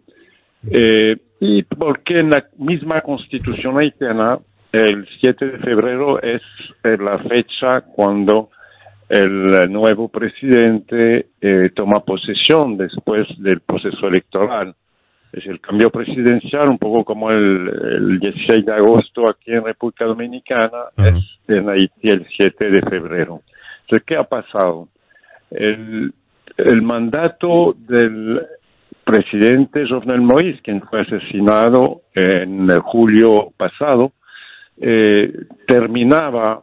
Eh, y porque en la misma constitución haitiana, el 7 de febrero es eh, la fecha cuando el nuevo presidente eh, toma posesión después del proceso electoral. Es el cambio presidencial, un poco como el, el 16 de agosto aquí en República Dominicana, es en Haití el 7 de febrero. Entonces, ¿qué ha pasado? El, el mandato del presidente Jovenel Moïse, quien fue asesinado en julio pasado, eh, terminaba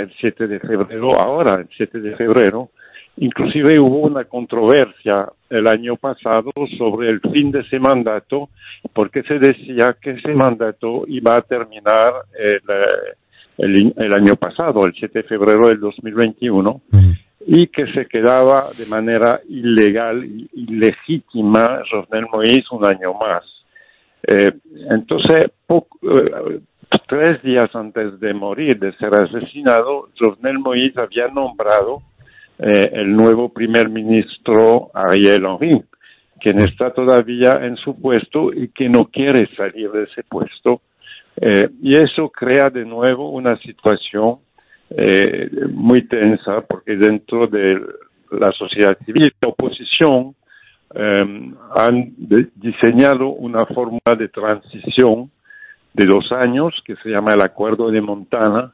el 7 de febrero, ahora el 7 de febrero, inclusive hubo una controversia el año pasado sobre el fin de ese mandato, porque se decía que ese mandato iba a terminar el, el, el año pasado, el 7 de febrero del 2021, y que se quedaba de manera ilegal, ilegítima, Jovenel Moïse un año más. Eh, entonces, poco, eh, tres días antes de morir, de ser asesinado, Jovenel Moïse había nombrado eh, el nuevo primer ministro Ariel Henry, quien está todavía en su puesto y que no quiere salir de ese puesto. Eh, y eso crea de nuevo una situación eh, muy tensa porque dentro de la sociedad civil, la oposición, eh, han diseñado una fórmula de transición de dos años que se llama el Acuerdo de Montana,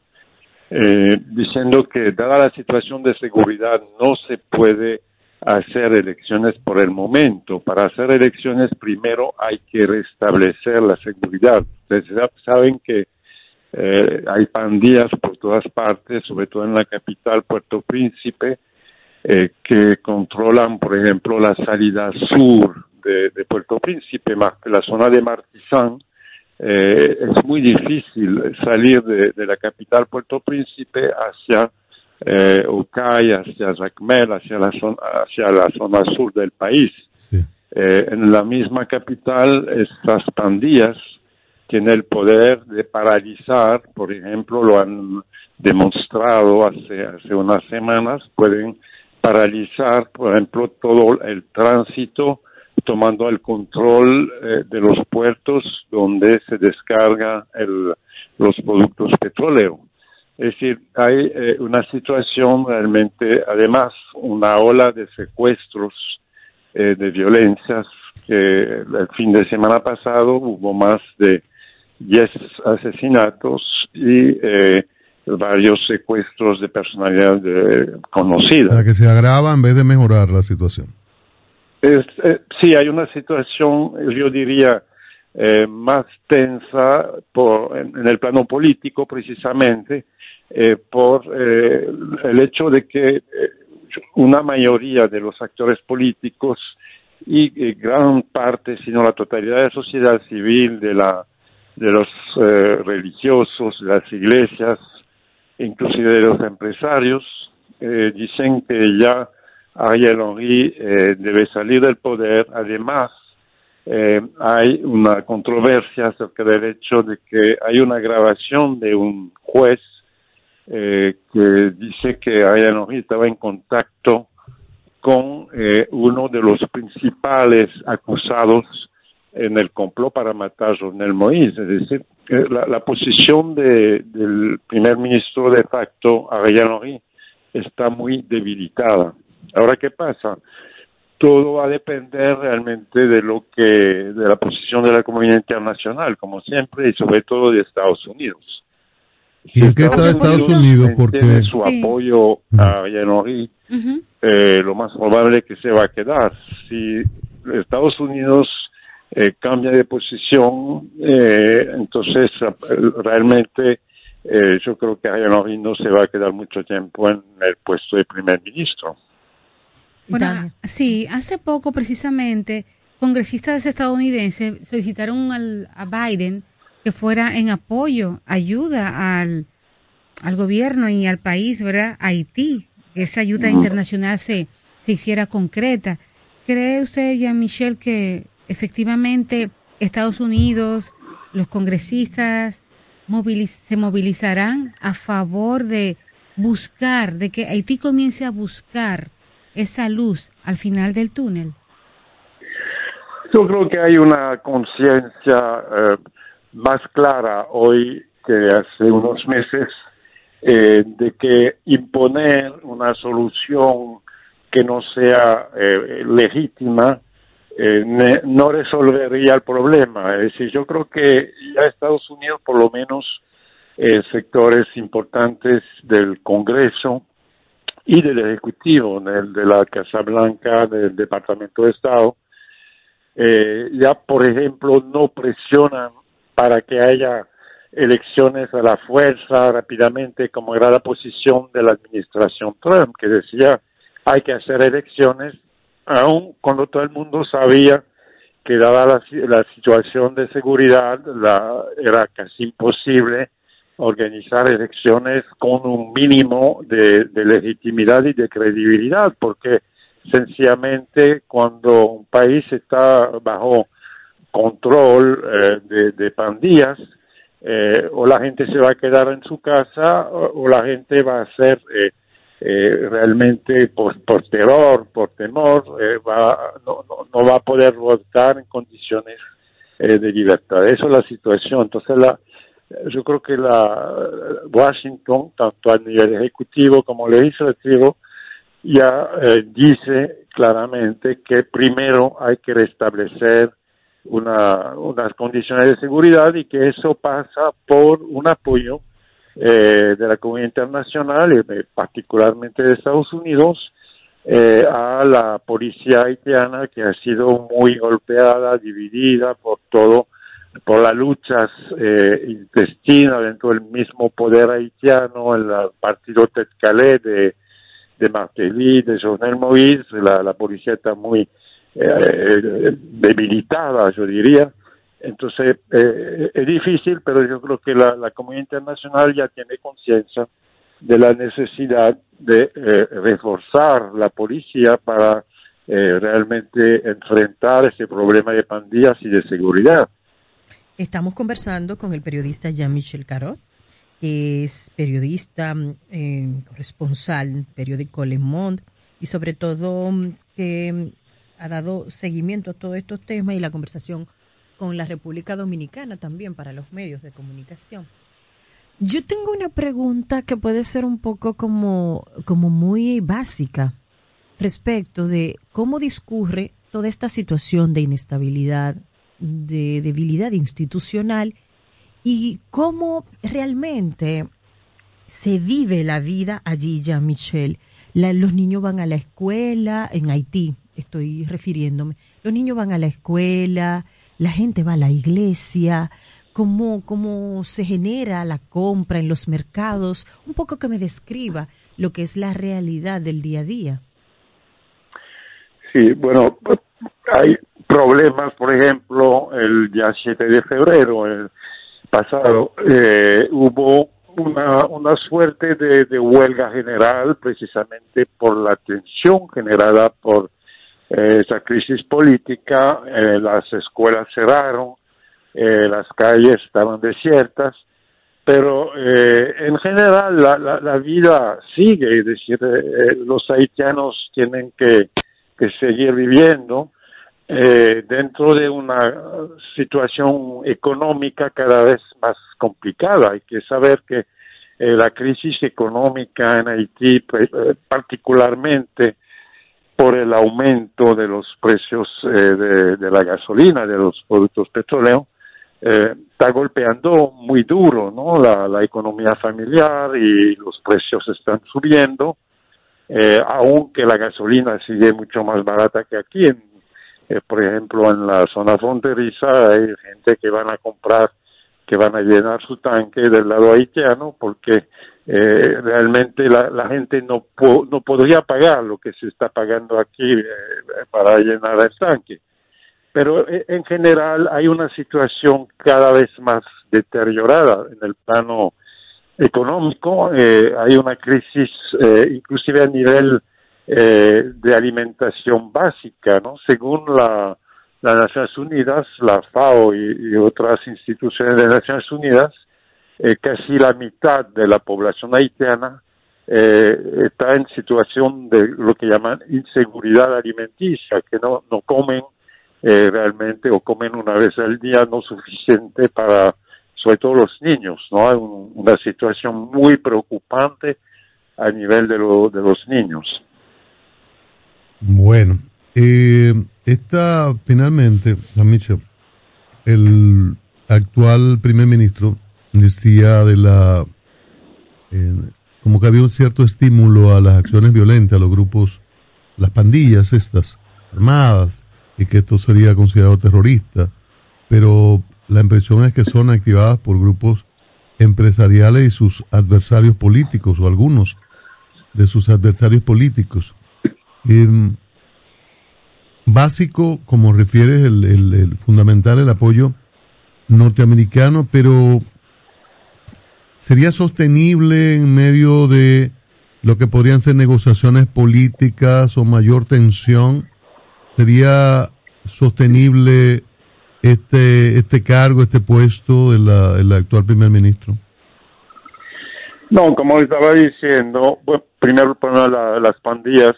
eh, diciendo que dada la situación de seguridad no se puede hacer elecciones por el momento. Para hacer elecciones primero hay que restablecer la seguridad. Ustedes saben que eh, hay pandillas por todas partes, sobre todo en la capital, Puerto Príncipe, eh, que controlan, por ejemplo, la salida sur de, Puerto Príncipe, más la zona de Martizán. Eh, es muy difícil salir de, de la capital Puerto Príncipe hacia eh, Ucay, hacia Jacmel, hacia la zona, hacia la zona sur del país. Eh, en la misma capital, estas pandillas tienen el poder de paralizar, por ejemplo, lo han demostrado hace, hace unas semanas, pueden paralizar, por ejemplo, todo el tránsito tomando el control eh, de los puertos donde se descarga el, los productos petroleros. Es decir, hay eh, una situación realmente, además, una ola de secuestros, eh, de violencias, que el fin de semana pasado hubo más de 10 asesinatos y eh, varios secuestros de personalidad de, conocida. La que se agrava en vez de mejorar la situación. Es, eh, sí, hay una situación, yo diría, eh, más tensa en, el plano político precisamente, eh, por el hecho de que una mayoría de los actores políticos y gran parte, si no la totalidad de la sociedad civil, de la de los religiosos, de las iglesias, inclusive de los empresarios, dicen que ya Ariel Henry debe salir del poder. Además, eh, hay una controversia acerca del hecho de que hay una grabación de un juez eh, que dice que Ariel Henry estaba en contacto con eh, uno de los principales acusados en el complot para matar a Jovenel Moïse. Es decir, eh, la, la, posición de, del primer ministro de facto, Ariel Henry, está muy debilitada. Ahora, ¿qué pasa? Todo va a depender realmente de lo que, de la posición de la comunidad internacional, como siempre, y sobre todo de Estados Unidos. ¿Y en qué está Estados Unidos? Porque su sí. apoyo a Yanori, uh -huh. eh, lo más probable es que se va a quedar. Si Estados Unidos eh, cambia de posición, eh, entonces realmente eh, yo creo que Yanori no se va a quedar mucho tiempo en el puesto de primer ministro. Bueno, sí, hace poco precisamente congresistas estadounidenses solicitaron al, a Biden que fuera en apoyo, ayuda al, al gobierno y al país, ¿verdad? Haití, que esa ayuda internacional se, se hiciera concreta. ¿Cree usted, Jean-Michel, que efectivamente Estados Unidos, los congresistas moviliz se movilizarán a favor de buscar, de que Haití comience a buscar esa luz al final del túnel? Yo creo que hay una conciencia eh, más clara hoy que hace unos meses eh, de que imponer una solución que no sea eh, legítima no resolvería el problema. Es decir, yo creo que ya Estados Unidos, por lo menos sectores importantes del Congreso y del Ejecutivo, del, de la Casa Blanca, del Departamento de Estado, eh, ya, por ejemplo, no presionan para que haya elecciones a la fuerza rápidamente, como era la posición de la administración Trump, que decía hay que hacer elecciones, aun cuando todo el mundo sabía que dada la, la situación de seguridad la, era casi imposible organizar elecciones con un mínimo de, de legitimidad y de credibilidad, porque sencillamente cuando un país está bajo control eh, de, de, pandillas, eh, o la gente se va a quedar en su casa o, la gente va a ser eh, eh realmente por, por, terror, por temor, eh, va, no, no, no, va a poder votar en condiciones de libertad. Eso es la situación. Entonces, la, yo creo que la Washington, tanto a nivel ejecutivo como legislativo, ya dice claramente que primero hay que restablecer una, unas condiciones de seguridad y que eso pasa por un apoyo eh, de la comunidad internacional, eh, particularmente de Estados Unidos, eh, a la policía haitiana que ha sido muy golpeada, dividida por todo, por las luchas eh, intestinas dentro del mismo poder haitiano, el partido Tetcalé de, de Martelly, de Jovenel Moïse, la, la policía está muy eh, debilitada, yo diría. Entonces, eh, es difícil, pero yo creo que la, la comunidad internacional ya tiene conciencia de la necesidad de eh, reforzar la policía para eh, realmente enfrentar ese problema de pandillas y de seguridad. Estamos conversando con el periodista Jean-Michel Carot, que es periodista, eh, corresponsal, periódico Le Monde, y sobre todo mm, que mm, ha dado seguimiento a todos estos temas y la conversación con la República Dominicana también para los medios de comunicación. Yo tengo una pregunta que puede ser un poco como, como muy básica respecto de cómo discurre toda esta situación de inestabilidad, de debilidad institucional y cómo realmente se vive la vida allí, ya Michelle. los niños van a la escuela, en Haití estoy refiriéndome, los niños van a la escuela, la gente va a la iglesia, cómo, cómo se genera la compra en los mercados, un poco que me describa lo que es la realidad del día a día. Sí, bueno, hay problemas, por ejemplo, el día 7 de febrero, pasado, eh, hubo una, una suerte de, huelga general precisamente por la tensión generada por eh, esa crisis política, eh, las escuelas cerraron, las calles estaban desiertas, pero en general la, la, la, vida sigue, es decir, los haitianos tienen que seguir viviendo eh, dentro de una situación económica cada vez más complicada. Hay que saber que eh, la crisis económica en Haití, pues, eh, particularmente por el aumento de los precios de, de, la gasolina, de los productos petroleros, eh, está golpeando muy duro ¿no? La, la, economía familiar y los precios están subiendo, eh, aunque la gasolina sigue mucho más barata que aquí. En, eh, por ejemplo, en la zona fronteriza hay gente que van a comprar, que van a llenar su tanque del lado haitiano porque eh, realmente la, la, gente no, po no podría pagar lo que se está pagando aquí eh, para llenar el tanque. Pero eh, en general hay una situación cada vez más deteriorada en el plano económico, eh, hay una crisis inclusive a nivel eh, de alimentación básica, ¿no? Según la, las Naciones Unidas, la FAO y, otras instituciones de Naciones Unidas, eh, casi la mitad de la población haitiana eh, está en situación de lo que llaman inseguridad alimenticia, que no, no comen eh, realmente o comen una vez al día no suficiente para, sobre todo los niños, ¿no? Hay un, una situación muy preocupante a nivel de, lo, de los niños. Bueno, eh, esta finalmente, Amicia, el actual primer ministro decía de la, eh, como que había un cierto estímulo a las acciones violentas, a los grupos, las pandillas estas, armadas, y que esto sería considerado terrorista, pero la impresión es que son activadas por grupos empresariales y sus adversarios políticos o algunos de sus adversarios políticos. Eh, básico, como refieres, el, el, el, fundamental, el apoyo norteamericano, pero sería sostenible en medio de lo que podrían ser negociaciones políticas o mayor tensión sería sostenible este este cargo, este puesto del el actual primer ministro? No, como estaba diciendo, bueno, primero bueno, la, las pandillas,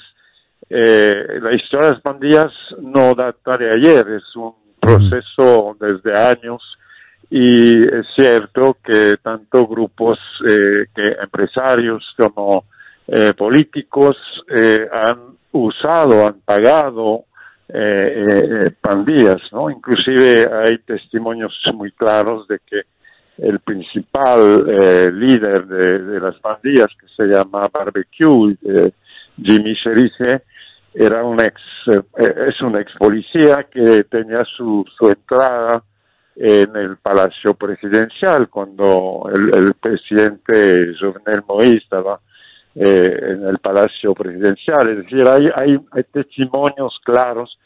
eh, la historia de las pandillas no data de ayer, es un proceso desde años y es cierto que tanto grupos eh, que empresarios como eh, políticos eh, han usado, han pagado eh, eh, pandillas, ¿no? Inclusive hay testimonios muy claros de que el principal líder de, las pandillas, que se llama Barbecue, Jimmy Cherice, era un ex, eh, es un ex policía que tenía su, su entrada en el Palacio Presidencial cuando el, presidente Jovenel Moïse estaba eh, en el Palacio Presidencial. Es decir, hay, hay, hay, testimonios claros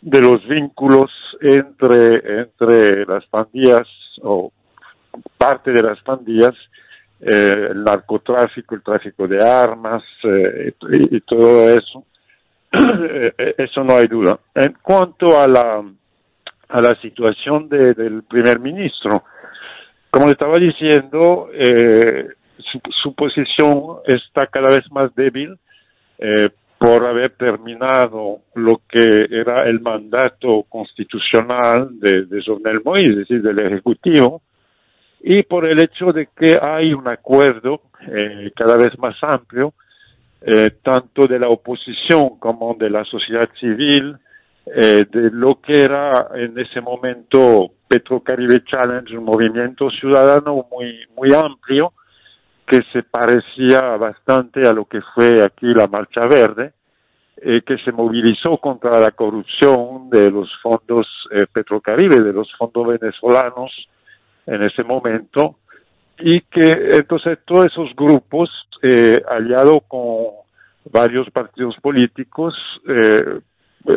de los vínculos entre, entre las pandillas o parte de las pandillas, eh, el narcotráfico, el tráfico de armas eh, y, todo eso. Eso no hay duda. En cuanto a la, a la situación del primer ministro, como le estaba diciendo, eh, su, posición está cada vez más débil eh, por haber terminado lo que era el mandato constitucional de, de Jovenel Moïse, es decir, del Ejecutivo, y por el hecho de que hay un acuerdo eh, cada vez más amplio, eh, tanto de la oposición como de la sociedad civil, eh, de lo que era en ese momento Petrocaribe Challenge, un movimiento ciudadano muy, muy amplio, que se parecía bastante a lo que fue aquí la Marcha Verde, eh, que se movilizó contra la corrupción de los fondos eh, Petrocaribe, de los fondos venezolanos en ese momento, y que entonces todos esos grupos, eh, aliados con varios partidos políticos, eh,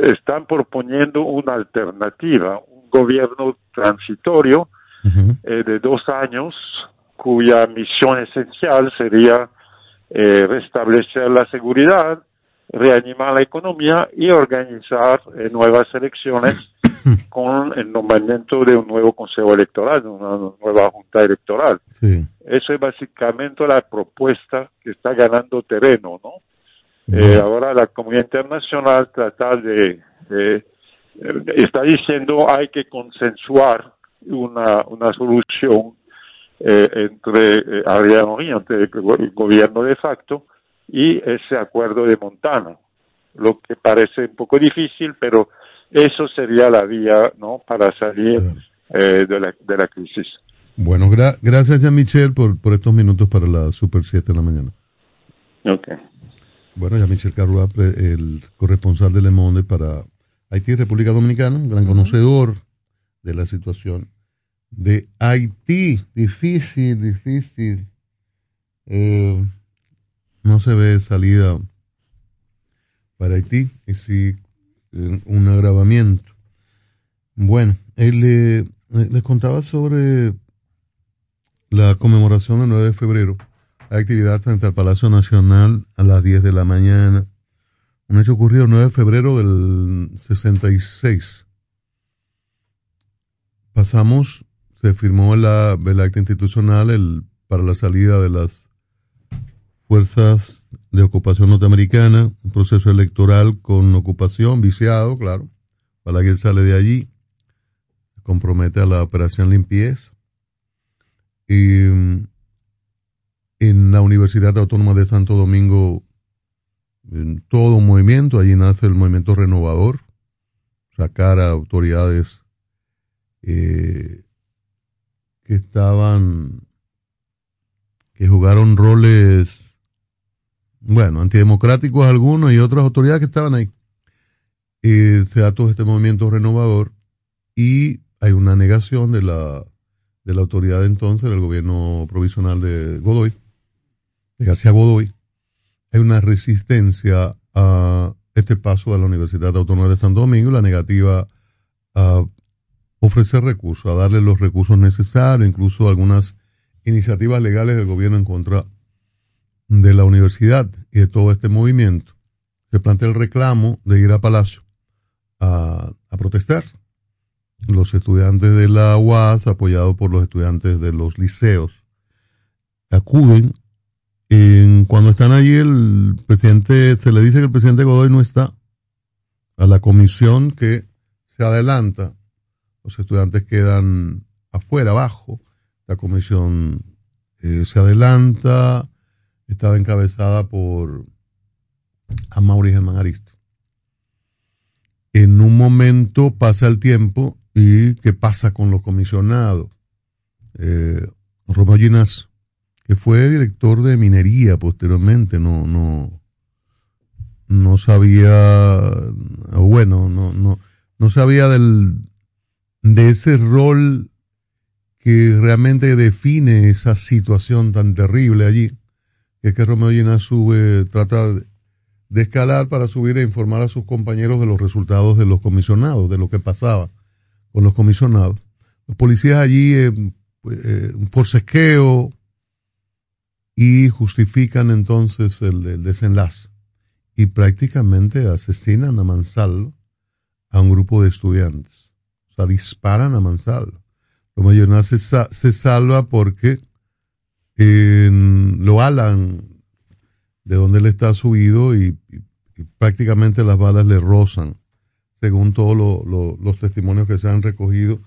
están proponiendo una alternativa, un gobierno transitorio eh, de dos años cuya misión esencial sería eh, restablecer la seguridad, reanimar la economía y organizar eh, nuevas elecciones con el nombramiento de un nuevo consejo electoral, de una nueva junta electoral. Eso es básicamente la propuesta que está ganando terreno, ¿no? Eh, ahora la comunidad internacional trata de, está diciendo hay que consensuar una, una solución eh, entre eh, entre el gobierno de facto y ese acuerdo de Montana, lo que parece un poco difícil, pero eso sería la vía ¿no? para salir eh, de, la, de la crisis. Bueno, gracias ya Michelle por, por estos minutos para la Super 7 de la mañana. Ok. Bueno, ya Michel Carrua, el corresponsal de Le Monde para Haití y República Dominicana, un gran conocedor de la situación de Haití. Difícil, difícil. Eh, no se ve salida para Haití, y sí un agravamiento. Bueno, él le, les contaba sobre la conmemoración del 9 de febrero actividad frente al Palacio Nacional a las 10 de la mañana. Un hecho ocurrido el 9 de febrero del 66. Pasamos, se firmó el, el acta institucional el, para la salida de las fuerzas de ocupación norteamericana, un proceso electoral con ocupación, viciado, claro, para que sale de allí, compromete a la operación limpieza. Y en la Universidad Autónoma de Santo Domingo en todo movimiento, allí nace el movimiento renovador, sacar a autoridades eh, que estaban, que jugaron roles, bueno, antidemocráticos algunos y otras autoridades que estaban ahí. Eh, se da todo este movimiento renovador y hay una negación de la, de la autoridad entonces, del gobierno provisional de Godoy, de García Godoy, hay una resistencia a este paso de la Universidad Autónoma de Santo Domingo, la negativa a ofrecer recursos, a darle los recursos necesarios, incluso algunas iniciativas legales del gobierno en contra de la universidad y de todo este movimiento. Se plantea el reclamo de ir a Palacio a, protestar. Los estudiantes de la UAS, apoyados por los estudiantes de los liceos, acuden cuando están allí, el presidente, se le dice que el presidente Godoy no está. A la comisión que se adelanta, los estudiantes quedan afuera, abajo. La comisión eh, se adelanta, estaba encabezada por Amaury Germán Aristo. En un momento pasa el tiempo y ¿qué pasa con los comisionados? Eh, Romeo que fue director de minería posteriormente, no, no, no sabía, bueno, no, no, no sabía del, de ese rol que realmente define esa situación tan terrible allí, que es que Romeo Llena sube, trata de escalar para subir e informar a sus compañeros de los resultados de los comisionados, de lo que pasaba con los comisionados. Los policías allí, eh, pues, eh, por sequeo, y justifican entonces el, desenlace. Y prácticamente asesinan a Mansalvo a un grupo de estudiantes. O sea, disparan a Mansalvo. Lo se, se salva porque lo alan de donde él está subido y, prácticamente las balas le rozan, según todos los testimonios que se han recogido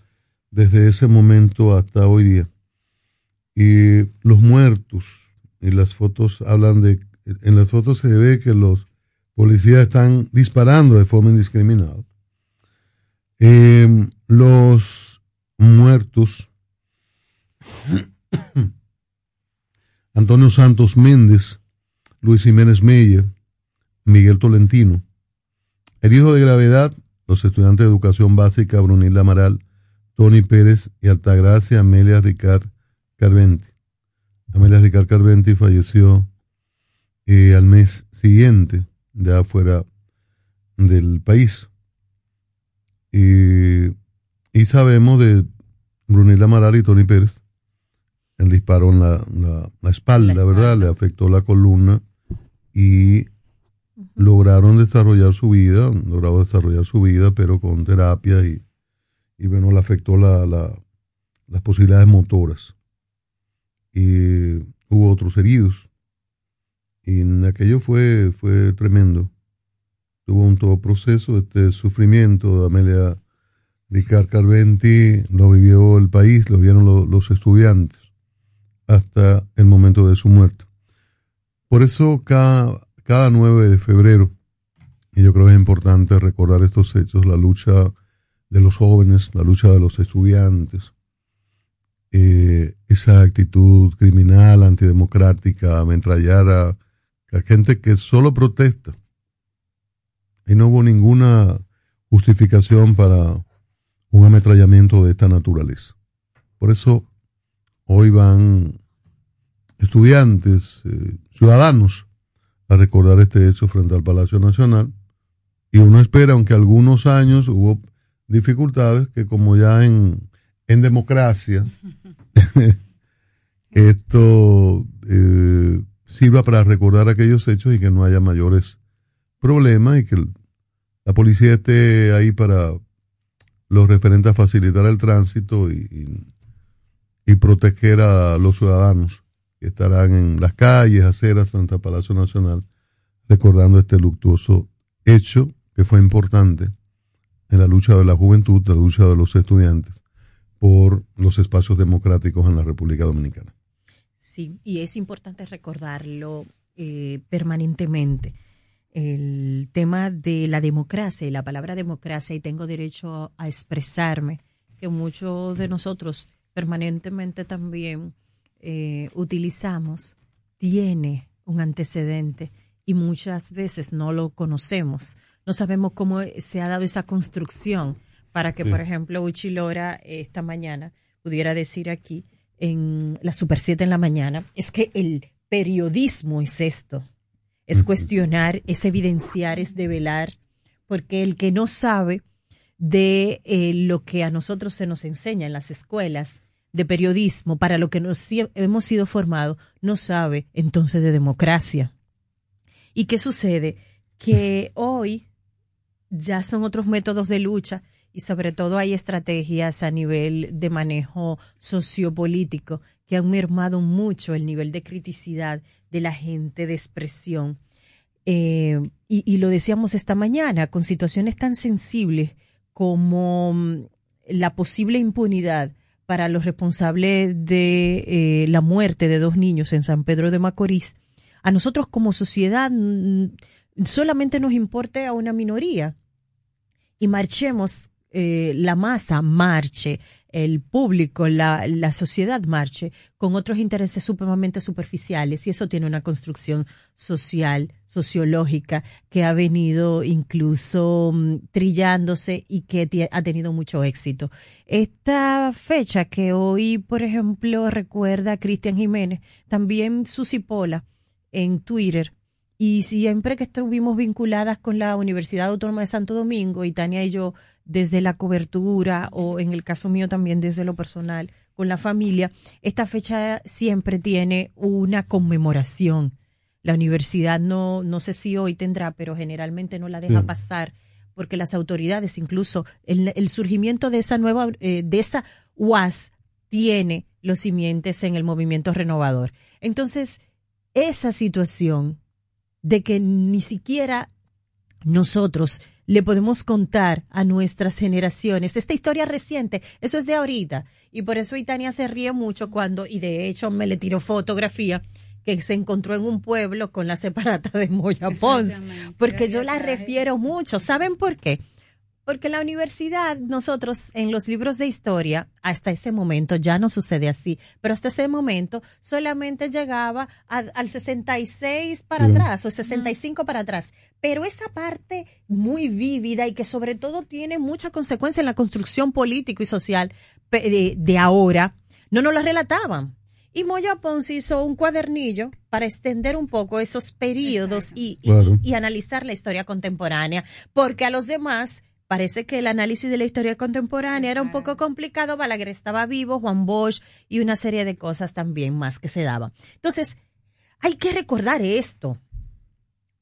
desde ese momento hasta hoy día. Y los muertos, y las fotos hablan de, en las fotos se ve que los policías están disparando de forma indiscriminada. Em, los muertos, Antonio Santos Méndez, Luis Jiménez Meyer, Miguel Tolentino. Herido de gravedad, los estudiantes de educación básica Brunilda Amaral, Tony Pérez y Altagracia Amelia Ricard Carventi. Amelia Ricard Carventi falleció eh, al mes siguiente, de afuera del país. y sabemos de Brunilda Amaral y Tony Pérez. El disparo en la, espalda, ¿verdad? Le afectó la columna y lograron desarrollar su vida, lograron desarrollar su vida, pero con terapia y, y bueno, le afectó la, las posibilidades motoras. Y hubo otros heridos. Y en aquello fue, fue tremendo. Tuvo un todo proceso, este sufrimiento de Amelia Ricard Carventi, lo vivió el país, lo vieron los estudiantes hasta el momento de su muerte. Por eso cada, cada 9 de febrero, y yo creo que es importante recordar estos hechos, la lucha de los jóvenes, la lucha de los estudiantes, eh, esa actitud criminal, antidemocrática, ametrallar a, a gente que solo protesta. Y no hubo ninguna justificación para un ametrallamiento de esta naturaleza. Por eso hoy van estudiantes, eh, ciudadanos, a recordar este hecho frente al Palacio Nacional. Y uno espera, aunque algunos años hubo dificultades, que como ya en, en democracia, esto eh, sirva para recordar aquellos hechos y que no haya mayores problemas y que la policía esté ahí para los referentes a facilitar el tránsito y, y proteger a los ciudadanos que estarán en las calles, aceras, Santa Palacio Nacional, recordando este luctuoso hecho que fue importante en la lucha de la juventud, la lucha de los estudiantes por los espacios democráticos en la República Dominicana. Sí, y es importante recordarlo eh, permanentemente. El tema de la democracia y la palabra democracia, y tengo derecho a expresarme, que muchos de nosotros permanentemente también eh, utilizamos tiene un antecedente y muchas veces no lo conocemos. No sabemos cómo se ha dado esa construcción para que, por ejemplo, Uchilora esta mañana pudiera decir aquí en la Super 7 en la mañana, es que el periodismo es esto, es cuestionar, es evidenciar, es develar, porque el que no sabe de eh, lo que a nosotros se nos enseña en las escuelas, de periodismo para lo que nos hemos sido formados no sabe entonces de democracia. ¿Y qué sucede? Que hoy ya son otros métodos de lucha y sobre todo hay estrategias a nivel de manejo sociopolítico que han mermado mucho el nivel de criticidad de la gente, de expresión. Eh, y, y, lo decíamos esta mañana, con situaciones tan sensibles como mm, la posible impunidad para los responsables de eh, la muerte de dos niños en San Pedro de Macorís, a nosotros como sociedad solamente nos importe a una minoría. Y marchemos, eh, la masa marche, el público, la, la sociedad marche con otros intereses supremamente superficiales y eso tiene una construcción social, sociológica, que ha venido incluso mm, trillándose y que ha tenido mucho éxito. Esta fecha que hoy, por ejemplo, recuerda a Cristian Jiménez, también Susi Pola en Twitter, y siempre que estuvimos vinculadas con la Universidad Autónoma de Santo Domingo, y Tania y yo desde la cobertura o en el caso mío también desde lo personal con la familia, esta fecha siempre tiene una conmemoración. La universidad no, no sé si hoy tendrá, pero generalmente no la deja pasar porque las autoridades, incluso el, el surgimiento de esa nueva, eh, de esa UAS tiene los simientes en el movimiento renovador. Entonces, esa situación de que ni siquiera nosotros le podemos contar a nuestras generaciones. Esta historia reciente, eso es de ahorita. Y por eso Itania se ríe mucho cuando, y de hecho me le tiró fotografía, que se encontró en un pueblo con la separata de Moya Pons. Porque yo la refiero mucho. ¿Saben por qué? Porque en la universidad, nosotros en los libros de historia, hasta ese momento ya no sucede así, pero hasta ese momento solamente llegaba al 66 para atrás o 65 para atrás. Pero esa parte muy vívida y que sobre todo tiene mucha consecuencia en la construcción político y social de, ahora, no nos la relataban. Y Moya Pons hizo un cuadernillo para extender un poco esos periodos y, y, analizar la historia contemporánea, porque a los demás parece que el análisis de la historia contemporánea era un poco complicado. Balaguer estaba vivo, Juan Bosch y una serie de cosas también más que se daban. Entonces, hay que recordar esto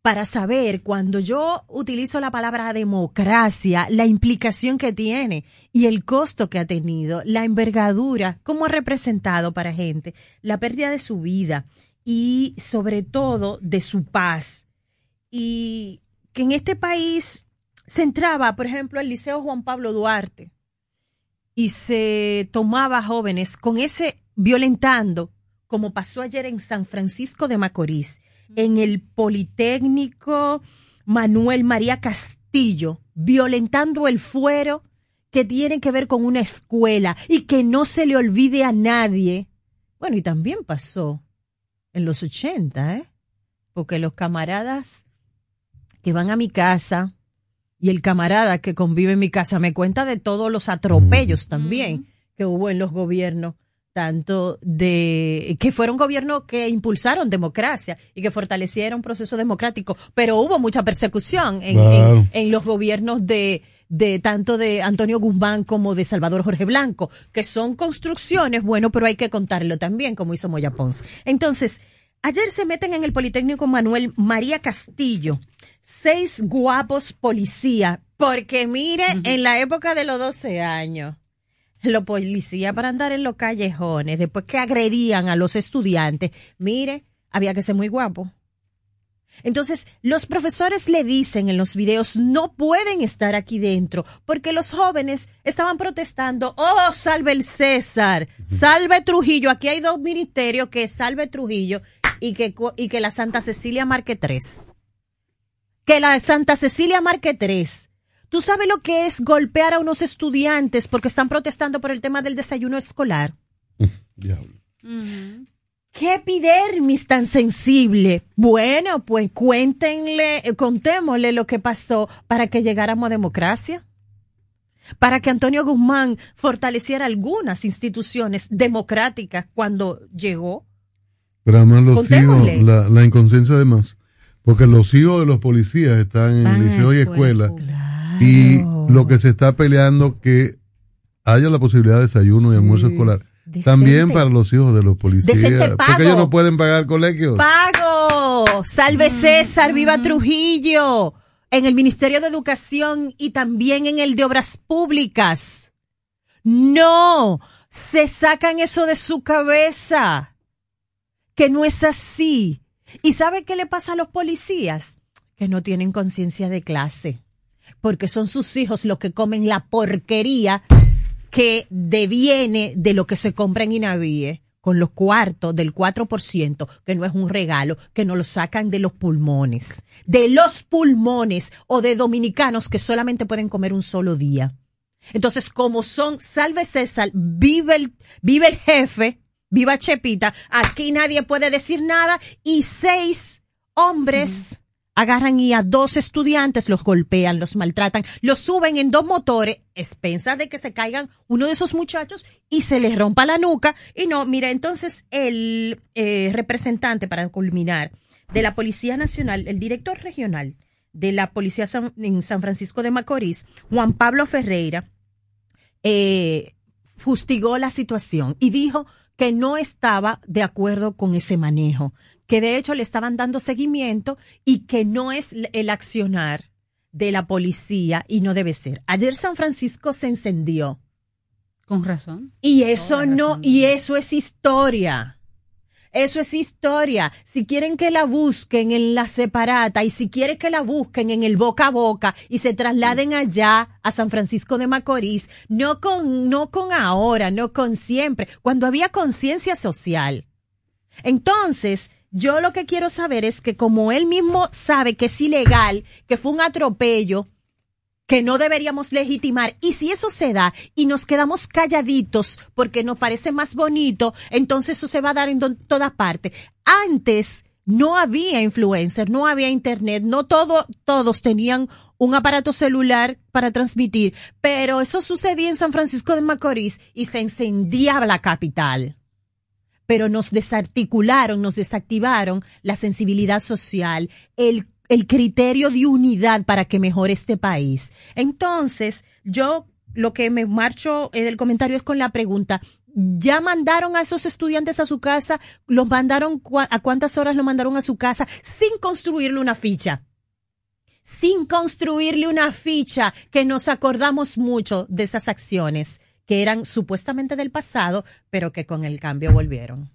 para saber cuando yo utilizo la palabra democracia, la implicación que tiene y el costo que ha tenido, la envergadura, cómo ha representado para gente, la pérdida de su vida y sobre todo de su paz. Y que en este país se entraba, por ejemplo, al Liceo Juan Pablo Duarte y se tomaba jóvenes con ese violentando, como pasó ayer en San Francisco de Macorís, en el Politécnico Manuel María Castillo, violentando el fuero que tiene que ver con una escuela y que no se le olvide a nadie. Bueno, y también pasó en los 80, ¿eh? Porque los camaradas que van a mi casa, y el camarada que convive en mi casa me cuenta de todos los atropellos también que hubo en los gobiernos tanto de que fueron gobiernos que impulsaron democracia y que fortalecieron un proceso democrático, pero hubo mucha persecución en, en, los gobiernos de, de tanto de Antonio Guzmán como de Salvador Jorge Blanco, que son construcciones, bueno, pero hay que contarlo también, como hizo Moya Pons. Entonces, ayer se meten en el Politécnico Manuel María Castillo, seis guapos policías, porque mire, en la época de los 12 años, los policías para andar en los callejones, después que agredían a los estudiantes, mire, había que ser muy guapo. Entonces, los profesores le dicen en los videos, no pueden estar aquí dentro, porque los jóvenes estaban protestando, oh, salve el César, salve Trujillo, aquí hay dos ministerios que salve Trujillo y que, y que la Santa Cecilia marque tres que la Santa Cecilia marque tres. ¿Tú sabes lo que es golpear a unos estudiantes porque están protestando por el tema del desayuno escolar? Diablo. ¿Qué epidermis tan sensible? Bueno, pues cuéntenle, contémosle lo que pasó para que llegáramos a democracia. Para que Antonio Guzmán fortaleciera algunas instituciones democráticas cuando llegó. Pero además los hijos, la, la inconsciencia además porque los hijos de los policías están en liceo y escuela. Y lo que se está peleando que haya la posibilidad de desayuno y almuerzo escolar. También para los hijos de los policías. Porque ellos no pueden pagar colegios. ¡Pago! ¡Salve César! ¡Viva Trujillo! En el Ministerio de Educación y también en el de Obras Públicas. No, se sacan eso de su cabeza. Que no es así. ¿Y sabe qué le pasa a los policías? Que no tienen conciencia de clase, porque son sus hijos los que comen la porquería que deviene de lo que se compra en Inavíe con los cuartos del 4%, que no es un regalo, que no lo sacan de los pulmones, de los pulmones o de dominicanos que solamente pueden comer un solo día. Entonces, como son, salve César, vive el, vive el jefe, viva Chepita, aquí nadie puede decir nada y seis hombres agarran y a dos estudiantes los golpean, los maltratan, los suben en dos motores, expensas de que se caigan uno de esos muchachos y se les rompa la nuca. Y no, mira, entonces el eh, representante, para culminar, de la Policía Nacional, el director regional de la Policía en San Francisco de Macorís, Juan Pablo Ferreira, eh, fustigó la situación y dijo que no estaba de acuerdo con ese manejo, que de hecho le estaban dando seguimiento y que no es el accionar de la policía y no debe ser. Ayer San Francisco se encendió. Con razón. Y eso no, y eso es historia. Eso es historia. Si quieren que la busquen en la separata y si quieren que la busquen en el boca a boca y se trasladen allá a San Francisco de Macorís, no con, no con ahora, no con siempre, cuando había conciencia social. Entonces, yo lo que quiero saber es que como él mismo sabe que es ilegal, que fue un atropello, que no deberíamos legitimar. Y si eso se da y nos quedamos calladitos porque nos parece más bonito, entonces eso se va a dar en toda parte. Antes no había influencer, no había internet, no todo, todos tenían un aparato celular para transmitir, pero eso sucedía en San Francisco de Macorís y se encendía la capital. Pero nos desarticularon, nos desactivaron la sensibilidad social, el el criterio de unidad para que mejore este país. Entonces, yo lo que me marcho en el comentario es con la pregunta, ¿ya mandaron a esos estudiantes a su casa? ¿Los mandaron a cuántas horas lo mandaron a su casa sin construirle una ficha? Sin construirle una ficha que nos acordamos mucho de esas acciones que eran supuestamente del pasado, pero que con el cambio volvieron.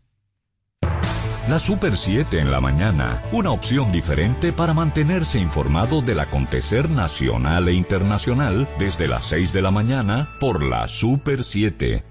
La Super 7 en la mañana, una opción diferente para mantenerse informado del acontecer nacional e internacional desde las 6 de la mañana por la Super 7.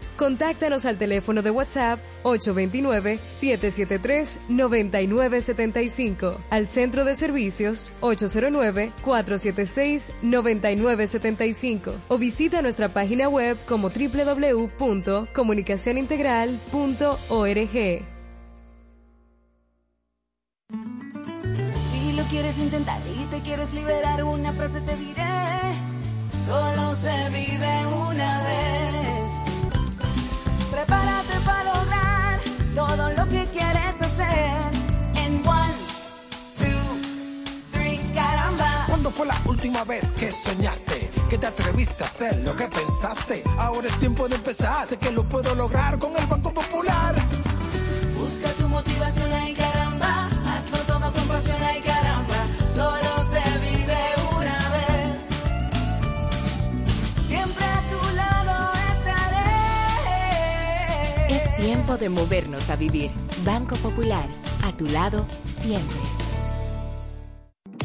Contáctanos al teléfono de WhatsApp 829-773-9975, al centro de servicios 809-476-9975 o visita nuestra página web como www.comunicacionintegral.org. Si lo quieres intentar y te quieres liberar, una frase te diré. Solo se vive una vez. Prepárate para lograr todo lo que quieres hacer. En one, two, three, caramba. ¿Cuándo fue la última vez que soñaste? Que te atreviste a hacer lo que pensaste. Ahora es tiempo de empezar. Sé que lo puedo lograr con el Banco Popular. Busca tu motivación ahí, caramba. Tiempo de movernos a vivir. Banco Popular, a tu lado siempre.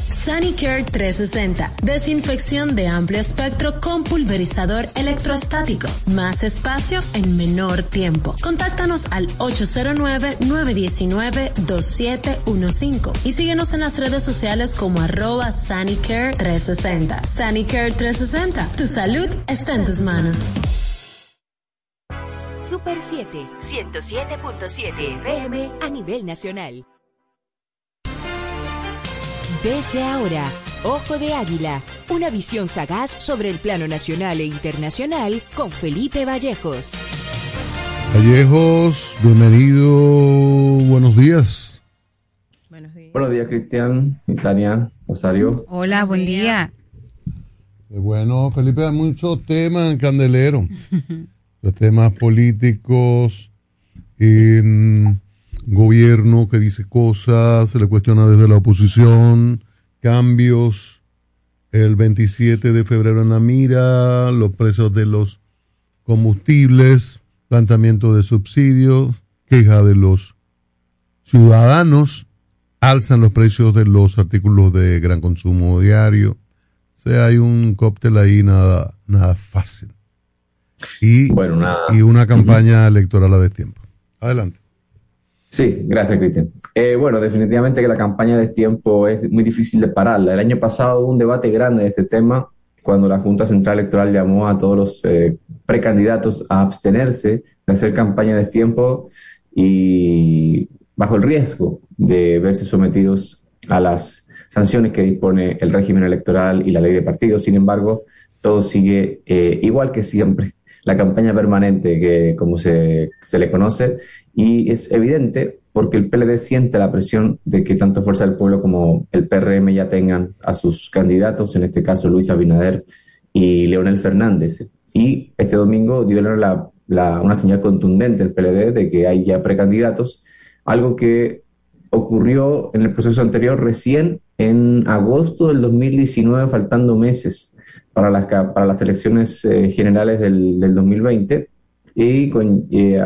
Sanicare 360. Desinfección de amplio espectro con pulverizador electrostático. Más espacio en menor tiempo. Contáctanos al 809-919-2715 y síguenos en las redes sociales como arroba Sanicare 360. Sanicare 360. Tu salud está en tus manos. Super 7, 107.7 FM a nivel nacional. Desde ahora, Ojo de Águila, una visión sagaz sobre el plano nacional e internacional con Felipe Vallejos. Vallejos, bienvenido, buenos días. Buenos días, Cristian, Italia, Rosario. Hola, buen día. Bueno, Felipe, hay muchos temas en Candelero. Los temas políticos, en gobierno que dice cosas, se le cuestiona desde la oposición, cambios. El 27 de febrero en la mira, los precios de los combustibles, planteamiento de subsidios, queja de los ciudadanos, alzan los precios de los artículos de gran consumo diario. O sea, hay un cóctel ahí nada, nada fácil. Y, Bueno, nada. y una campaña electoral a destiempo. Adelante. Sí, gracias, Cristian. Eh, bueno, definitivamente que la campaña de tiempo es muy difícil de pararla. El año pasado hubo un debate grande de este tema cuando la Junta Central Electoral llamó a todos los eh, precandidatos a abstenerse de hacer campaña de tiempo y bajo el riesgo de verse sometidos a las sanciones que dispone el régimen electoral y la ley de partidos. Sin embargo, todo sigue eh, igual que siempre. La campaña permanente, que como se, se le conoce, y es evidente porque el PLD siente la presión de que tanto Fuerza del Pueblo como el PRM ya tengan a sus candidatos, en este caso Luis Abinader y Leonel Fernández. Y este domingo dio la- la- una señal contundente el PLD de que hay ya precandidatos, algo que ocurrió en el proceso anterior recién en agosto del 2019, faltando meses para las, para las elecciones eh, generales del, del 2020 y con eh,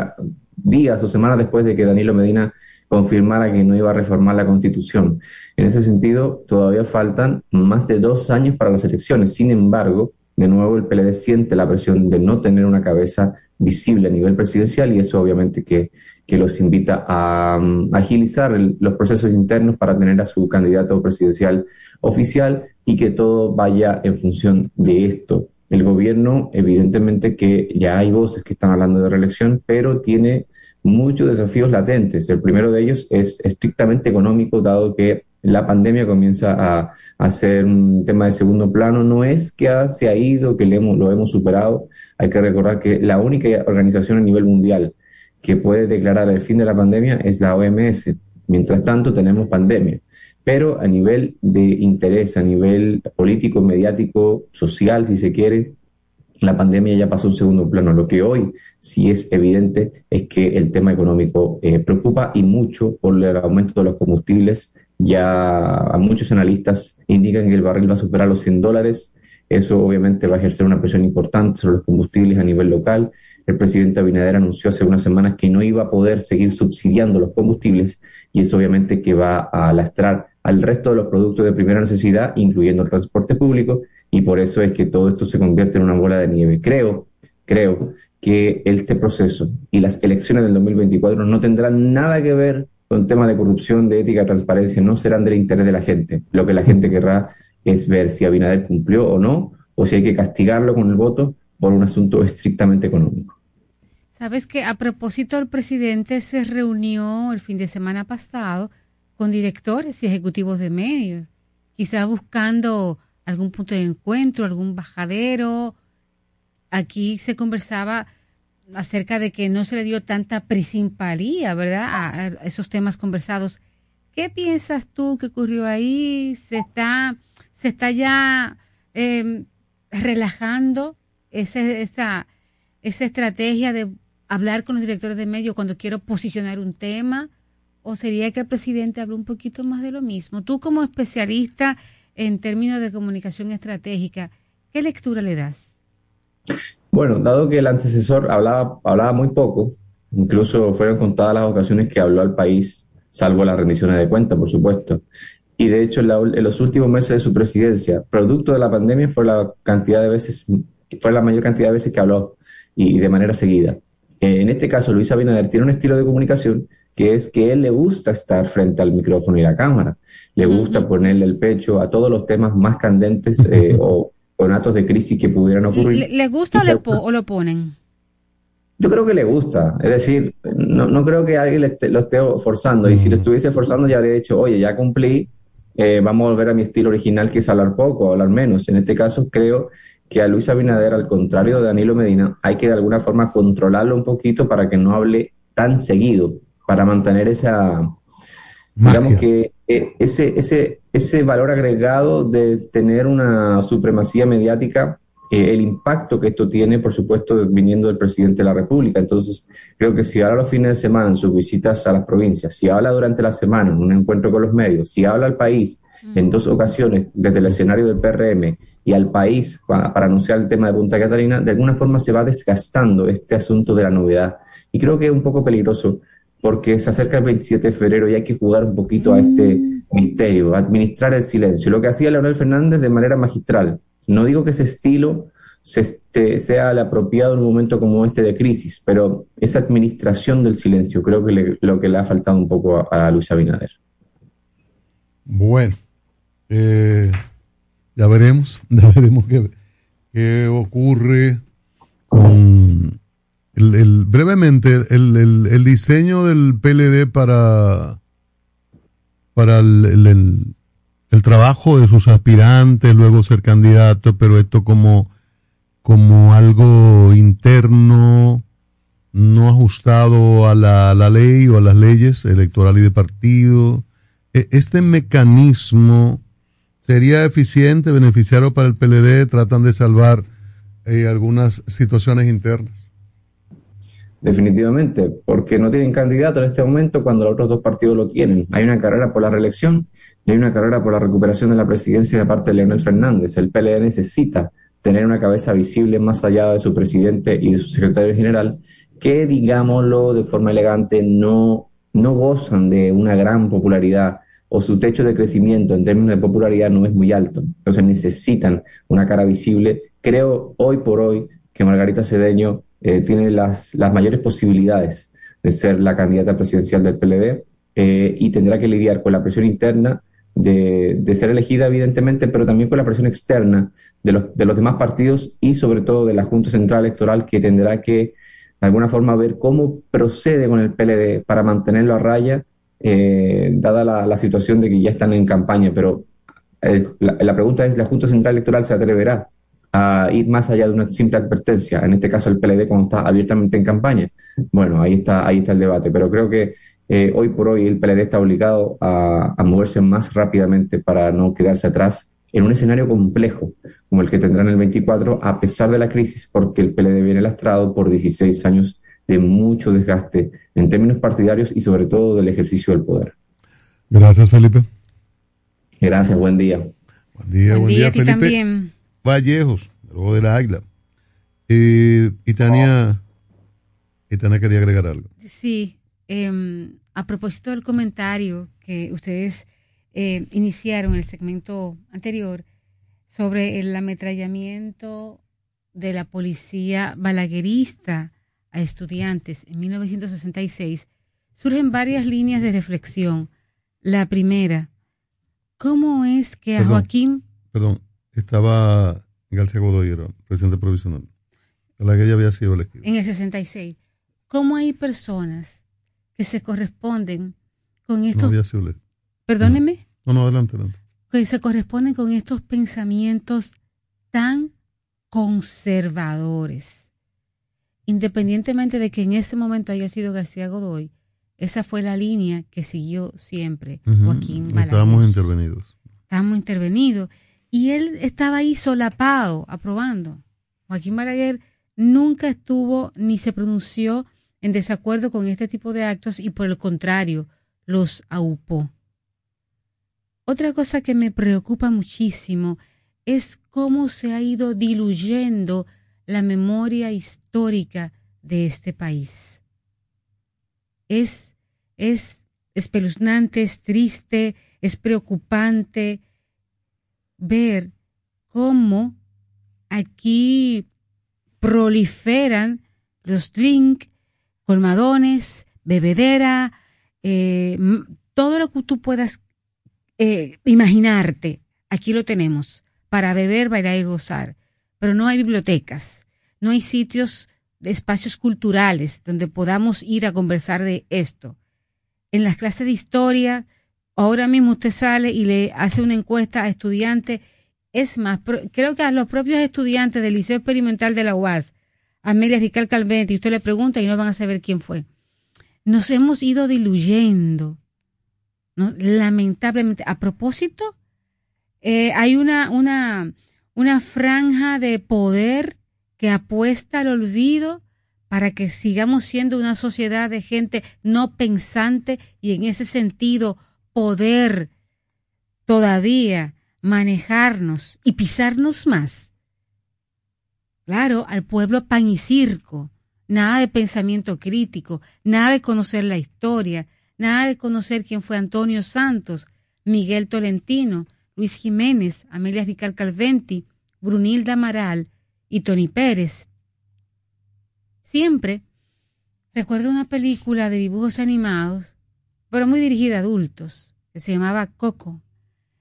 días o semanas después de que Danilo Medina confirmara que no iba a reformar la constitución. En ese sentido, todavía faltan más de dos años para las elecciones. Sin embargo, de nuevo el PLD siente la presión de no tener una cabeza visible a nivel presidencial y eso obviamente que, que los invita a um, agilizar los procesos internos para tener a su candidato presidencial oficial y que todo vaya en función de esto. El gobierno, evidentemente que ya hay voces que están hablando de reelección, pero tiene muchos desafíos latentes. El primero de ellos es estrictamente económico, dado que la pandemia comienza a, a ser un tema de segundo plano. No es que se ha ido, que lo hemos superado. Hay que recordar que la única organización a nivel mundial que puede declarar el fin de la pandemia es la OMS. Mientras tanto, tenemos pandemia. Pero a nivel de interés, a nivel político, mediático, social, si se quiere, la pandemia ya pasó a un segundo plano. Lo que hoy sí es evidente es que el tema económico eh, preocupa y mucho por el aumento de los combustibles. Ya a muchos analistas indican que el barril va a superar los 100 dólares. Eso obviamente va a ejercer una presión importante sobre los combustibles a nivel local. El presidente Abinader anunció hace unas semanas que no iba a poder seguir subsidiando los combustibles y eso obviamente que va a lastrar al resto de los productos de primera necesidad, incluyendo el transporte público, y por eso es que todo esto se convierte en una bola de nieve. Creo, creo que este proceso y las elecciones del 2024 no tendrán nada que ver con temas de corrupción, de ética, transparencia, no serán del interés de la gente. Lo que la gente querrá es ver si Abinader cumplió o no, o si hay que castigarlo con el voto por un asunto estrictamente económico. Sabes que a propósito el presidente se reunió el fin de semana pasado con directores y ejecutivos de medios, quizás buscando algún punto de encuentro, algún bajadero. Aquí se conversaba acerca de que no se le dio tanta principalía, ¿verdad? A, esos temas conversados. ¿Qué piensas tú que ocurrió ahí? ¿Se está, se está ya eh, relajando ese, esa estrategia de hablar con los directores de medios cuando quiero posicionar un tema? ¿O sería que el presidente habló un poquito más de lo mismo? Tú como especialista en términos de comunicación estratégica, ¿qué lectura le das? Bueno, dado que el antecesor hablaba, hablaba muy poco, incluso fueron contadas las ocasiones que habló al país, salvo las rendiciones de cuentas, por supuesto. Y de hecho, en, la- en los últimos meses de su presidencia, producto de la pandemia, fue la cantidad de veces, fue la mayor cantidad de veces que habló y de manera seguida. En este caso, Luis Abinader tiene un estilo de comunicación que es que él le gusta estar frente al micrófono y la cámara, le gusta ponerle el pecho a todos los temas más candentes eh, o con actos de crisis que pudieran ocurrir. ¿Le, le gusta o, le po- o lo ponen? Yo creo que le gusta, es decir, no, no creo que alguien le esté- lo esté forzando, y si lo estuviese forzando ya habría dicho, oye, ya cumplí, eh, vamos a volver a mi estilo original que es hablar poco, hablar menos. En este caso creo que a Luis Abinader, al contrario de Danilo Medina, hay que de alguna forma controlarlo un poquito para que no hable tan seguido, para mantener esa, Digamos que eh, ese, ese, ese valor agregado de tener una supremacía mediática, eh, el impacto que esto tiene, por supuesto, viniendo del presidente de la República. Entonces, creo que si habla los fines de semana en sus visitas a las provincias, si habla durante la semana en un encuentro con los medios, si habla al país en dos ocasiones desde el escenario del PRM y al país para, para anunciar el tema de Punta Catalina, de alguna forma se va desgastando este asunto de la novedad. Y creo que es un poco peligroso porque se acerca el 27 de febrero y hay que jugar un poquito a este misterio, administrar el silencio. Lo que hacía Leonel Fernández de manera magistral. No digo que ese estilo se este, sea el apropiado en un momento como este de crisis, pero esa administración del silencio creo que le- lo que le ha faltado un poco a, a Luis Abinader. Bueno, eh, ya veremos, ya veremos qué, qué ocurre con el, el- brevemente el, el- diseño del PLD para para el trabajo de sus aspirantes, luego ser candidato, pero esto como como algo interno, no ajustado a la, a la ley o a las leyes electoral y de partido. E- Este mecanismo sería eficiente, beneficiario para el PLD, tratan de salvar eh, algunas situaciones internas. Definitivamente, porque no tienen candidato en este momento cuando los otros dos partidos lo tienen. Hay una carrera por la reelección y hay una carrera por la recuperación de la presidencia de parte de Leonel Fernández. El PLD necesita tener una cabeza visible más allá de su presidente y de su secretario general, que, digámoslo de forma elegante, no, no gozan de una gran popularidad o su techo de crecimiento en términos de popularidad no es muy alto. Entonces necesitan una cara visible. Creo hoy por hoy que Margarita Cedeño eh, tiene las, las mayores posibilidades de ser la candidata presidencial del PLD eh, y tendrá que lidiar con la presión interna de, de ser elegida, evidentemente, pero también con la presión externa de los, de los demás partidos y sobre todo de la Junta Central Electoral que tendrá que de alguna forma ver cómo procede con el PLD para mantenerlo a raya, eh, dada la, situación de que ya están en campaña. Pero eh, la pregunta es, ¿la Junta Central Electoral se atreverá a ir más allá de una simple advertencia? En este caso el PLD cuando está abiertamente en campaña. Bueno, ahí está, ahí está el debate, pero creo que eh, hoy por hoy el PLD está obligado a, a moverse más rápidamente para no quedarse atrás en un escenario complejo como el que tendrá en el 24, a pesar de la crisis, porque el PLD viene lastrado por 16 años de mucho desgaste en términos partidarios y sobre todo del ejercicio del poder. Gracias, Felipe. Gracias, buen día. Buen día, Buen buen día día, a ti Felipe. también. Vallejos, luego de la Águila. Eh, y Tania, y Tania quería agregar algo. Sí, em, a propósito del comentario que ustedes eh, iniciaron en el segmento anterior sobre el ametrallamiento de la policía balaguerista a estudiantes en 1966, surgen varias líneas de reflexión. La primera, ¿cómo es que a Perdón. Joaquín Perdón, estaba García Godoy, era presidente provisional. La que ella había sido elegida. en el 66, cómo hay personas que se corresponden con No estos, había sido perdóneme, No, no, adelante, adelante. que se corresponden con estos pensamientos tan conservadores. Independientemente de que en ese momento haya sido García Godoy, esa fue la línea que siguió siempre Joaquín Balaguer. Estábamos intervenidos. Estábamos intervenidos. Y él estaba ahí solapado, aprobando. Joaquín Balaguer nunca estuvo ni se pronunció en desacuerdo con este tipo de actos y por el contrario, los aupó. Otra cosa que me preocupa muchísimo es cómo se ha ido diluyendo la memoria histórica de este país. Es, es espeluznante, es triste, es preocupante ver cómo aquí proliferan los drink, colmadones, bebedera, eh, todo lo que tú puedas eh, imaginarte, aquí lo tenemos, para beber, bailar y gozar. Pero no hay bibliotecas, no hay sitios, espacios culturales donde podamos ir a conversar de esto. En las clases de historia, ahora mismo usted sale y le hace una encuesta a estudiantes. Es más, creo que a los propios estudiantes del Liceo Experimental de la UAS, Amelia Rical Calvente, y usted le pregunta y no van a saber quién fue. Nos hemos ido diluyendo. Lamentablemente. A propósito, eh, hay una, una, una franja de poder que apuesta al olvido para que sigamos siendo una sociedad de gente no pensante y en ese sentido poder todavía manejarnos y pisarnos más. Claro, al pueblo pan y circo, nada de pensamiento crítico, nada de conocer la historia, nada de conocer quién fue Antonio Santos, Miguel Tolentino, Luis Jiménez, Amelia Ricard Calventi, Brunilda Amaral y Tony Pérez. Siempre recuerdo una película de dibujos animados, pero muy dirigida a adultos, que se llamaba Coco.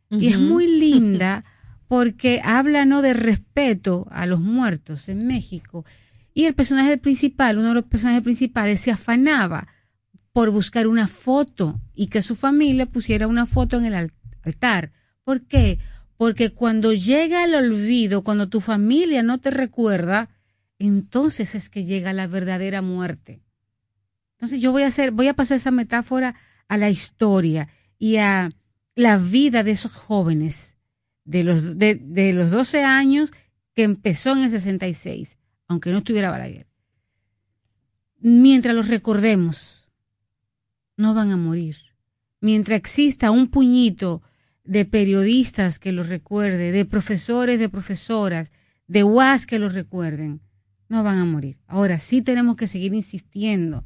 Y es muy linda porque habla no de respeto a los muertos en México. Y el personaje principal, uno de los personajes principales, se afanaba por buscar una foto y que su familia pusiera una foto en el al- altar. ¿Por qué? Porque cuando llega el olvido, cuando tu familia no te recuerda, entonces es que llega la verdadera muerte. Entonces yo voy a hacer, voy a pasar esa metáfora a la historia y a la vida de esos jóvenes de los, de, los 12 años que empezó en el 66, aunque no estuviera Balaguer. Mientras los recordemos, no van a morir. Mientras exista un puñito de periodistas que los recuerde, de profesores, de profesoras, de UAS que los recuerden, no van a morir. Ahora sí tenemos que seguir insistiendo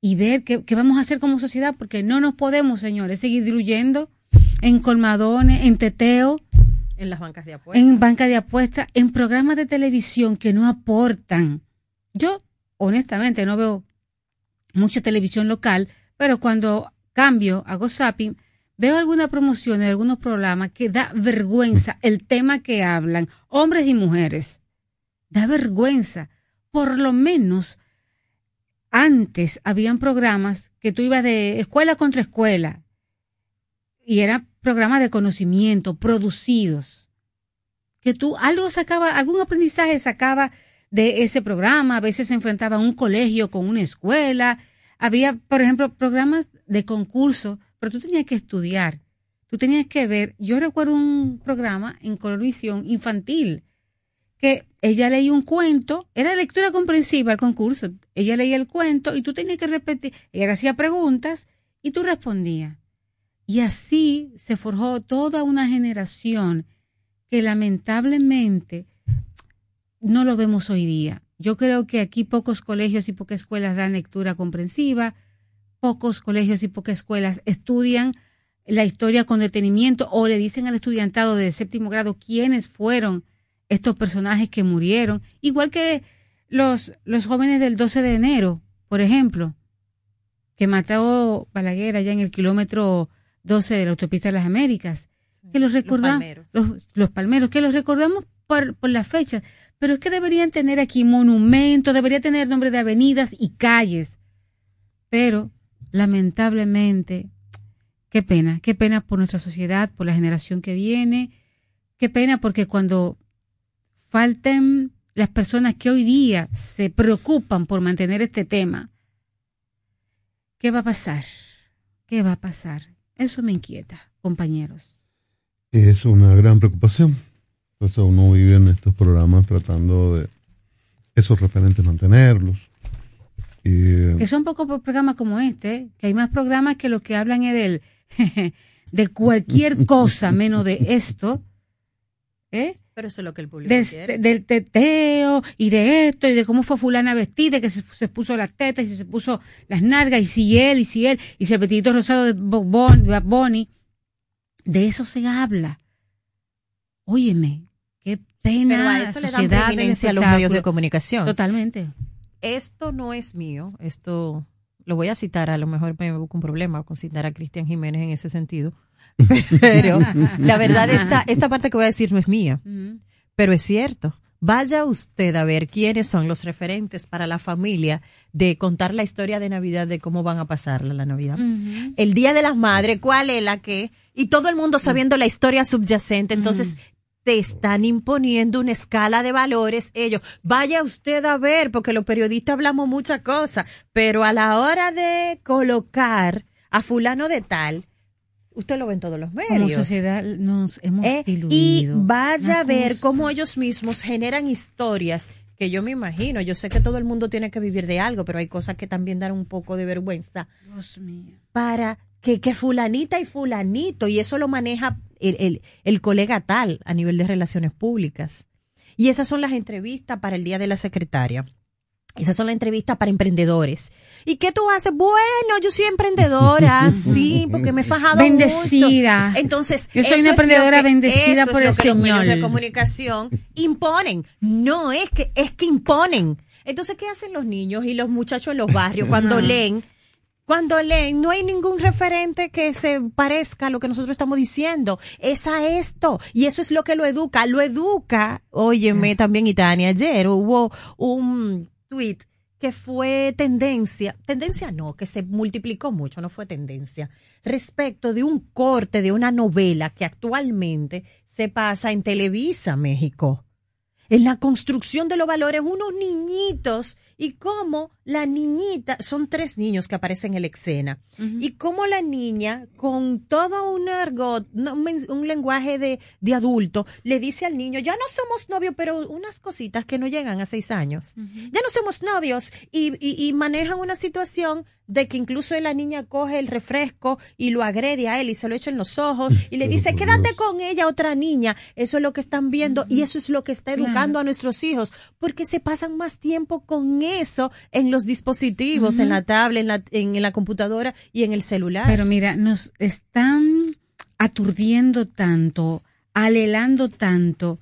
y ver qué, qué vamos a hacer como sociedad, porque no nos podemos, señores, seguir diluyendo en colmadones, en teteo, En las bancas de apuestas. en banca de apuestas, en programas de televisión que no aportan. Yo, honestamente, no veo mucha televisión local, pero cuando cambio, hago zapping, veo alguna promoción de algunos programas que da vergüenza el tema que hablan, hombres y mujeres. Da vergüenza. Por lo menos antes habían programas que tú ibas de escuela contra escuela y eran programas de conocimiento producidos que tú algo sacaba, algún aprendizaje sacaba de ese programa, a veces se enfrentaba un colegio con una escuela, había, por ejemplo, programas de concurso, pero tú tenías que estudiar, tú tenías que ver, yo recuerdo un programa en Colorvisión infantil, que ella leía un cuento, era lectura comprensiva el concurso, ella leía el cuento y tú tenías que repetir, ella hacía preguntas y tú respondías. Y así se forjó toda una generación que lamentablemente no lo vemos hoy día. Yo creo que aquí pocos colegios y pocas escuelas dan lectura comprensiva, pocos colegios y pocas escuelas estudian la historia con detenimiento o le dicen al estudiantado de séptimo grado quiénes fueron estos personajes que murieron, igual que los, los jóvenes del 12 de enero, por ejemplo, que mató Balaguer allá en el kilómetro 12 de la autopista de las Américas, que los recordamos, los, los palmeros, que los recordamos por, por las fechas, pero es que deberían tener aquí monumentos, debería tener nombre de avenidas y calles. Pero, lamentablemente, qué pena, qué pena por nuestra sociedad, por la generación que viene, qué pena porque cuando falten las personas que hoy día se preocupan por mantener este tema, ¿qué va a pasar? ¿Qué va a pasar? Eso me inquieta, compañeros. Es una gran preocupación. Por eso uno vive en estos programas tratando de esos referentes mantenerlos. Y, Que son pocos programas como este, que hay más programas que los que hablan es del, de cualquier cosa menos de esto, ¿eh? Pero eso es lo que el público De- quiere. del teteo y de esto y de cómo fue fulana vestida, que se, se puso las tetas y se puso las nalgas y si él y si él y si el petito rosado de Bad Bunny. De eso se habla. Óyeme, qué pena. Pero a eso le dan sociedad preeminencia a los medios de comunicación. Totalmente. Esto no es mío, esto lo voy a citar, a lo mejor me busco un problema con citar a Cristian Jiménez en ese sentido, pero la verdad esta, esta parte que voy a decir no es mía, pero es cierto. Vaya usted a ver quiénes son los referentes para la familia de contar la historia de Navidad, de cómo van a pasarla la Navidad. El Día de las Madres, ¿cuál es la que? Y todo el mundo sabiendo la historia subyacente, entonces te están imponiendo una escala de valores ellos. Vaya usted a ver, porque los periodistas hablamos muchas cosas, pero a la hora de colocar a fulano de tal, Usted lo ve en todos los medios. Como sociedad nos hemos ¿eh? Y diluido. vaya Una a ver cosa. cómo ellos mismos generan historias que yo me imagino. Yo sé que todo el mundo tiene que vivir de algo, pero hay cosas que también dan un poco de vergüenza Dios mío. para que, que fulanita y fulanito, y eso lo maneja el, el, el colega tal a nivel de relaciones públicas. Y esas son las entrevistas para el Día de la Secretaria. Esas son las entrevistas para emprendedores. ¿Y qué tú haces? Bueno, yo soy emprendedora, sí, porque me he fajado Bendecida. mucho. Entonces, Yo soy una emprendedora que- bendecida por el que los medios Señor. de comunicación imponen. No es que es que imponen. Entonces, ¿qué hacen los niños y los muchachos en los barrios cuando leen? Cuando leen, no hay ningún referente que se parezca a lo que nosotros estamos diciendo. Es a esto. Y eso es lo que lo educa. Lo educa, óyeme también, y Tania, ayer hubo un tweet que fue tendencia, tendencia no, que se multiplicó mucho, no fue tendencia, respecto de un corte de una novela que actualmente se pasa en Televisa, México. En la construcción de los valores, unos niñitos y cómo la niñita, son tres niños que aparecen en la escena, y cómo la niña, con todo un argot, un, lenguaje de, de adulto, le dice al niño, ya no somos novios, pero unas cositas que no llegan a seis años. Ya no somos novios y, y, y manejan una situación de que incluso la niña coge el refresco y lo agrede a él y se lo echa en los ojos y le dice, quédate con ella, otra niña. Eso es lo que están viendo y eso es lo que está educando a nuestros hijos, porque se pasan más tiempo con eso en los dispositivos, en la tablet, en la, en la computadora y en el celular. Pero mira, nos están aturdiendo tanto, alelando tanto.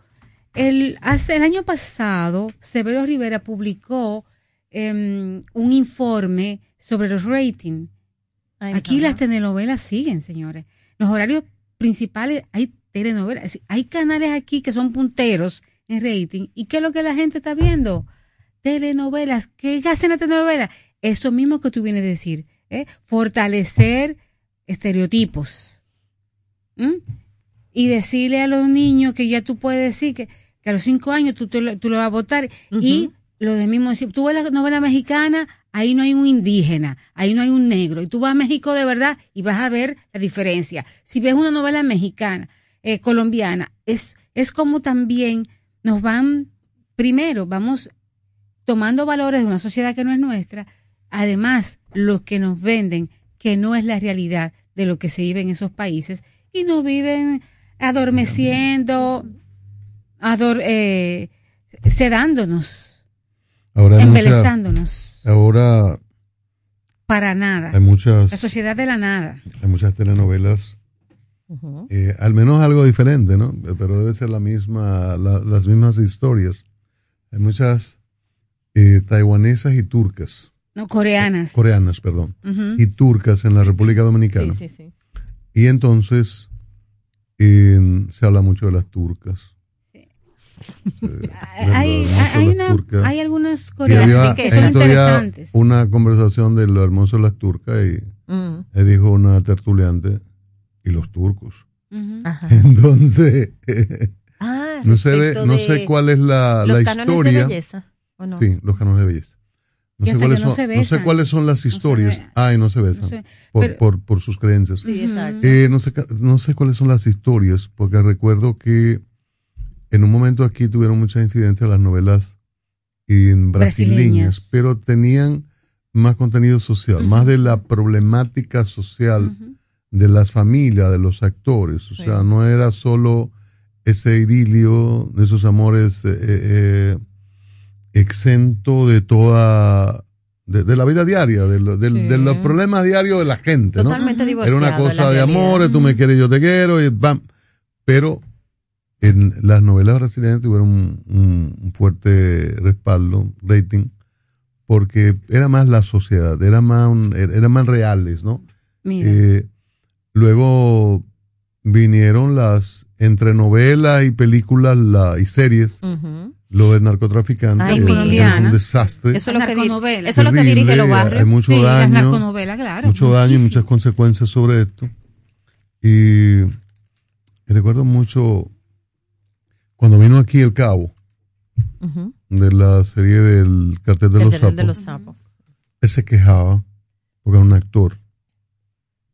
El, hace, el año pasado, Severo Rivera publicó em, un informe sobre los ratings. Aquí las telenovelas siguen, señores. Los horarios principales, hay telenovelas, hay canales aquí que son punteros en rating. ¿Y qué es lo que la gente está viendo? Telenovelas. ¿Qué hacen las telenovelas? Eso mismo que tú vienes a decir, ¿eh? fortalecer estereotipos. ¿Mm? Y decirle a los niños que ya tú puedes decir que, que a los cinco años tú, tú lo vas a votar. Y lo de mismo decir, tú ves la novela mexicana, ahí no hay un indígena, ahí no hay un negro. Y tú vas a México de verdad y vas a ver la diferencia. Si ves una novela mexicana, eh, colombiana, es, es como también nos van, primero, vamos tomando valores de una sociedad que no es nuestra, además los que nos venden que no es la realidad de lo que se vive en esos países y nos viven adormeciendo, ador, eh, sedándonos, Ahora mucha- embelezándonos, ahora para nada. hay muchas, La sociedad de la nada. hay muchas telenovelas, eh, al menos algo diferente, ¿no? Pero debe ser la misma, la- las mismas historias. Hay muchas eh, taiwanesas y turcas, No, coreanas. coreanas, perdón, y turcas en la República Dominicana. Sí, sí, sí. Y entonces eh, se habla mucho de las turcas. Eh, Hay, hay, una, turcas. hay algunas coreanas había que son interesantes. una conversación de lo hermoso de las turcas y Mm. dijo una tertuliante y los turcos. Ajá. Entonces, Ah, no sé, no sé cuál es la, los la cánones historia. de belleza, ¿o no? Sí, los cánones de belleza. No sé, cuáles que no son, no sé cuáles son las historias. Ay, no se besan. No sé, por, pero- por, por sus creencias. Sí, exacto. Eh, no, sé, no sé cuáles son las historias, porque recuerdo que en un momento aquí tuvieron mucha incidencia las novelas en brasileñas, Brasileñas. pero tenían más contenido social, más de la problemática social de las familias, de los actores. O Sí. sea, no era solo ese idilio, de esos amores eh, eh, exento de toda... De, de la vida diaria, de, Sí. de los problemas diarios de la gente, ¿no? Totalmente Era divorciado una de cosa de amores, tú me quieres, yo te quiero, y bam. Pero en las novelas brasileñas tuvieron un, fuerte respaldo, rating, porque era más la sociedad, era más, un- er- eran más reales, ¿no? Eh, luego vinieron las entre novelas y películas la, y series, lo del narcotraficante, Ay, es un desastre. Eso es lo que, Narconovela. eso es lo que dirige los terrible, barrios. Hay mucho Sí, daño, claro, mucho daño y muchas consecuencias sobre esto. Y, y recuerdo mucho cuando vino aquí el cabo de la serie del cartel de El los del- sapos. de los sapos. Él se quejaba porque era un actor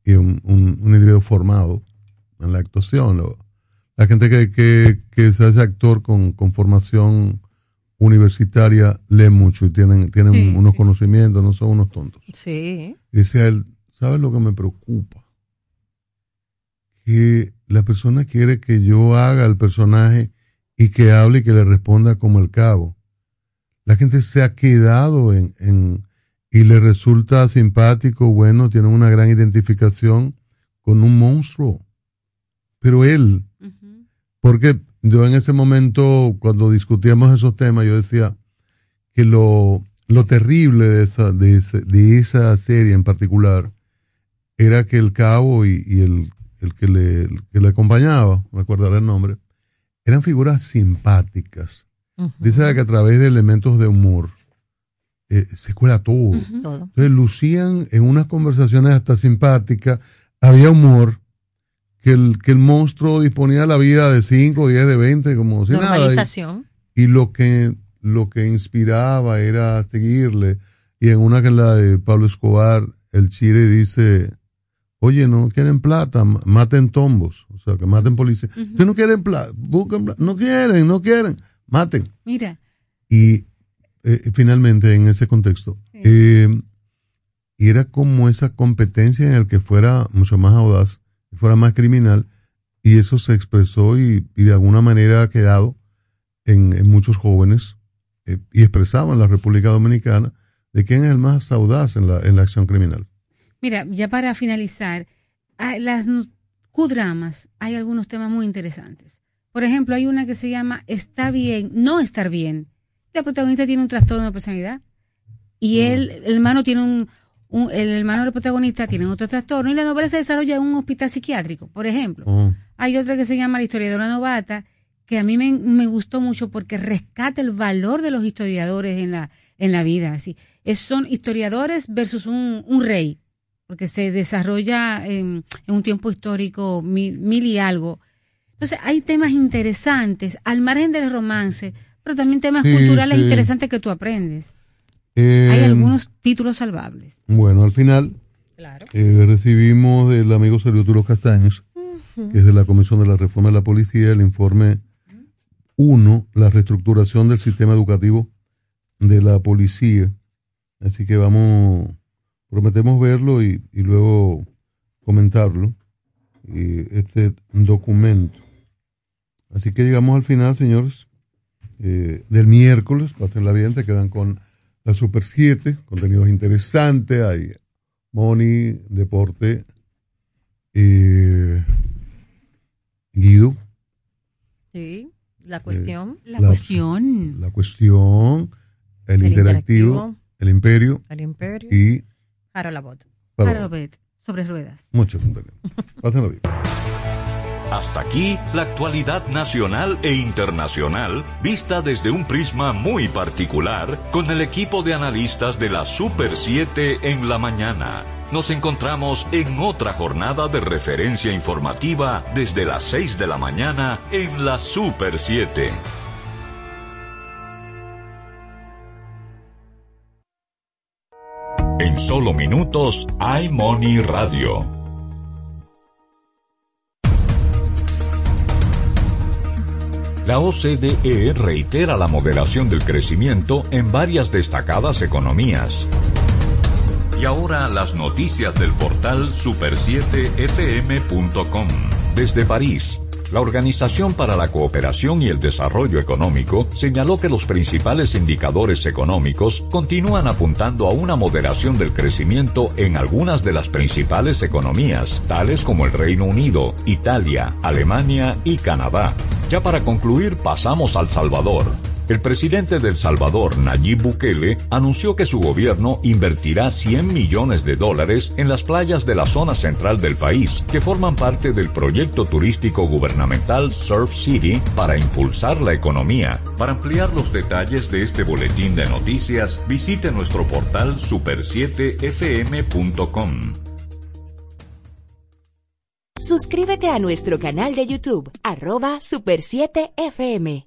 y un, un, un individuo formado en la actuación. Lo- la gente que, que, que se hace actor con, con formación universitaria lee mucho y tienen, tienen Sí, unos conocimientos, no son unos tontos. Sí. Dice él, ¿sabes lo que me preocupa? Que la persona quiere que yo haga el personaje y que hable y que le responda como el cabo. La gente se ha quedado en, en y le resulta simpático, bueno, tiene una gran identificación con un monstruo. Pero él, porque yo en ese momento, cuando discutíamos esos temas, yo decía que lo, lo terrible de esa, de, ese- de esa serie en particular era que el cabo y, y el, el que le, el que le acompañaba, no recordaré el nombre, eran figuras simpáticas. Dice que a través de elementos de humor eh, se cuela todo. Todo. Entonces lucían en unas conversaciones hasta simpáticas, había humor, que el, que el monstruo disponía la vida de 5, 10, de 20, como si nada. Y- Normalización. Y, lo que lo que inspiraba era seguirle. Y en una que es la de Pablo Escobar, el Chile dice, oye, no quieren plata, maten tombos. O sea, que maten policías. Ustedes no quieren plata, busquen plata. No quieren, no quieren, maten. Mira, Y eh, finalmente, en ese contexto, eh, y era como esa competencia en el que fuera mucho más audaz, fuera más criminal, y eso se expresó y, y de alguna manera ha quedado en, en muchos jóvenes eh, y expresado en la República Dominicana de quién es el más audaz en la, en la acción criminal. mira, ya para finalizar, las Q-dramas, hay algunos temas muy interesantes. Por ejemplo, hay una que se llama Está bien, no estar bien. La protagonista tiene un trastorno de personalidad y él, el hermano tiene un, un- el hermano del protagonista tiene otro trastorno y la novela se desarrolla en un hospital psiquiátrico, por ejemplo. Oh. Hay otra que se llama La historia de una novata, que a mí me, me gustó mucho porque rescata el valor de los historiadores en la, en la vida. Así. Es, son historiadores versus un, un rey, porque se desarrolla en, en un tiempo histórico mil, mil y algo. Entonces, hay temas interesantes, al margen del romance, pero también temas Sí, culturales sí. interesantes que tú aprendes. Eh, hay algunos títulos salvables. Bueno, al final eh, recibimos del amigo Sergio Turo Castaños, que es de la Comisión de la Reforma de la Policía, el informe 1, la reestructuración del sistema educativo de la policía. Así que vamos, prometemos verlo y, y luego comentarlo, y este documento. Así que llegamos al final, señores, eh, del miércoles, pásenla bien, te quedan con la Super 7, contenidos interesantes, hay Money, Deporte, eh, Guido. Sí, la cuestión. La cuestión. La cuestión, el, El interactivo, interactivo, el imperio. el imperio. Y Harold Abbott. Para- Harold Beth, sobre ruedas. mucho contenido. Pásenlo bien. Hasta aquí la actualidad nacional e internacional vista desde un prisma muy particular con el equipo de analistas de la Super 7 en la mañana. Nos encontramos en otra jornada de referencia informativa desde las 6 de la mañana en la Super 7. En solo minutos, iMoney Radio. La OCDE reitera la moderación del crecimiento en varias destacadas economías. Y ahora las noticias del portal super7fm.com. Desde París, la Organización para la Cooperación y el Desarrollo Económico señaló que los principales indicadores económicos continúan apuntando a una moderación del crecimiento en algunas de las principales economías, tales como el Reino Unido, Italia, Alemania y Canadá. Ya para concluir, pasamos al Salvador. El presidente del Salvador, Nayib Bukele, anunció que su gobierno invertirá 100 millones de dólares en las playas de la zona central del país, que forman parte del proyecto turístico gubernamental Surf City para impulsar la economía. Para ampliar los detalles de este boletín de noticias, visite nuestro portal super7fm.com. Suscríbete a nuestro canal de YouTube, arroba Super 7 FM.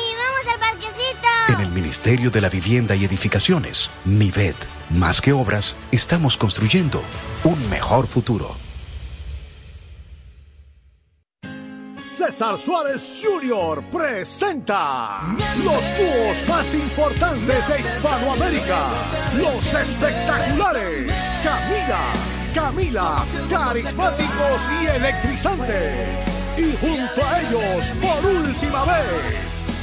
En el Ministerio de la Vivienda y Edificaciones, MIVED, más que obras, estamos construyendo un mejor futuro. César Suárez Jr. presenta los dúos más importantes de Hispanoamérica, los espectaculares Camila, Camila, carismáticos y electrizantes. Y junto a ellos, por última vez,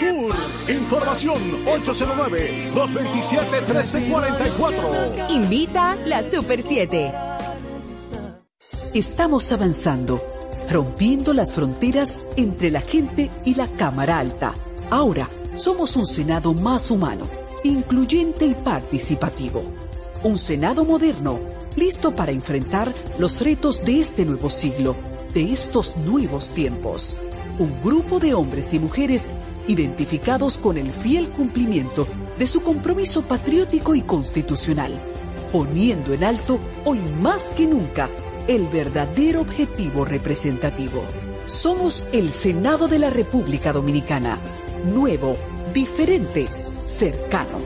tour. Información 809-227-1344. Invita la Super 7. Estamos avanzando, rompiendo las fronteras entre la gente y la Cámara Alta. Ahora somos un Senado más humano, incluyente y participativo. Un Senado moderno, listo para enfrentar los retos de este nuevo siglo, de estos nuevos tiempos. Un grupo de hombres y mujeres identificados con el fiel cumplimiento de su compromiso patriótico y constitucional, poniendo en alto hoy más que nunca el verdadero objetivo representativo. Somos el Senado de la República Dominicana, nuevo, diferente, cercano.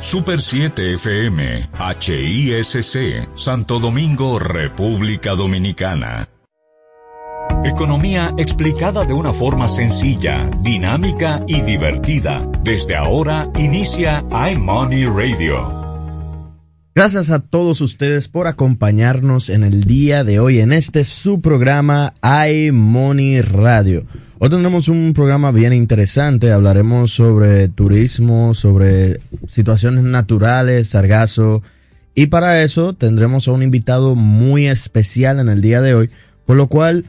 Super 7 FM, HISC, Santo Domingo, República Dominicana. Economía explicada de una forma sencilla, dinámica y divertida. Desde ahora inicia iMoney Radio. Gracias a todos ustedes por acompañarnos en el día de hoy en este su programa iMoney Radio. Hoy tendremos un programa bien interesante, hablaremos sobre turismo, sobre situaciones naturales, sargazo, y para eso tendremos a un invitado muy especial en el día de hoy, por lo cual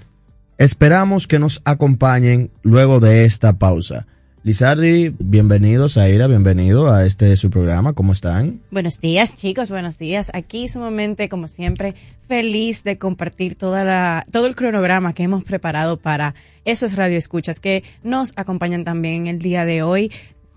esperamos que nos acompañen luego de esta pausa. Lizardi, bienvenidos, Aira, bienvenido a este su programa, ¿cómo están? Buenos días, chicos, buenos días. Aquí sumamente, como siempre, feliz de compartir toda la, todo el cronograma que hemos preparado para esos radioescuchas que nos acompañan también el día de hoy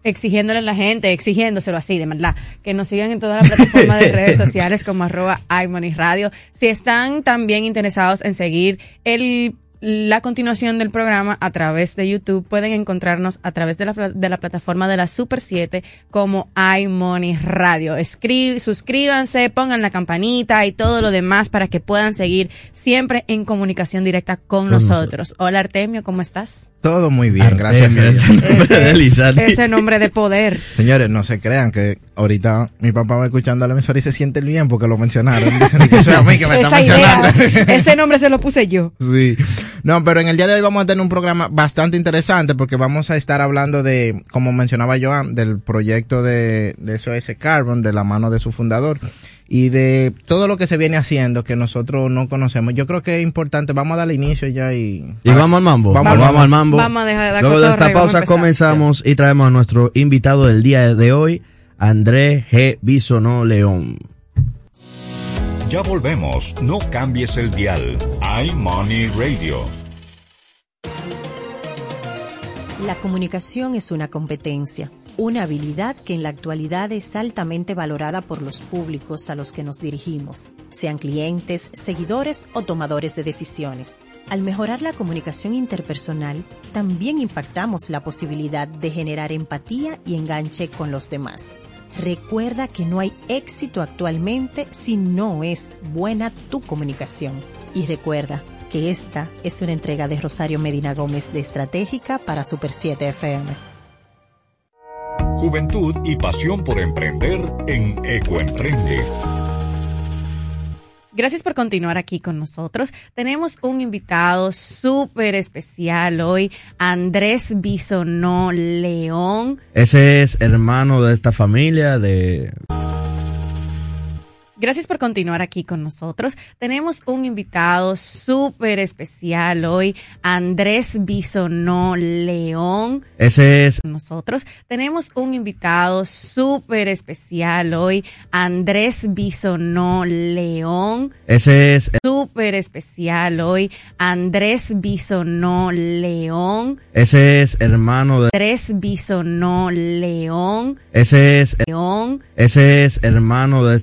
exigiéndole a la gente, exigiéndoselo así, de verdad, que nos sigan en todas las plataformas de redes sociales como arroba iMoney Radio. Si están también interesados en seguir el la continuación del programa a través de YouTube. Pueden encontrarnos a través de la, de la plataforma de la Super 7 como iMoney Radio. Escri suscríbanse, pongan la campanita y todo lo demás para que puedan seguir siempre en comunicación directa con, Con nosotros. Hola Artemio, ¿cómo estás? Todo muy bien, Artemio, gracias. ese nombre de Lizardi. Ese nombre de poder. Señores, no se crean que ahorita mi papá va escuchando a la emisora y se siente bien porque lo mencionaron. Dicen que soy a mí que me está Esa idea, mencionando. ese nombre se lo puse yo. Sí. No, pero en el día de hoy vamos a tener un programa bastante interesante porque vamos a estar hablando de, como mencionaba Joan, del proyecto de, de SOS Carbon, de la mano de su fundador y de todo lo que se viene haciendo que nosotros no conocemos. Yo creo que es importante. Vamos a darle inicio ya y... Y vamos al mambo. Vamos Vamos, al al mambo. Vamos a dejar de Luego de esta y vamos a pausa empezar. comenzamos y traemos a nuestro invitado del día de hoy, André G. Bisonó León. Ya volvemos, no cambies el dial. iMoney Radio. La comunicación es una competencia, una habilidad que en la actualidad es altamente valorada por los públicos a los que nos dirigimos, sean clientes, seguidores o tomadores de decisiones. Al mejorar la comunicación interpersonal, también impactamos la posibilidad de generar empatía y enganche con los demás. Recuerda que no hay éxito actualmente si no es buena tu comunicación. Y recuerda que esta es una entrega de Rosario Medina Gómez de Estratégica para Super 7 FM. Juventud y pasión por emprender en Ecoemprende. Gracias por continuar aquí con nosotros. Tenemos un invitado súper especial hoy, Andrés Bisonó León. Ese es hermano de esta familia de... Gracias por continuar aquí con nosotros. Tenemos un invitado súper especial hoy, Andrés Bisonó León. Ese es... Nosotros tenemos un invitado súper especial hoy, Andrés Bisonó León. Ese es... Súper especial hoy, Andrés Bisonó León. Ese es hermano de... Andrés Bisonó León. Ese es... León. Ese es hermano de...